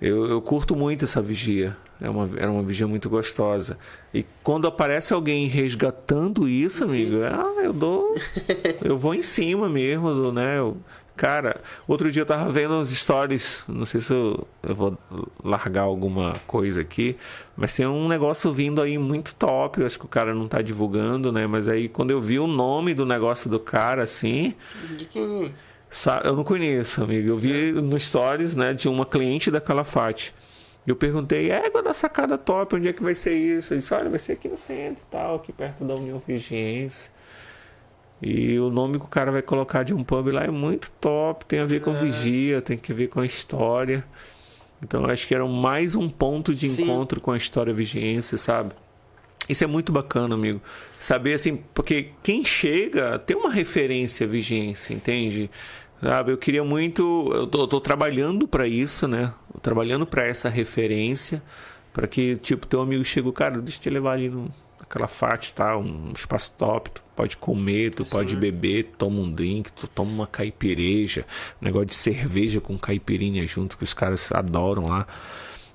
Eu, eu curto muito essa vigia. É uma, era uma vigia muito gostosa. E quando aparece alguém resgatando isso, amigo, ah, eu dou. Eu vou em cima mesmo, né? Eu- cara, outro dia eu tava vendo uns stories. Não sei se eu, eu vou largar alguma coisa aqui. Mas tem um negócio vindo aí muito top. Eu acho que o cara não tá divulgando, né? Mas aí quando eu vi o nome do negócio do cara, assim. De quem? Sa- Eu não conheço, amigo. Eu vi no stories, né, de uma cliente da Calafate. Eu perguntei, égua da sacada top, onde é que vai ser isso? Ele disse, olha, vai ser aqui no centro, tal, aqui perto da União Vigiense. E o nome que o cara vai colocar de um pub lá é muito top, tem a ver com Ah. vigia, tem a ver com a história. Então acho que era mais um ponto de Sim. encontro com a história vigiense, sabe? Isso é muito bacana, amigo. Saber assim, porque quem chega tem uma referência vigência, entende? Sabe, eu queria muito, eu tô, eu tô trabalhando para isso, né? Trabalhando para essa referência, para que tipo teu amigo chega, cara, deixa eu te levar ali no aquela fat, tá, um espaço top, tu pode comer, tu pode beber, tu toma um drink, tu toma uma caipireja, um negócio de cerveja com caipirinha junto que os caras adoram lá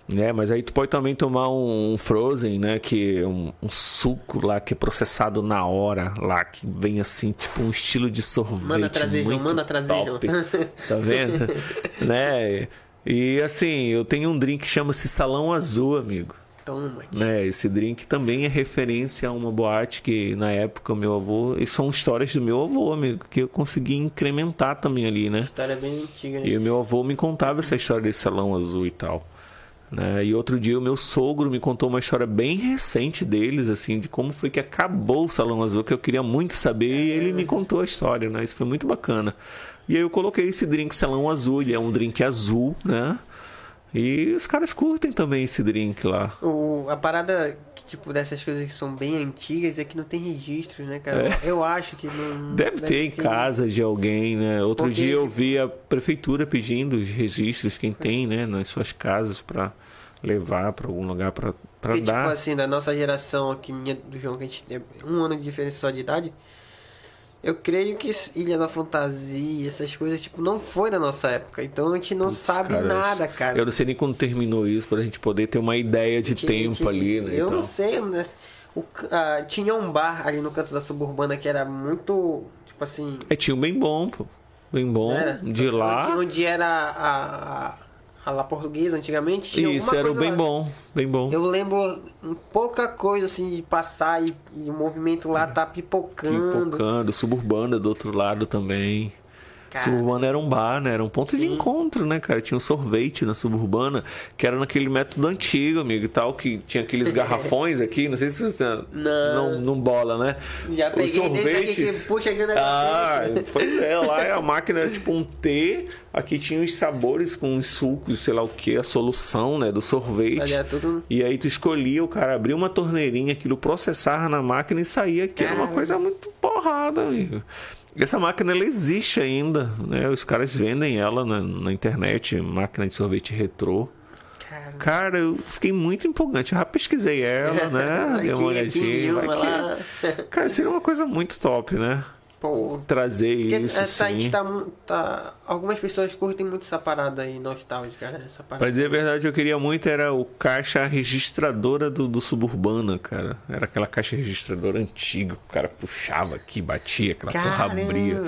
né? Mas aí tu pode também tomar um, um frozen, né? Que é um, um suco lá que é processado na hora lá, que vem assim, tipo um estilo de sorvete. Manda trazer, muito manda trazer, top, (laughs) Tá vendo? (laughs) né? E assim, eu tenho um drink que chama-se Salão Azul, amigo. Toma. né? Esse drink também é referência a uma boate que na época meu avô, e são histórias do meu avô, amigo, que eu consegui incrementar também ali, né? História bem antiga, né? E o meu avô me contava essa história desse salão azul e tal. Né? E outro dia o meu sogro me contou uma história bem recente deles, assim, de como foi que acabou o Salão Azul, que eu queria muito saber, e ele me contou a história, né? Isso foi muito bacana. E aí eu coloquei esse drink Salão Azul, ele é um drink azul, né? E os caras curtem também esse drink lá. O, a parada, que, tipo, dessas coisas que são bem antigas é que não tem registro, né, cara? É. Eu acho que não. Deve ter em casa de alguém, né? Outro Porque- dia eu vi a prefeitura pedindo os registros, quem tem, né, nas suas casas, para levar para algum lugar para Porque, dar. tipo assim, da nossa geração aqui, minha do João, que a gente tem um ano de diferença só de idade. Eu creio que Ilha da Fantasia, essas coisas, tipo, não foi da nossa época. Então a gente não Putz, sabe cara, nada, cara. Eu não sei nem quando terminou isso, pra gente poder ter uma ideia de tempo ali, né? Eu então. não sei, mas o, ah, tinha um bar ali no canto da suburbana que era muito, tipo assim. É, tinha um bem bom, pô. Bem bom. era, de lá. Onde, onde era a, a, a La Portuguesa antigamente. Tinha Isso, era bem lá. bom. Bem bom. Eu lembro pouca coisa assim de passar e, e o movimento lá tá pipocando. Pipocando, suburbana do outro lado também. Cara. Suburbana era um bar, né? Era um ponto de Sim. encontro, né, cara? Tinha um sorvete na suburbana, que era naquele método antigo, amigo, e tal, que tinha aqueles (laughs) garrafões aqui, não sei se você Não. não, não bola, né? Já Os peguei desse aqui que puxa aqui o negócio. Ah, pois é, (laughs) lá a máquina era tipo um T, aqui tinha os sabores com os sucos, sei lá o que, a solução, né, do sorvete. Olha, tudo. E aí tu escolhia, o cara abria uma torneirinha, aquilo processava na máquina e saía, que era uma coisa muito porrada, amigo. Essa máquina ela existe ainda, né? Os caras vendem ela na, na internet, máquina de sorvete retrô. Cara, Cara, eu fiquei muito empolgante. Eu já pesquisei ela, né? (laughs) Dei uma olhadinha. Cara, seria uma coisa muito top, né? Pô. Trazer isso, essa, a sim. gente tá, tá. Algumas pessoas curtem muito essa parada aí nostálgica, né? Essa parada. Pra dizer a verdade, eu queria muito era o caixa registradora do, do Suburbana, cara. Era aquela caixa registradora antiga, que o cara puxava aqui, batia, aquela Caramba. abria.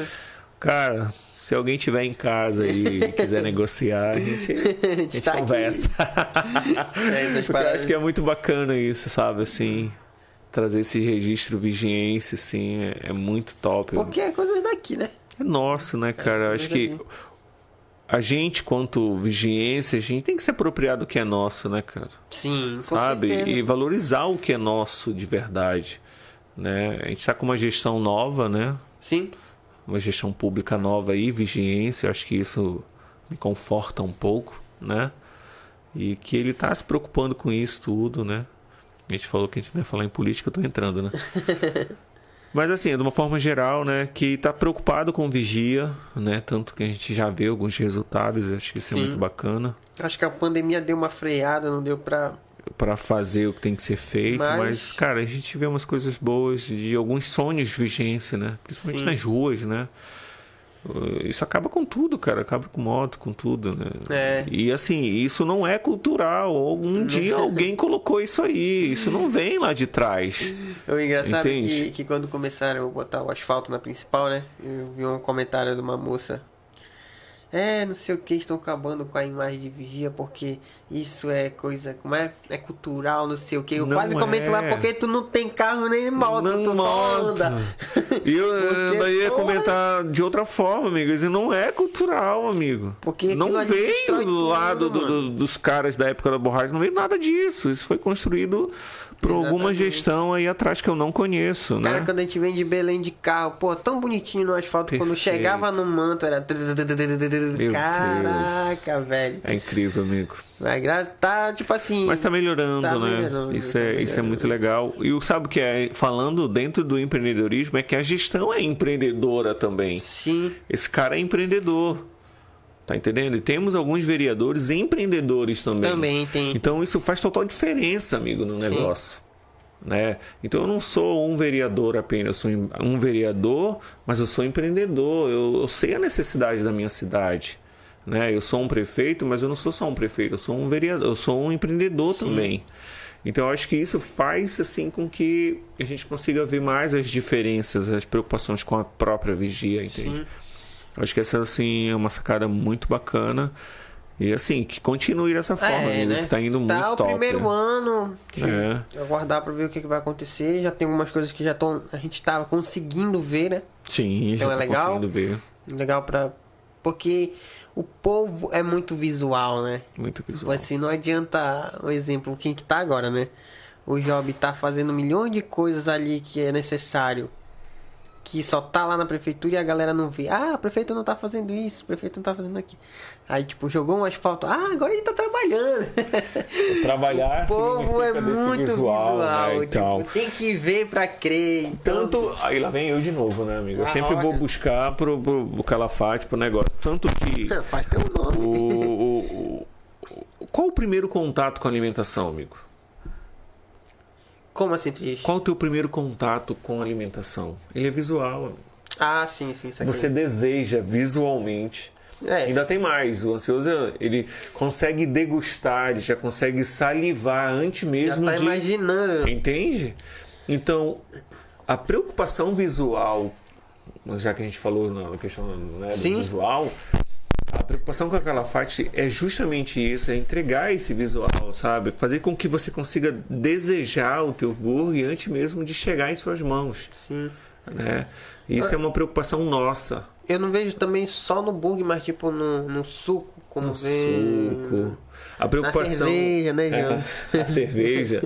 Cara, se alguém tiver em casa e quiser (laughs) negociar, a gente, a gente tá conversa. (laughs) É, Porque eu acho que é muito bacana isso, sabe? Assim, trazer esse registro vigência, assim, é, é muito top. Porque é coisa daqui, né? É nosso, né, cara? Eu acho que a gente, quanto vigência, a gente tem que se apropriar do que é nosso, né, cara? Sim, Sabe? E valorizar o que é nosso de verdade. Né? A gente está com uma gestão nova, né? Sim. Uma gestão pública nova aí, vigência. Eu acho que isso me conforta um pouco, né? E que ele está se preocupando com isso tudo, né? A gente falou que a gente não ia falar em política, eu tô entrando, né? (laughs) Mas assim, de uma forma geral, né, que está preocupado com vigia, né, tanto que a gente já vê alguns resultados, acho que isso Sim. é muito bacana Acho que a pandemia deu uma freada, não deu pra. para fazer o que tem que ser feito, mas... Mas- cara, a gente vê umas coisas boas de alguns sonhos de vigência, né, principalmente Sim. nas ruas, né. Uh, Isso acaba com tudo, cara. Acaba com moto, com tudo, né? É. E assim, isso não é cultural. Um dia alguém colocou isso aí. Isso não vem lá de trás. O engraçado é que, que quando começaram a botar o asfalto na principal, né? Eu vi um comentário de uma moça. É, não sei o que, estão acabando com a imagem de vigia porque isso é coisa, como é? É cultural, não sei o que. Eu Não quase comento lá é. porque tu não tem carro nem moto, Não tu só moto. anda. E eu (laughs) Porque, ainda ia comentar de outra forma, amigo. Isso não é cultural, amigo. Porque não veio do lado do- do- dos caras da época da borracha. Não veio nada disso. Isso foi construído por alguma gestão aí atrás que eu não conheço, Cara, né? quando a gente vem de Belém de carro, pô, tão bonitinho no asfalto, quando Perfeito. chegava no manto era. Meu Caraca, velho. É incrível, amigo. Mas tá tipo assim. Mas tá melhorando, Tá né? melhorando, isso, tá é, isso é melhorando. muito legal. E o sabe o que é? Falando dentro do empreendedorismo, é que a gestão é empreendedora também. Sim, Esse cara é empreendedor. Tá entendendo? E temos alguns vereadores empreendedores também. também tem. Então isso faz total diferença, amigo, no negócio. Né? Então eu não sou um vereador apenas, eu sou um- vereador, mas eu sou empreendedor. Eu, eu sei a necessidade da minha cidade. Né? Eu sou um prefeito, mas eu não sou só um prefeito, eu sou um vereador, eu sou um empreendedor também. Então eu acho que isso faz assim com que a gente consiga ver mais as diferenças, as preocupações com a própria vigia, entende? Sim. Acho que essa assim é uma sacada muito bacana. E assim, que continue dessa forma, É, né? que tá indo Tá muito o top. primeiro né? ano. É. Aguardar pra ver o que, que vai acontecer. Já tem algumas coisas que já estão. A gente tava conseguindo ver, né? Sim, Então já é tô legal? conseguindo ver. Legal pra. Porque o povo é muito visual, né? Muito Tipo visual. assim, não adianta, um exemplo, quem que tá agora, né? O Job tá fazendo milhões de coisas ali que é necessário. Que só tá lá na prefeitura e a galera não vê. Ah, a prefeita não tá fazendo isso, o prefeito não tá fazendo aquilo. Aí, tipo, jogou um asfalto. Ah, agora ele tá trabalhando. (laughs) Trabalhar O povo é muito visual. né, tipo, então. tem que ver pra crer. Então, Tanto. Aí lá vem eu de novo, né, amigo? Eu Ah, sempre vou olha. buscar pro, pro, pro calafate, pro negócio. Tanto que. (laughs) Faz teu nome. o- o- o- qual o primeiro contato com a alimentação, amigo? Como assim diz? Qual o teu primeiro contato com a alimentação? Ele é visual, amigo. Ah, sim, sim. Isso aqui. Você deseja visualmente. É, Ainda tem mais. O ansioso, ele consegue degustar, ele já consegue salivar antes já mesmo tá de. imaginando. Entende? Então, a preocupação visual, já que a gente falou na questão né, do Sim. visual, preocupação com a Calafate é justamente isso, é entregar esse visual, sabe? Fazer com que você consiga desejar o teu burger antes mesmo de chegar em suas mãos, Sim. né? Isso é uma preocupação nossa. Eu não vejo também só no burger, mas tipo no, no suco, como No vem. suco. A Na preocupação. cerveja, né, João? (laughs) É, a cerveja.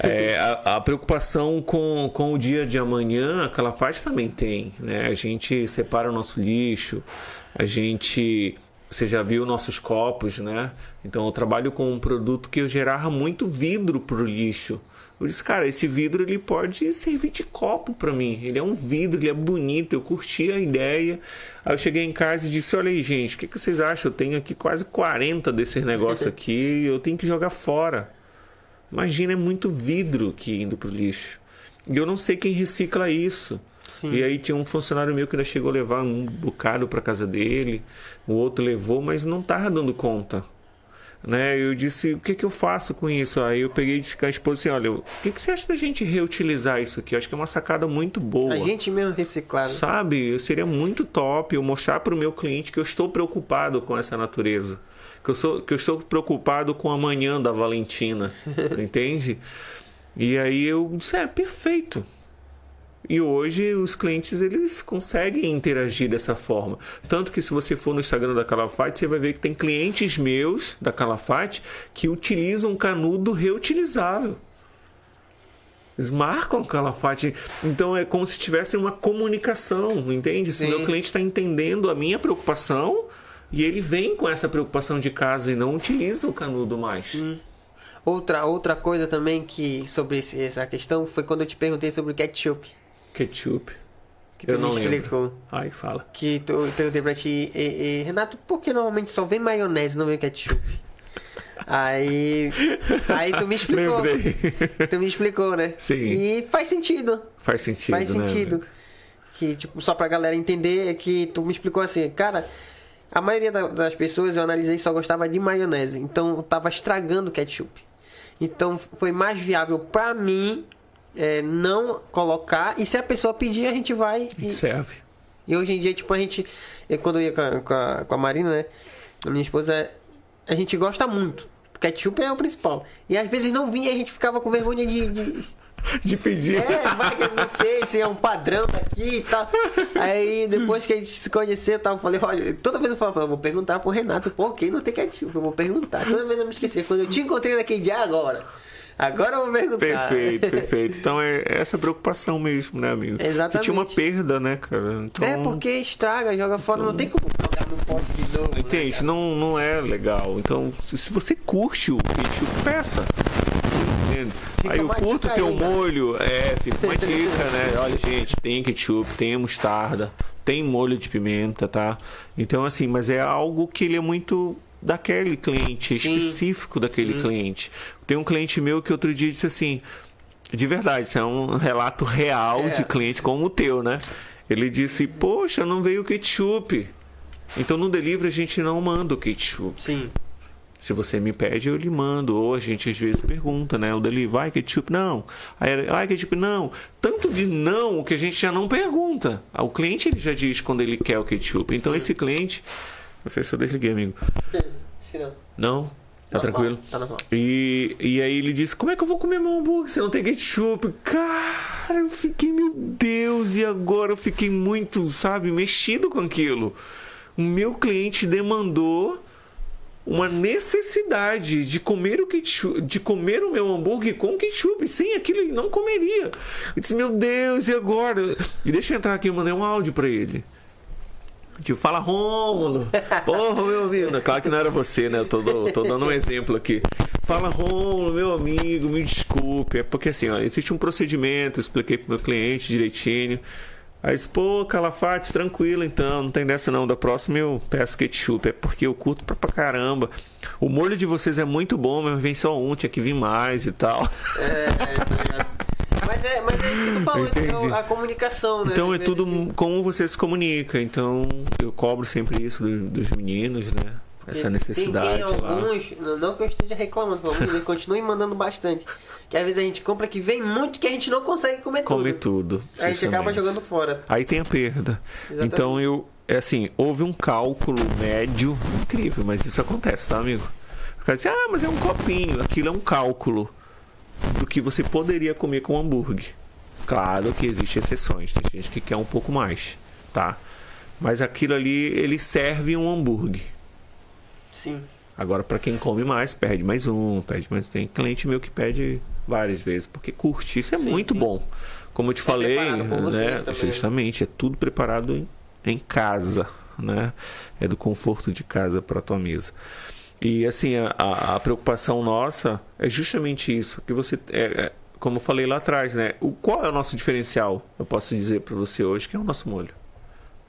É, a, a preocupação com, com o dia de amanhã, a Calafate também tem. Né? A gente separa o nosso lixo, a gente. Você já viu nossos copos, né? Então eu trabalho com um produto que eu gerava muito vidro pro lixo. Eu disse, cara, esse vidro ele pode servir de copo para mim. Ele é um vidro, ele é bonito, eu curti a ideia. Aí eu cheguei em casa e disse, olha aí, gente, o que, que vocês acham? Eu tenho aqui quase 40 desses negócios (laughs) aqui eu tenho que jogar fora. Imagina, é muito vidro que indo pro lixo. E eu não sei quem recicla isso. Sim. E aí tinha um funcionário meu que ainda chegou a levar um bocado para casa dele, o outro levou, mas não tava dando conta. Né? Eu disse, o que, que eu faço com isso? Aí eu peguei e disse com a esposa assim, olha, o que, que você acha da gente reutilizar isso aqui? Eu acho que é uma sacada muito boa. A gente mesmo reciclar. né? Sabe, seria muito top eu mostrar para o meu cliente que eu estou preocupado com essa natureza. Que eu, sou, que eu estou preocupado com a manhã da Valentina. (laughs) entende? E aí eu disse, é, perfeito. E hoje os clientes eles conseguem interagir dessa forma. Tanto que se você for no Instagram da Calafate, você vai ver que tem clientes meus da Calafate que utilizam canudo reutilizável. Eles marcam Calafate. Então é como se tivesse uma comunicação, entende? Se o Sim. meu cliente está entendendo a minha preocupação e ele vem com essa preocupação de casa e não utiliza o canudo mais. Outra, outra coisa também que sobre essa questão foi quando eu te perguntei sobre o ketchup. Ketchup. Que Eu tu não me lembro. explicou. Ai, fala. Que tu, eu perguntei pra ti, e, e, Renato, por que normalmente só vem maionese, não vem ketchup? Aí. Aí tu me explicou. Lembrei. Tu me explicou, né? Sim. E faz sentido. Faz sentido, faz né, sentido. amigo? que, tipo, só pra galera entender é que tu me explicou assim, cara. A maioria da- das pessoas eu analisei só gostava de maionese. Então eu tava estragando o ketchup. Então foi mais viável pra mim é, não colocar. E se a pessoa pedir, a gente vai e, Serve. e hoje em dia, tipo, a gente. eu, quando eu ia com a, com a, com a Marina, né? A minha esposa, a gente gosta muito. Ketchup é o principal. E às vezes não vinha, a gente ficava com vergonha de. de- (laughs) De pedir. É, vai que eu não sei se é um padrão aqui e tal. Aí depois que a gente se conheceu, eu tava, falei, olha, toda vez eu falo, eu vou perguntar pro Renato por que não tem ketchup. Eu vou perguntar. Toda vez eu me esqueci. Quando eu te encontrei naquele dia, agora. Agora eu vou perguntar. Perfeito, perfeito. Então é essa preocupação mesmo, né, amigo? Exatamente. Que tinha uma perda, né, cara? Então, É, porque estraga, joga fora, não tem como jogar no pote de novo. né, Entende? cara? não, não é legal. Então, se você curte o ketchup, peça. Fica Aí eu curto teu aí, né? molho. É, fica uma dica, né? Olha, gente, tem ketchup, tem mostarda, tem molho de pimenta, tá? Então, assim, mas é algo que ele é muito daquele cliente, Sim. específico daquele cliente. Tem um cliente meu que outro dia disse assim, de verdade, isso é um relato real É. de cliente como o teu, né? Ele disse, poxa, não veio ketchup. Então no delivery a gente não manda o ketchup. Sim. Se você me pede, eu lhe mando. Ou a gente às vezes pergunta, né? O delivery, vai ketchup? Não. Aí, vai ketchup? Não. Tanto de não que a gente já não pergunta. O cliente ele já diz quando ele quer o ketchup. Então esse cliente. Não sei se eu desliguei, amigo. (laughs) que não. Não? Tá Normal, tranquilo? Tá normal. E, e aí ele disse, como é que eu vou comer meu hambúrguer se não tem ketchup? Cara, eu fiquei, meu Deus, e agora eu fiquei muito, sabe, mexido com aquilo. O meu cliente demandou uma necessidade de comer o ketchup, de comer o meu hambúrguer com ketchup. Sem aquilo ele não comeria. Eu disse, meu Deus, e agora? E deixa eu entrar aqui, eu mandei um áudio pra ele. Tipo, fala Rômulo. Porra, meu amigo. Claro que não era você, né? Eu tô, tô dando um exemplo aqui. Fala Rômulo, meu amigo, me desculpe. É porque assim, ó, existe um procedimento, eu expliquei pro meu cliente direitinho. Aí, pô, Calafate, tranquilo então, não tem dessa não. Da próxima eu peço ketchup. É porque eu curto pra, pra caramba. O molho de vocês é muito bom, mas vem só um, tinha que vir mais e tal. É, tá ligado? Mas é, mas é isso que falando, Entendi. entendeu? a comunicação, né? Então é vezes, tudo assim, como você se comunica. Então eu cobro sempre isso dos, dos meninos, né? Essa necessidade tem, tem lá. alguns, não- que eu esteja reclamando, pelo menos, continuem mandando bastante. Que às vezes a gente compra que vem muito que a gente não consegue comer Come tudo. tudo. A gente acaba jogando fora. Aí tem a perda. Exatamente. Então eu. É assim, houve um cálculo médio. Incrível, mas isso acontece, tá, amigo? O cara diz, ah, mas é um copinho. Aquilo é um cálculo do que você poderia comer com hambúrguer. Claro que existem exceções. Tem gente que quer um pouco mais, tá? Mas aquilo ali, ele serve um hambúrguer. Sim. Agora, para quem come mais, pede mais um, pede mais. Tem cliente meu que pede várias vezes, porque curte. Isso é Sim, muito sim. bom. Como eu te falei, por vocês né? Justamente, é tudo preparado em, em casa, né? É do conforto de casa para tua mesa. E assim, a, a- preocupação nossa é justamente isso, que você é, é, como eu falei lá atrás, né? O qual é o nosso diferencial? Eu posso dizer para você hoje que é o nosso molho.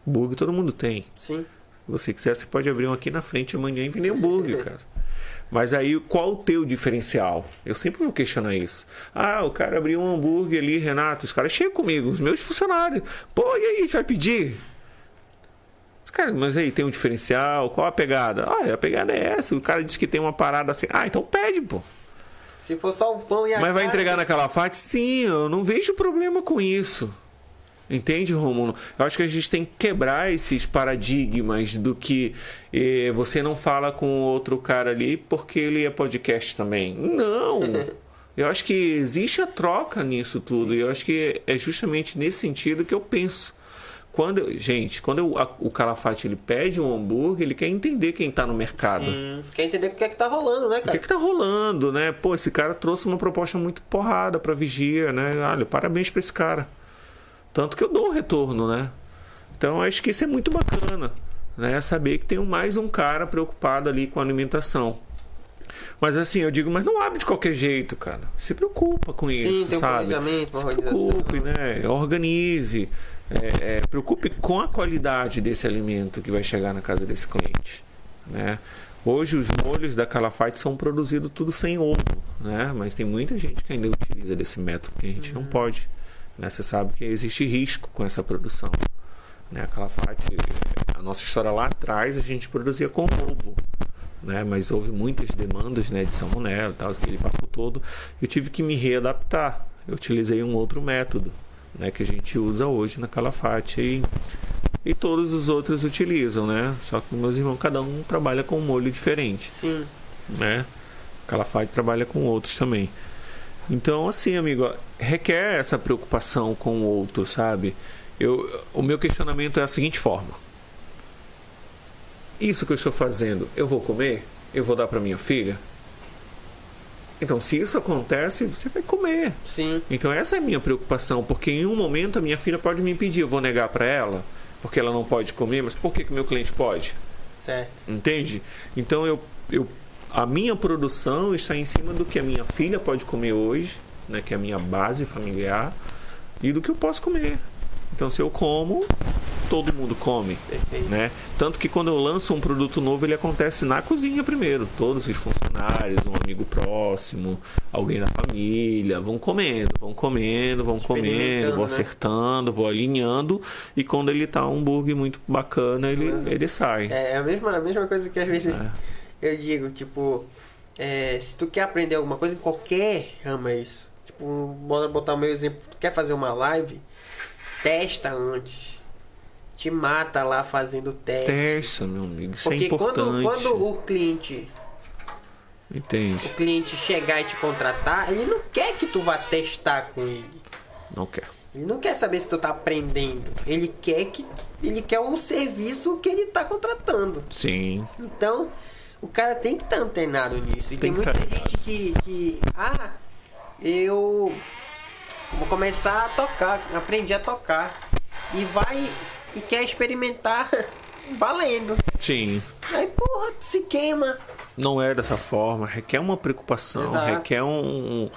Burger todo mundo tem. Sim. Se você quiser, você pode abrir um aqui na frente amanhã e vender hambúrguer, cara. Mas aí, qual o teu diferencial? Eu sempre vou questionar isso. Ah, o cara abriu um hambúrguer ali, Renato, os caras chegam comigo, os meus funcionários. Pô, e aí, vai pedir? Cara, mas aí, tem um diferencial? Qual a pegada? Ah, a pegada é essa. O cara disse que tem uma parada assim. Ah, então pede, pô. Se for só o pão e a Mas vai entregar na Calafate? Sim, eu não vejo problema com isso. Entende, Romulo? Eu acho que a gente tem que quebrar esses paradigmas do que eh, você não fala com outro cara ali porque ele é podcast também. Não! (laughs) Eu acho que existe a troca nisso tudo. E eu acho que é justamente nesse sentido que eu penso. Quando, gente, quando eu- a- o Calafate ele pede um hambúrguer, ele quer entender quem está no mercado. Hum, quer entender o que é que tá rolando, né, O que, cara? que tá rolando, né? Pô, esse cara trouxe uma proposta muito porrada pra vigia, né? Olha, parabéns pra esse cara. Tanto que eu dou o retorno, né? Então acho que isso é muito bacana, né? Saber que tem mais um cara preocupado ali com a alimentação. Mas assim, eu digo, mas não abre de qualquer jeito, cara. Se preocupa com isso, tem um sabe? planejamento, Se preocupe, né? Organize. É, é, preocupe com a qualidade desse alimento que vai chegar na casa desse cliente, né? Hoje os molhos da Calafate são produzidos tudo sem ovo, né? Mas tem muita gente que ainda utiliza desse método que a gente Uhum. não pode, né? Você sabe que existe risco com essa produção, né? A Calafate, a nossa história lá atrás a gente produzia com ovo, né? Mas houve muitas demandas, né? De salmonela, tal, aquele papo todo. Eu tive que me readaptar. Eu utilizei um outro método, né? Que a gente usa hoje na Calafate e e todos os outros utilizam, né? Só que meus irmãos, cada um trabalha com um molho diferente, Sim. né? Calafate trabalha com outros também. Então, assim, amigo, requer essa preocupação com o outro, sabe? Eu, o meu questionamento é a seguinte forma: Isso que eu estou fazendo, eu vou comer? Eu vou dar para minha filha? Então, se isso acontece, você vai comer. Sim. Então essa é a minha preocupação, porque em um momento a minha filha pode me impedir, eu vou negar para ela, porque ela não pode comer, mas por que que meu cliente pode? Certo. Entende? Então eu, eu a minha produção está em cima do que a minha filha pode comer hoje, né, que é a minha base familiar, e do que eu posso comer. Então se eu como, todo mundo come. Perfeito. Né? Tanto que quando eu lanço um produto novo, ele acontece na cozinha primeiro. Todos os funcionários, um amigo próximo, alguém da família, vão comendo, vão comendo, vão comendo, vou né? acertando, vou alinhando. E quando ele tá um hambúrguer muito bacana, ele, Mas- ele sai. É a mesma, a mesma coisa que às vezes É. eu digo, tipo, é, se tu quer aprender alguma coisa, em qualquer ramo é isso. Tipo, bora botar o meu exemplo, tu quer fazer uma live, testa antes. te mata lá fazendo teste. Testa, meu amigo. Isso Porque é importante. quando, quando o cliente Entende? o cliente chegar e te contratar, ele não quer que tu vá testar com ele. Não quer. Ele não quer saber se tu tá aprendendo. Ele quer que ele quer o serviço que ele tá contratando. Sim. Então, o cara tem que estar antenado nisso. E tem, Tem muita tá gente que, que. Ah, eu vou começar a tocar, aprendi a tocar. E vai e quer experimentar (laughs) valendo. Sim. Aí, porra, se queima. Não é dessa forma. Requer uma preocupação, Exato. requer um,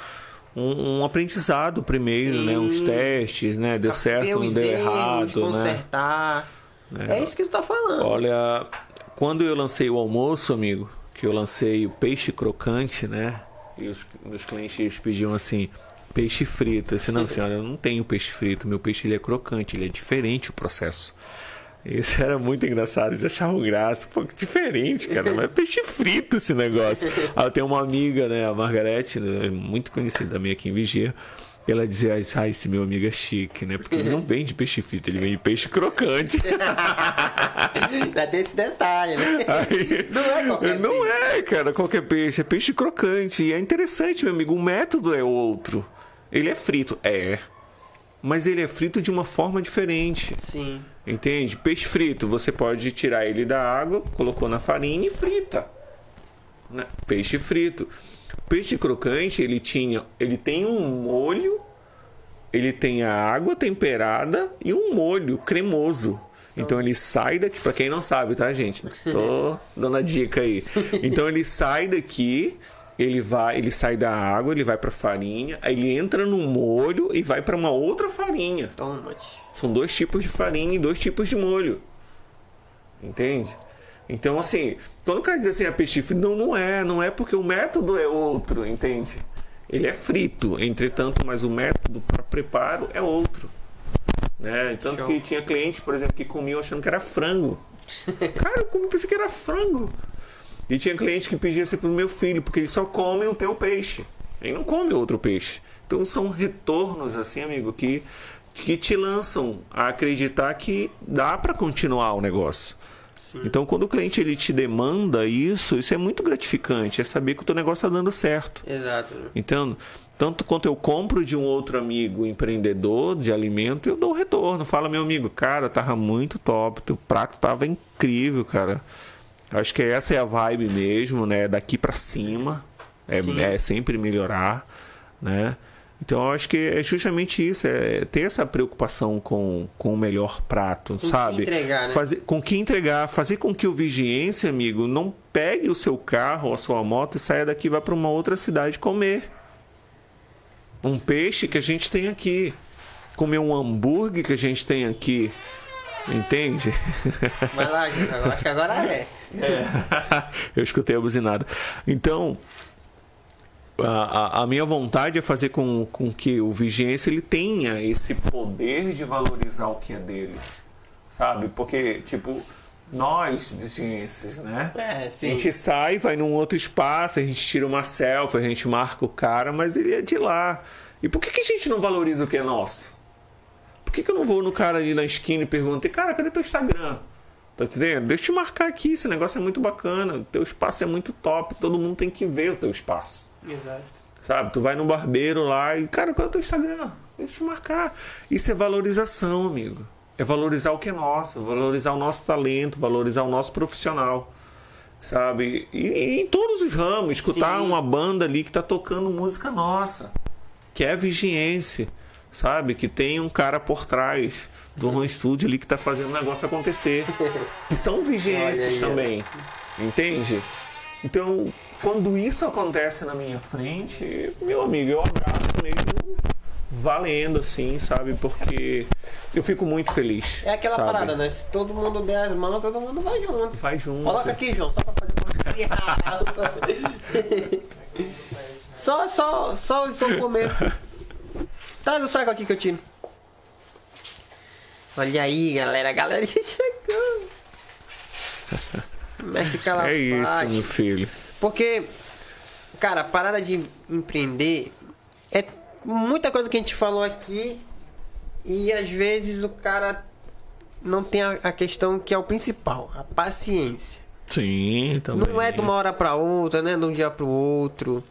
um, um aprendizado primeiro, Sim. né? Uns testes, né? Deu certo, ver não deu erros, errado, né? consertar. É. isso que tu tá falando. Olha, quando eu lancei o almoço, amigo, que eu lancei o peixe crocante, né? E os meus clientes pediam assim, peixe frito. Eu disse, não, senhora, eu não tenho peixe frito. Meu peixe ele é crocante, ele é diferente o processo. Isso era muito engraçado, eles achavam graça. Pô, que diferente, cara. Mas é peixe frito esse negócio. Aí eu tenho uma amiga, né, a Margarete, né, muito conhecida minha aqui em Vigia. Ela dizia, ah, esse meu amigo é chique, né? Porque ele não vende peixe frito, ele vende peixe crocante. (laughs) Ainda tem esse detalhe, né? Aí- Não é qualquer Não peixe. é, cara, qualquer peixe. É peixe crocante. E é interessante, meu amigo. O método é outro. Ele é frito. É. Mas ele é frito de uma forma diferente. Sim. Entende? Peixe frito, você pode tirar ele da água, colocou na farinha e frita. Né? Peixe frito. Peixe crocante, ele tinha, ele tem um molho, ele tem a água temperada e um molho cremoso. Então ele sai daqui, para quem não sabe, tá, gente? Tô dando a dica aí. (laughs) Então ele sai daqui, ele vai, ele sai da água, ele vai para farinha, aí ele entra no molho e vai para uma outra farinha. Toma. São dois tipos de farinha e dois tipos de molho. Entende? Então, assim, quando o cara diz assim, a peixe frito, não, não é, não é porque o método é outro, entende? Ele é frito, entretanto, mas o método para preparo é outro. Né? Tanto Show. que tinha cliente, por exemplo, que comiam achando que era frango. (laughs) Cara, eu comi, pensei que era frango. E tinha cliente que pedia assim pro meu filho, porque ele só come o teu peixe. Ele não come outro peixe. Então são retornos, assim, amigo, que, que te lançam a acreditar que dá para continuar o negócio. Então, quando o cliente ele te demanda isso, isso é muito gratificante. É saber que o teu negócio está dando certo. Exato. Entendo? Tanto quanto eu compro de um outro amigo empreendedor de alimento, eu dou retorno. Fala, meu amigo, cara, tava muito top, teu prato tava incrível, cara. Acho que essa é a vibe mesmo, né? Daqui pra cima. É, é sempre melhorar, né? Então eu acho que é justamente isso, é ter essa preocupação com, com o melhor prato, que sabe? entregar, né? Fazer, com que entregar, fazer com que o vigiense, amigo, não pegue o seu carro ou a sua moto e saia daqui e vá para uma outra cidade comer um peixe que a gente tem aqui, comer um hambúrguer que a gente tem aqui, entende? Vai lá, gente. Eu acho que agora é. (laughs) Eu escutei a buzinada. Então, a, a, minha vontade é fazer com, com que o vigiense ele tenha esse poder de valorizar o que é dele, sabe? Porque, tipo, nós vigienses, né? É, A gente sai, vai num outro espaço, a gente tira uma selfie, a gente marca o cara, mas ele é de lá. E por que, que a gente não valoriza o que é nosso? Por que, que eu não vou no cara ali na esquina e pergunto, cara, cadê teu Instagram? Tá entendendo? Deixa eu te marcar aqui, esse negócio é muito bacana, o teu espaço é muito top, todo mundo tem que ver o teu espaço. Exato. Sabe? Tu vai no barbeiro lá e, cara, qual é o teu Instagram? Deixa eu te marcar. Isso é valorização, amigo. É valorizar o que é nosso, valorizar o nosso talento, valorizar o nosso profissional. Sabe? E, e em todos os ramos, escutar Sim. uma banda ali que tá tocando música nossa, que é vigiense, sabe? Que tem um cara por trás do home studio ali que tá fazendo o negócio acontecer. Que são ó. também. Entende? Então, quando isso acontece na minha frente, meu amigo, eu abraço mesmo valendo, assim, sabe? Porque eu fico muito feliz. É aquela sabe? parada, né? Se todo mundo der as mãos, todo mundo vai junto. Vai junto. Coloca aqui, João, só pra fazer comercial. (laughs) só, só, só o mesmo. (laughs) Traz o saco aqui que eu tiro. Olha aí, galera. A galera que chegou. (laughs) Mestre Calafate. É isso, meu filho. Porque, cara, a parada de empreender é muita coisa que a gente falou aqui e às vezes o cara não tem a, a questão que é o principal, a paciência. Sim, também. Não é de uma hora pra outra, né? De um dia pro outro.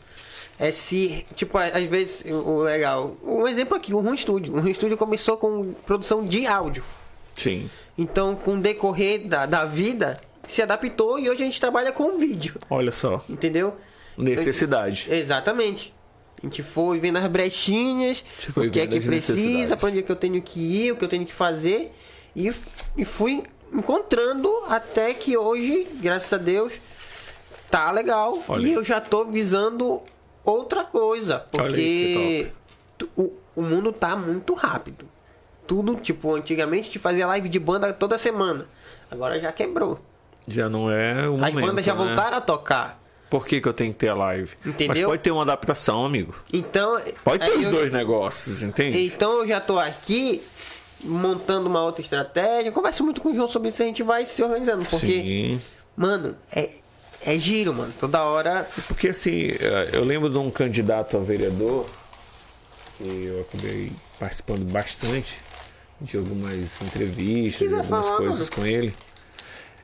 É se, tipo, às vezes, o legal. Um exemplo aqui, o Rum Studio. O Rum Studio começou com produção de áudio. Sim. Então, com o decorrer da, da vida, se adaptou e hoje a gente trabalha com vídeo. Olha só. Entendeu? Necessidade. Exatamente. A gente foi vendo as brechinhas, o que é que precisa, pra onde é que eu tenho que ir, o que eu tenho que fazer. E, e fui encontrando até que hoje, graças a Deus, tá legal. Olha E eu já tô visando outra coisa. Porque o, o mundo tá muito rápido. Tudo, tipo, antigamente gente fazia live de banda toda semana. Agora já quebrou. Já não é o As momento, bandas já né? voltaram a tocar. Por que, que eu tenho que ter a live? Entendeu? Mas pode ter uma adaptação, amigo. Então. Pode ter os eu- dois negócios, entende? Então eu já tô aqui montando uma outra estratégia. Eu converso muito com o João sobre isso, a gente vai se organizando. Porque, Sim. mano, é, é giro, mano. Toda hora. Porque assim, eh, eu lembro de um candidato a vereador, que eu acabei participando bastante de algumas entrevistas, de algumas falar, coisas mano. com ele.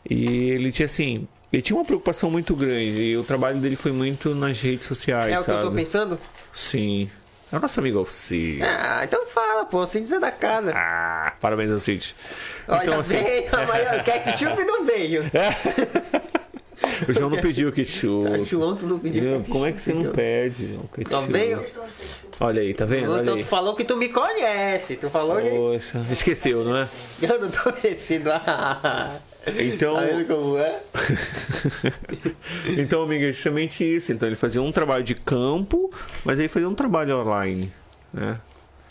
E ele tinha assim, ele tinha uma preocupação muito grande e o trabalho dele foi muito nas redes sociais, É o que sabe? eu tô pensando? Sim. É o nosso amigo Alcide. Ah, então fala, pô. Sem dizer da casa. Ah, parabéns, Alcide. Olha, Então, assim, veio, (laughs) mas quer que chupe não veio. (laughs) o João não pediu ketchup. Tá, João, tu não pediu João, ketchup, como é que você não pede? João, ketchup? Só veio. Olha aí, tá vendo? Olha Então, aí. tu falou que tu me conhece. Tu falou que. Poxa, esqueceu, não é? Eu não tô conhecido. Ah, Então, Tá é? (laughs) então, amiga, é justamente isso. Então, ele fazia um trabalho de campo, mas aí fazia um trabalho online, né?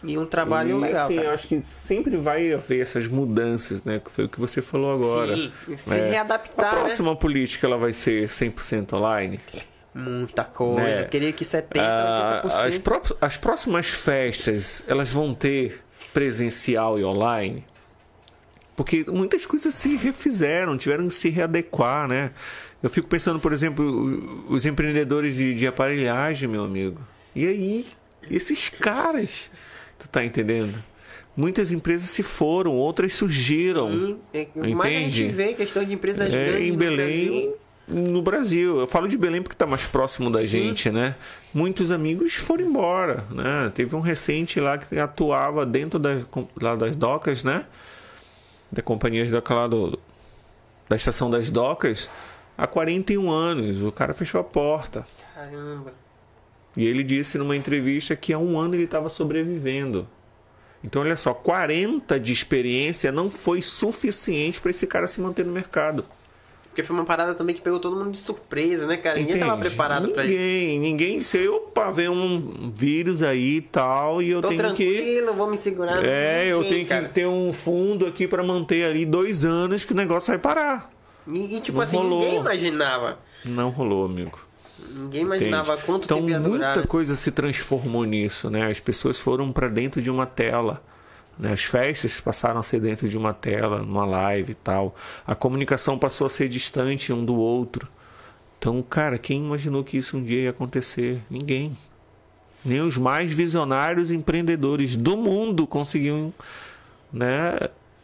E um trabalho e, legal. eu acho que sempre vai haver essas mudanças, né? Que foi o que você falou agora. Sim, se É. readaptar, A né? próxima política, ela vai ser 100% online? Muita coisa. Né? Eu queria que 70%, Ah, 80%. as, pró- as próximas festas, elas vão ter presencial e online? Porque muitas coisas se refizeram, tiveram que se readequar, né? Eu fico pensando, por exemplo, os empreendedores de, de aparelhagem, meu amigo. E aí? Esses caras, tu tá entendendo? Muitas empresas se foram, outras surgiram. Sim, é, mas a gente Entende? vê questão de empresas É, grandes em no Belém, Brasil. no Brasil. Eu falo de Belém porque está mais próximo da gente, né? Muitos amigos foram embora, né? Teve um recente lá que atuava dentro da, lá das docas, né? Da companhia daquela do, da estação das docas há 41 anos. O cara fechou a porta. Caramba. E ele disse numa entrevista que há um ano ele estava sobrevivendo. Então, olha só, 40 de experiência não foi suficiente para esse cara se manter no mercado. Porque foi uma parada também que pegou todo mundo de surpresa, né, cara? Ninguém tava Entende? preparado pra isso. Ninguém, ninguém. Se opa, vem um vírus aí e tal, e eu Tô tenho que. tranquilo, vou me segurar. É, eu Ninguém, tenho cara. que ter um fundo aqui pra manter ali dois anos que o negócio vai parar. E, e, tipo Não assim, rolou. ninguém imaginava. Não rolou, amigo. Ninguém imaginava Entende? quanto então, tempo ia muita durar. né? coisa se transformou nisso, né? As pessoas foram pra dentro de uma tela. Né? As festas passaram a ser dentro de uma tela, numa live e tal. A comunicação passou a ser distante um do outro. Então, cara, quem imaginou que isso um dia ia acontecer? Ninguém. Nem os mais visionários empreendedores do mundo conseguiam né,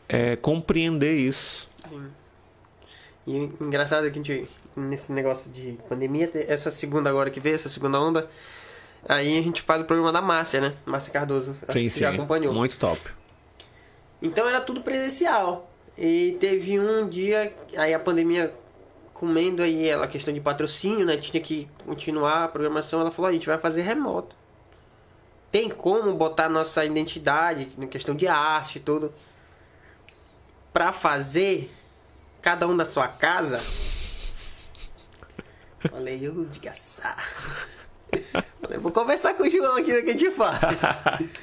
é, compreender isso. E engraçado que a gente, nesse negócio de pandemia, essa segunda agora que veio, essa segunda onda, aí a gente faz o programa da Márcia, né? Márcia Cardoso. Acho Sim, que sim. já acompanhou. Muito top. Então era tudo presencial. E teve um dia, aí a pandemia comendo aí ela, a questão de patrocínio, né? Tinha que continuar a programação. Ela falou: a gente vai fazer remoto. Tem como botar nossa identidade, na questão de arte e tudo, pra fazer cada um da sua casa? Falei, eu de gaçar. Falei, vou conversar com o João aqui o que a gente faz. (laughs)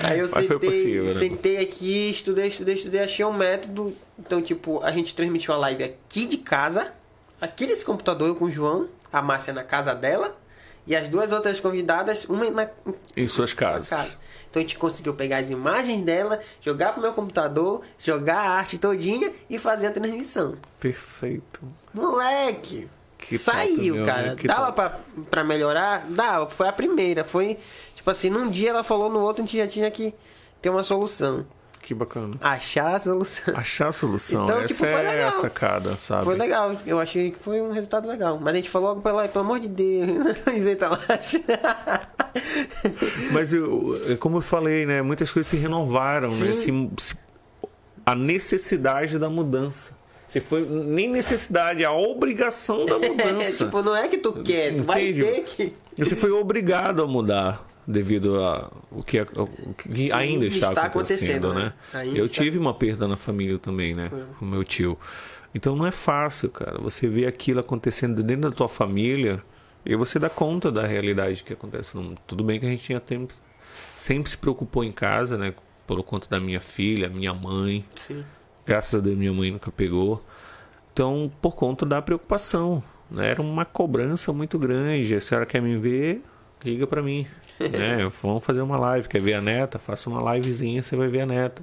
Aí eu Mas sentei, possível, né? sentei aqui, estudei, estudei, estudei, achei um método. Então, tipo, a gente transmitiu a live aqui de casa, aqui nesse computador eu com o João, a Márcia na casa dela, e as duas outras convidadas, uma na Em suas casas. casa. Então a gente conseguiu pegar as imagens dela, jogar pro meu computador, jogar a arte todinha e fazer a transmissão. Perfeito. Moleque! Que Saiu, top, cara. que Dava pra, pra melhorar? Dava. Foi a primeira. Foi, tipo assim, num dia ela falou, no outro a gente já tinha que ter uma solução. Que bacana. achar a solução. Achar a solução. Então, Essa tipo, foi é legal. a sacada, sabe? Foi legal, eu achei que foi um resultado legal. Mas a gente falou pelo amor de Deus, (laughs) inventa lá. (laughs) Mas eu, como eu falei, né? Muitas coisas se renovaram, né? Se- se- a necessidade da mudança. Se foi nem necessidade, a obrigação da (laughs) É, mudança. tipo, não é que tu quer, tu vai ter que. Você foi obrigado a mudar devido a o que, o que ainda está, Está acontecendo, acontecendo, né? né? Eu está- tive uma perda na família também, né? Com meu tio. Então não é fácil, cara. Você vê aquilo acontecendo dentro da tua família e você dá conta da realidade que acontece no mundo. Tudo bem que a gente tinha tempo, sempre se preocupou em casa, né? Por conta da minha filha, minha mãe. Sim. Graças a Deus minha mãe nunca pegou. Então, por conta da preocupação, né? Era uma cobrança muito grande. A senhora quer me ver? Liga pra mim, (laughs) né? Vamos fazer uma live. Quer ver a neta? Faça uma livezinha, você vai ver a neta.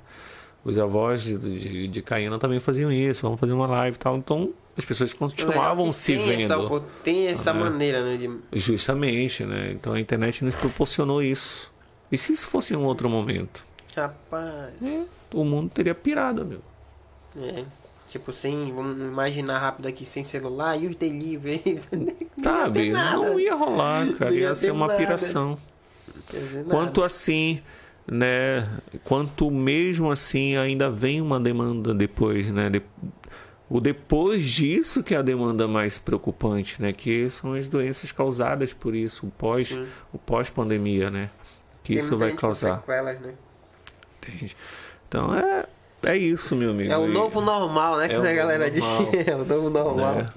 Os avós de, de, de Caína também faziam isso. Vamos fazer uma live e tal. Então, as pessoas continuavam se tem Essa, vendo. tem essa né? maneira, né? De... Justamente, né? Então a internet nos proporcionou isso. E se isso fosse em um outro momento? Rapaz. O mundo teria pirado, meu. É. Tipo, sem. Vamos imaginar rápido aqui, sem celular e os delivery. (laughs) Sabe? nada. Não ia rolar, cara. Não ia Ia ser uma nada. piração. Quanto assim, né? Quanto mesmo assim ainda vem uma demanda depois, né? De- O depois disso que é a demanda mais preocupante, né? Que são as doenças causadas por isso, o pós, Sim. o pós-pandemia, né? Que Tem isso vai causar. sequelas, né? Entende? Então é, é isso, meu amigo. É o novo normal, né? É que a galera novo diz. (laughs) normal. É o novo normal. né?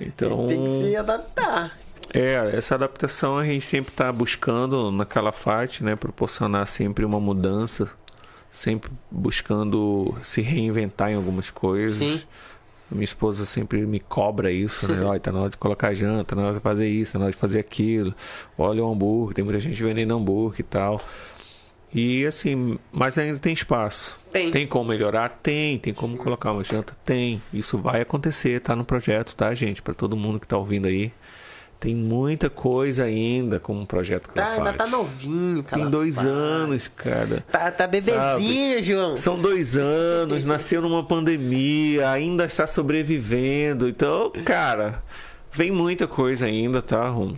Então, Tem que se adaptar. É, essa adaptação a gente sempre está buscando na Calafate, né? Proporcionar sempre uma mudança, sempre buscando se reinventar em algumas coisas. Sim. Minha esposa sempre me cobra isso, né? (laughs) Olha, tá na hora de colocar janta, tá na hora de fazer isso, tá na hora de fazer aquilo. Olha o hambúrguer, tem muita gente vendendo hambúrguer e tal. E assim, mas ainda tem espaço. Tem. Tem como melhorar? Tem. Tem como colocar uma janta? Tem. Isso vai acontecer, tá no projeto, tá, gente? Para todo mundo que tá ouvindo aí. Tem muita coisa ainda como um projeto que Tá, ela ainda faz. tá novinho, cara. Tem dois anos, cara. Tá, tá bebezinho, João. São dois anos, nasceu numa pandemia, ainda está sobrevivendo. Então, cara, vem muita coisa ainda, tá, Rum?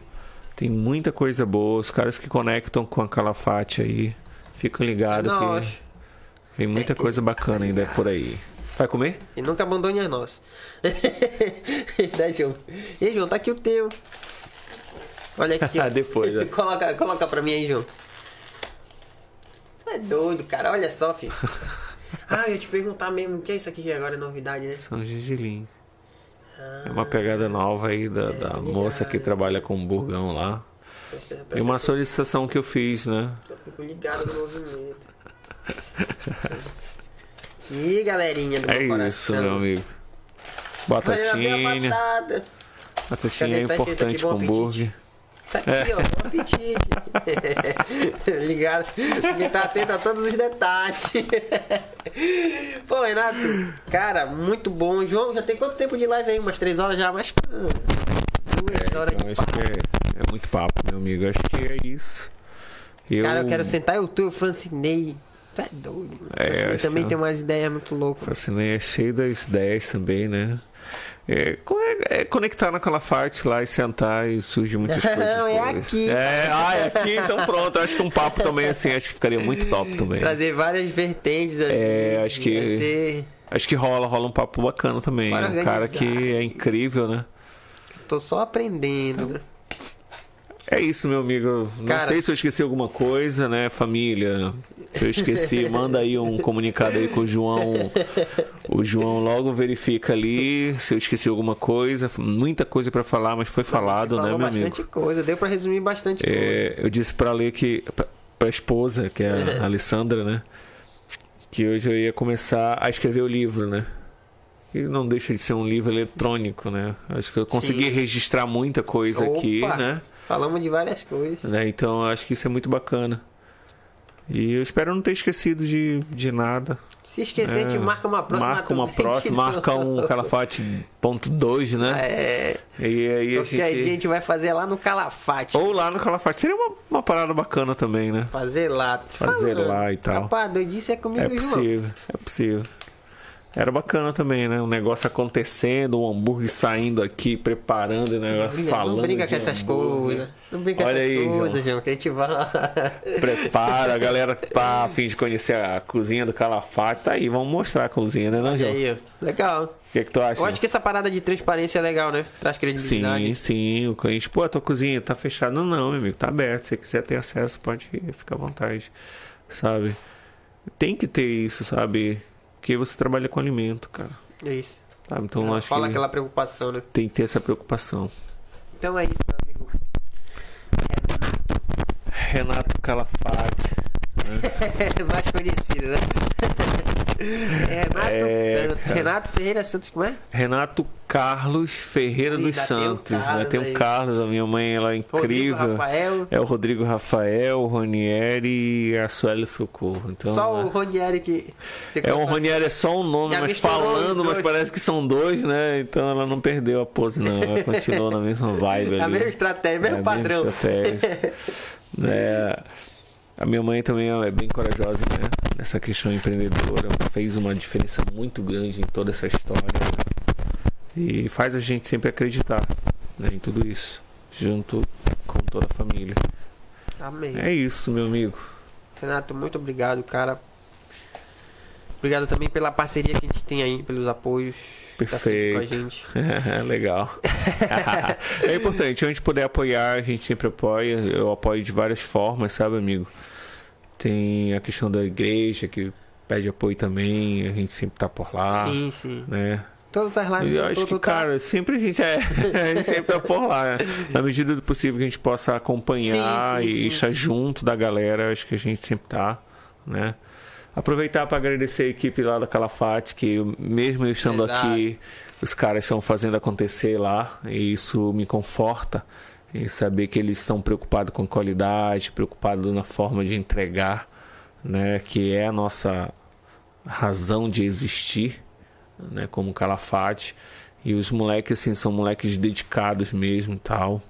Tem muita coisa boa. Os caras que conectam com a Calafate aí, ficam ligados Nós. que vem muita coisa bacana ainda por aí. Vai comer? E nunca abandone as nossas. (laughs) né, João? E aí, João, tá aqui o teu. Olha aqui. (laughs) Depois, né? (laughs) coloca, coloca pra mim aí, João. Tu é doido, cara. Olha só, filho. (laughs) Ah, eu ia te perguntar mesmo. O que é isso aqui que agora é novidade, né? São Gengilim. É uma pegada nova aí da, da tô moça que trabalha com o burgão lá. E uma solicitação que eu fiz, né? Eu fico ligado no movimento. Ih, galerinha do É meu coração. isso, meu amigo. Batatinha. Batatinha é? Tá aqui, tá aqui, importante com hambúrguer. Tá aqui, ó. Bom apetite. (laughs) Ligado. Porque tá atento a todos os detalhes. (laughs) Pô, Renato, cara, muito bom. João, já tem quanto tempo de live aí? Umas três horas já? Mas. Duas horas Então, de acho papo. que é, é muito papo, meu amigo. Acho que é isso. Eu, Cara, eu quero sentar eu, tu, eu Francinei. Tu é doido. mano. É, Francinei também que- tem umas ideias muito loucas. Fascinei, é cheio das ideias também, né? É, é- é conectar na Calafate lá e sentar e surge muitas Não, (laughs) coisas. é boas. aqui. É, ah, é aqui, então pronto. Acho que um papo também assim, acho que ficaria muito top também. Trazer várias vertentes. É, acho que- ser- Acho que rola, rola um papo bacana também. Bora um cara organizar. que é incrível, né? Tô só aprendendo? É isso, meu amigo. Não Cara- sei se eu esqueci alguma coisa, né? Família. Eu esqueci, (laughs) manda aí um comunicado aí com o João. O João logo verifica ali se eu esqueci alguma coisa. Muita coisa pra falar, mas foi falado, né, meu bastante amigo? coisa, deu pra resumir bastante coisa. É, eu disse pra ler que. pra- Pra esposa, que é a (laughs) Alessandra, né? Que hoje eu ia começar a escrever o livro, né? E não deixa de ser um livro eletrônico, né? Acho que eu consegui Sim. registrar muita coisa aqui, Opa! né? Falamos de várias coisas. né? Então acho que isso é muito bacana. E eu espero não ter esquecido de, de nada. Se esquecer, a gente É, marca uma próxima. Marca uma (laughs) próxima, marca um Calafate ponto dois, né? É, E aí a dia a gente... gente vai fazer lá no Calafate. Ou lá no Calafate. Seria uma, uma parada bacana também, né? Fazer lá. Fazer falando. lá e tal. Rapaz, doidice é comigo, É possível, é possível. Era bacana também, né? Um negócio acontecendo, um hambúrguer saindo aqui, preparando o negócio, Brinca, falando. não brinca com essas coisas. Não brinca com essas aí, coisas, João. Que a gente vai. Prepara, a galera que (laughs) tá a fim de conhecer a cozinha do Calafate, tá aí, vamos mostrar a cozinha, né, não, João? aí. Legal. O que, que tu acha? Eu acho que essa parada de transparência é legal, né? Traz credibilidade. Sim, sim, o cliente, pô, a tua cozinha tá fechada. Não, não, meu amigo, tá aberto. Se você quiser ter acesso, pode ir, fica à vontade, sabe? Tem que ter isso, sabe? Porque você trabalha com alimento, cara. É isso. Sabe? Então eu acho Fala que aquela preocupação, né? tem que ter essa preocupação. Então é isso, meu amigo. Renato Calafate. (laughs) Mais conhecido, né? (laughs) Renato É, Santos. cara. Renato Ferreira Santos, como é? Renato Carlos Ferreira dos Ainda tem o Santos, né? Carlos Tem aí. o Carlos, a minha mãe, ela é Rodrigo incrível. Rafael. É o Rodrigo Rafael, o Ronieri e a Sueli Socorro. Então, Só o né? Ronieri que. É um Ronieri é só um nome, Já mas falando, mas parece que são dois, né? Então ela não perdeu a pose, não. Ela continuou na mesma vibe (laughs) ali. A mesma estratégia, É, mesmo a padrão. mesma estratégia. É, a minha mãe também é bem corajosa, né? Nessa questão empreendedora. Fez uma diferença muito grande em toda essa história. E faz a gente sempre acreditar né, em tudo isso. Junto com toda a família. Amém. É isso, meu amigo. Renato, muito obrigado, cara. Obrigado também pela parceria que a gente tem aí, pelos apoios. Tá sempre com a Perfeito. gente. (laughs) Legal. (laughs) é importante, onde a gente puder apoiar, a gente sempre apoia. Eu apoio de várias formas, sabe, amigo? Tem a questão da igreja que pede apoio também, a gente sempre tá por lá, Sim, sim. né? Todas as lives eu acho que, tá- cara, sempre a gente é, (laughs) a gente sempre tá por lá. né? Na medida do possível que a gente possa acompanhar Sim, sim, e sim. estar junto da galera, acho que a gente sempre tá, né? Aproveitar para agradecer a equipe lá da Calafate, que mesmo eu estando aqui, os caras estão fazendo acontecer lá, e isso me conforta em saber que eles estão preocupados com qualidade, preocupados na forma de entregar, né? Que é a nossa razão de existir, né? Como Calafate. E os moleques, assim, são moleques dedicados mesmo tal,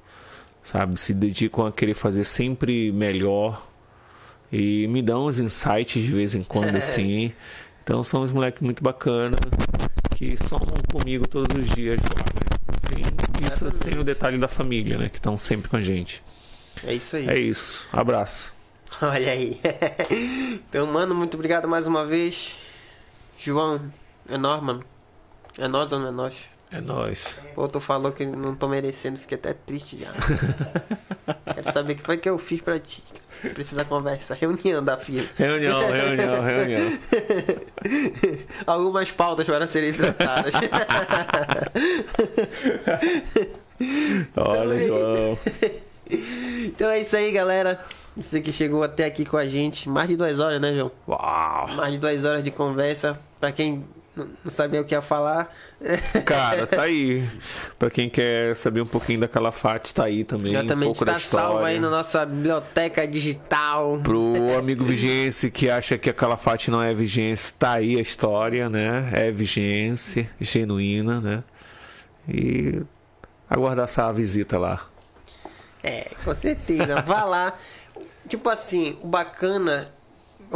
sabe? Se dedicam a querer fazer sempre melhor e me dão uns insights de vez em quando, (laughs) assim. Então são uns moleques muito bacanas que somam comigo todos os dias lá, né? Sim, isso sem o detalhe da família, né? Que estão sempre com a gente. É isso aí. É isso. Abraço. (laughs) Olha aí. (laughs) então, mano, muito obrigado mais uma vez. João, é nós, mano. É nós ou não é nós? É nóis. Pô, tu falou que não tô merecendo, fiquei até triste já. (laughs) Quero saber o que foi que eu fiz pra ti. Precisa conversar. Reunião da fila. Reunião, reunião, reunião. (laughs) Algumas pautas para serem tratadas. (laughs) Olha, João. então é isso aí, galera. Você que chegou até aqui com a gente. Mais de duas horas, né, João? Uau. Mais de duas horas de conversa. Pra quem não sabia o que ia falar. (laughs) Cara, tá aí. Pra quem quer saber um pouquinho da Calafate, tá aí também. um Exatamente. pouco da Tá salvo história. aí na nossa biblioteca digital. Pro amigo vigense que acha que a Calafate não é vigense, tá aí a história, né? É vigense, genuína, né? E aguardar essa visita lá. É, com certeza. Vá lá. Tipo assim, o bacana,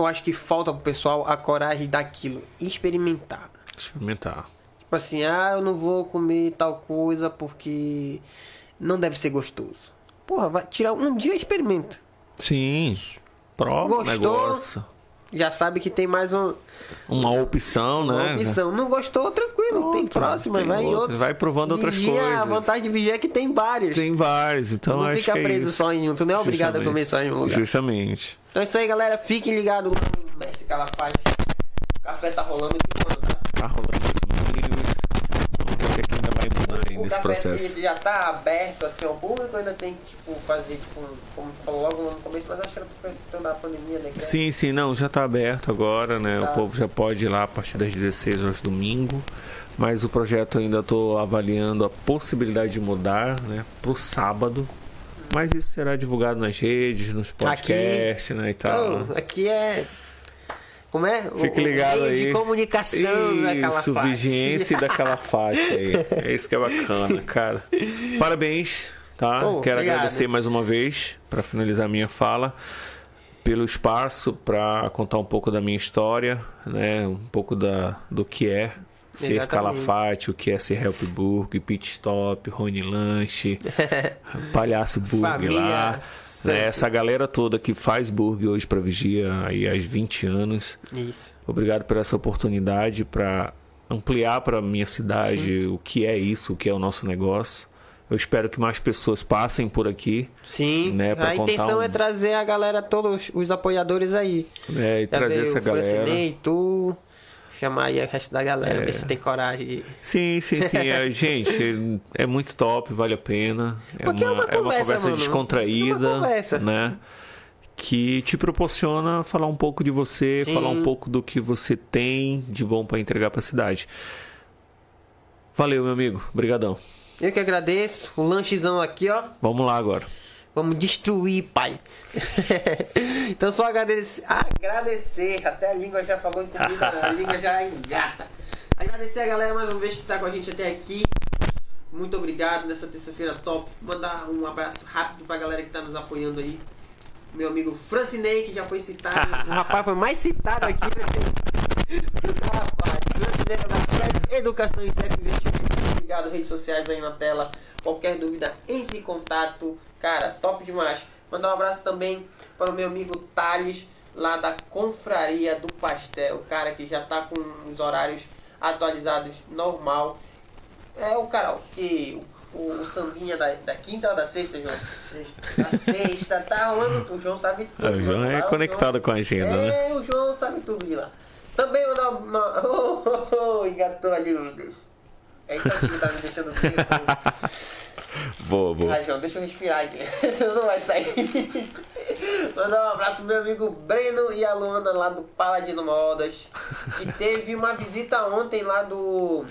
eu acho que falta pro pessoal a coragem daquilo. Experimentar. Experimentar. Tipo assim, ah, eu não vou comer tal coisa porque não deve ser gostoso. Porra, vai tirar um dia experimenta. Sim. Prova o Gostou? negócio. Já sabe que tem mais um, Uma opção, uma né? opção. Não gostou, tranquilo. tem Pronto, próxima, tem vai em outra. outro. Vai provando outras Vigia, A coisas. vantagem de vigiar é que tem vários. Tem vários, então tu não fica é preso isso. só em um. Tu não é obrigado a Justamente. só em um lugar. Justamente. Então é isso aí, galera. Fiquem ligados lá no Mestre Calafate. O café tá rolando mano, tá? Tá rolando os amigos. Vamos ver o que é que ainda vai mudar aí O nesse processo. ele já tá aberto assim ao público, ainda tem que tipo, fazer, tipo, como falou logo no começo, mas acho que era por questão da pandemia, né? Sim, sim, não, já tá aberto agora, né? Tá. O povo já pode ir lá a partir das 16 horas domingo. Mas o projeto ainda tô avaliando a possibilidade de mudar, né? Pro sábado. Mas isso será divulgado nas redes, nos podcasts, né, e tal. Oh, aqui é. Como é? Fique O- o ligado meio aí. de comunicação daquela Isso, parte. vigência daquela faixa aí. É isso que é bacana, cara. Parabéns, tá? Pô, Quero obrigado. agradecer mais uma vez, para finalizar minha fala, pelo espaço para contar um pouco da minha história, né? Um pouco da, do que é ser. Calafate, o que é ser Helpburg, Pit Stop, Rony Lanche, (laughs) Palhaço Burg Família lá. Né? Essa galera toda que faz Burg hoje para Vigia aí há 20 anos. Isso. Obrigado por essa oportunidade para ampliar para minha cidade o que é isso, o que é o nosso negócio. Eu espero que mais pessoas passem por aqui Sim. Né, a intenção um- é trazer a galera, todos os apoiadores aí. né, e Já trazer veio essa galera. Francinei, tu. Chamar aí o resto da galera, É. ver se tem coragem de. Sim, sim, sim. É, (laughs) gente, é muito top, vale a pena. É Porque é uma conversa, mano. descontraída, É uma conversa. né? Que te proporciona falar um pouco de você, Sim. falar um pouco do que você tem de bom para entregar para a cidade. Valeu, meu amigo. Obrigadão. Eu que agradeço. O lanchezão aqui, ó. Vamos lá agora. Vamos destruir, pai. (laughs) então só agradecer, agradecer. Até a língua já falou em comida, a (laughs) língua já engata. Agradecer a galera mais uma vez que tá com a gente até aqui. Muito obrigado nessa terça-feira top. Mandar um abraço rápido pra galera que tá nos apoiando aí. Meu amigo Francinei, que já foi citado. (laughs) O rapaz foi mais citado aqui. Né? Rapaz, Francinei da Educação e SEP Investimento. Obrigado, redes sociais aí na tela. Qualquer dúvida, entre em contato. Cara, top demais. Mandar um abraço também para o meu amigo Thales, lá da Confraria do Pastel. Cara que já tá com os horários atualizados normal. É o cara que o, o sambinha da, da quinta ou da sexta, João? Sexta. Da sexta, tá rolando. O João sabe tudo. É, o João mano. é Lá conectado com a agenda, né? É, o João sabe tudo de lá. Também mandar uma. Oh, oh, oh, engatou ali, meu Deus. É isso aqui que tá me deixando bem. (laughs) Boa, boa. Ah, João, deixa eu respirar aqui. (laughs) Senão não vai sair. (laughs) Mandar um abraço pro meu amigo Breno e a Luana lá do Paladino Modas. Que teve uma visita ontem lá do.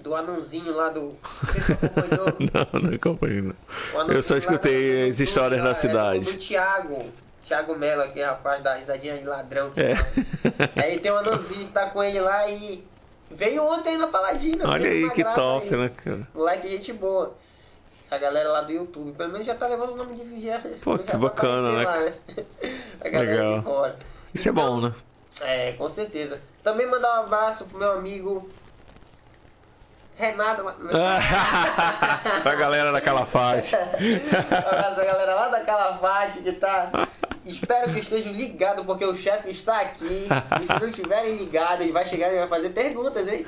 Do anãozinho lá do. Não sei se acompanhou. Não, não acompanhei, não. Eu só escutei as histórias da é, do- cidade. Do Thiago. Thiago Mello, é rapaz da risadinha de ladrão. que É. Aí tem um anãozinho que tá com ele lá e. Veio ontem na Paladina. Olha aí que top, aí. né, cara? Moleque, gente boa. A galera lá do YouTube, pelo menos já tá levando o nome de vigia. Pô, (laughs) que tá bacana, né? Lá, né? (laughs) A galera Legal. de fora. Isso é bom, né? É, com certeza. Também mandar um abraço pro meu amigo Renato. (laughs) pra galera da Calafate. Um abraço a galera lá da Calafate que tá. Espero que estejam ligados, porque o chefe está aqui. E se não estiverem ligados, ele vai chegar e vai fazer perguntas, hein?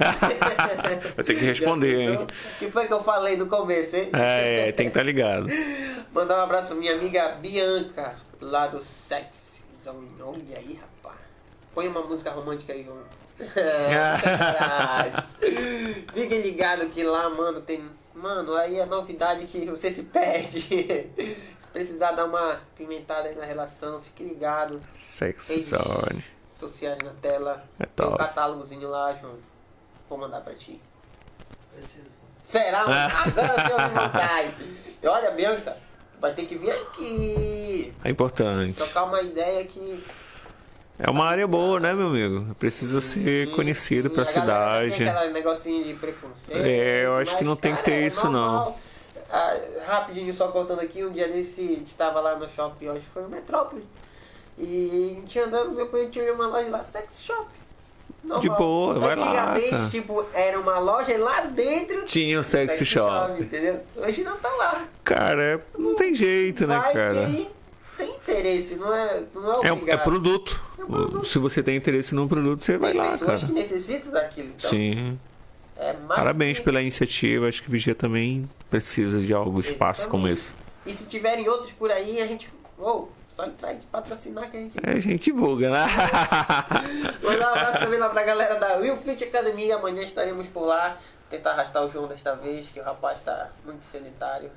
Vai ter que responder, hein? O que foi que eu falei no começo, hein? É, tem que estar ligado. Mandar um abraço pra minha amiga Bianca, lá do Sex Zone. Olha aí, rapaz. Põe uma música romântica aí, João. Fiquem ligados que lá, mano, tem. Mano, aí é novidade que você se perde. (laughs) se precisar dar uma pimentada aí na relação, fique ligado. Sexy Zone. Sociais na tela. É tem um catálogozinho lá, João. Vou mandar pra ti. Preciso. Será? Ah. Agora eu tenho vontade. E olha, Bianca, vai ter que vir aqui. É importante. Trocar uma ideia que. É uma área boa, né, meu amigo? Precisa ser conhecido pra Tem cidade. aquele negocinho de preconceito. É, eu acho que não tem que ter é isso, normal. Ah, rapidinho, só cortando aqui, um dia desse, a gente estava lá no shopping, acho que foi no Metrópole. E a gente andando, depois a gente viu uma loja lá, sex shop. Normal. De boa, vai lá, Antigamente, cara. tipo, era uma loja e lá dentro Tinha o sexy shop. entendeu? Hoje não tá lá. Cara, não tem jeito, né, Vai cara? quem tem interesse, não é, não é É, obrigado. é produto. É produto. Se você tem interesse num produto, você vai Tem lá, pessoas cara. que necessitam daquilo. Então, Sim. É Parabéns que- pela iniciativa. Acho que Vigia também precisa de algo, espaço como esse. E se tiverem outros por aí, a gente. Ou, só entrar e patrocinar que a gente. É, a gente divulga, né? (laughs) Mandar um abraço também lá pra galera da Will Fit Academia. Amanhã estaremos por lá. Tentar arrastar o João desta vez, que o rapaz tá muito sedentário.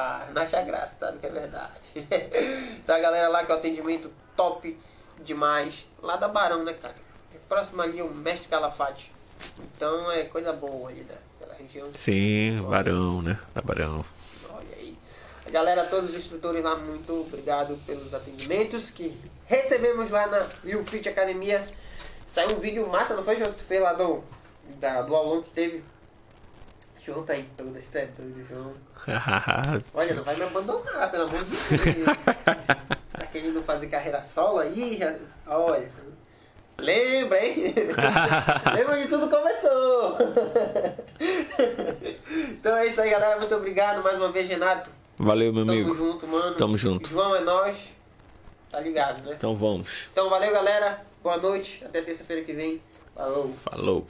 Ah, não acha graça, sabe que é verdade. (laughs) então a galera lá que é o atendimento top demais. Lá da Barão, né, cara? Próximo ali é o Mestre Calafate. Então é coisa boa ali daquela região. Sim, Barão, né? Da Barão. Olha aí. Galera, todos os instrutores lá, muito obrigado pelos atendimentos que recebemos lá na Rio Fit Academia. Saiu um vídeo massa, não foi, João? Tu fez lá do, da, do aulão que teve. João tá em todas, tu é doido, João. Olha, não vai me abandonar, pelo amor de Deus. tá querendo fazer carreira solo aí? Já... Olha. Lembra, hein? (laughs) Lembra onde tudo começou. então é isso aí, galera. Muito obrigado mais uma vez, Renato. Valeu, meu Tamo amigo. junto, mano. Tamo junto. João é nós. Tá ligado, né? Então vamos. Então valeu, galera. Boa noite. Até terça-feira que vem. Falou. Falou.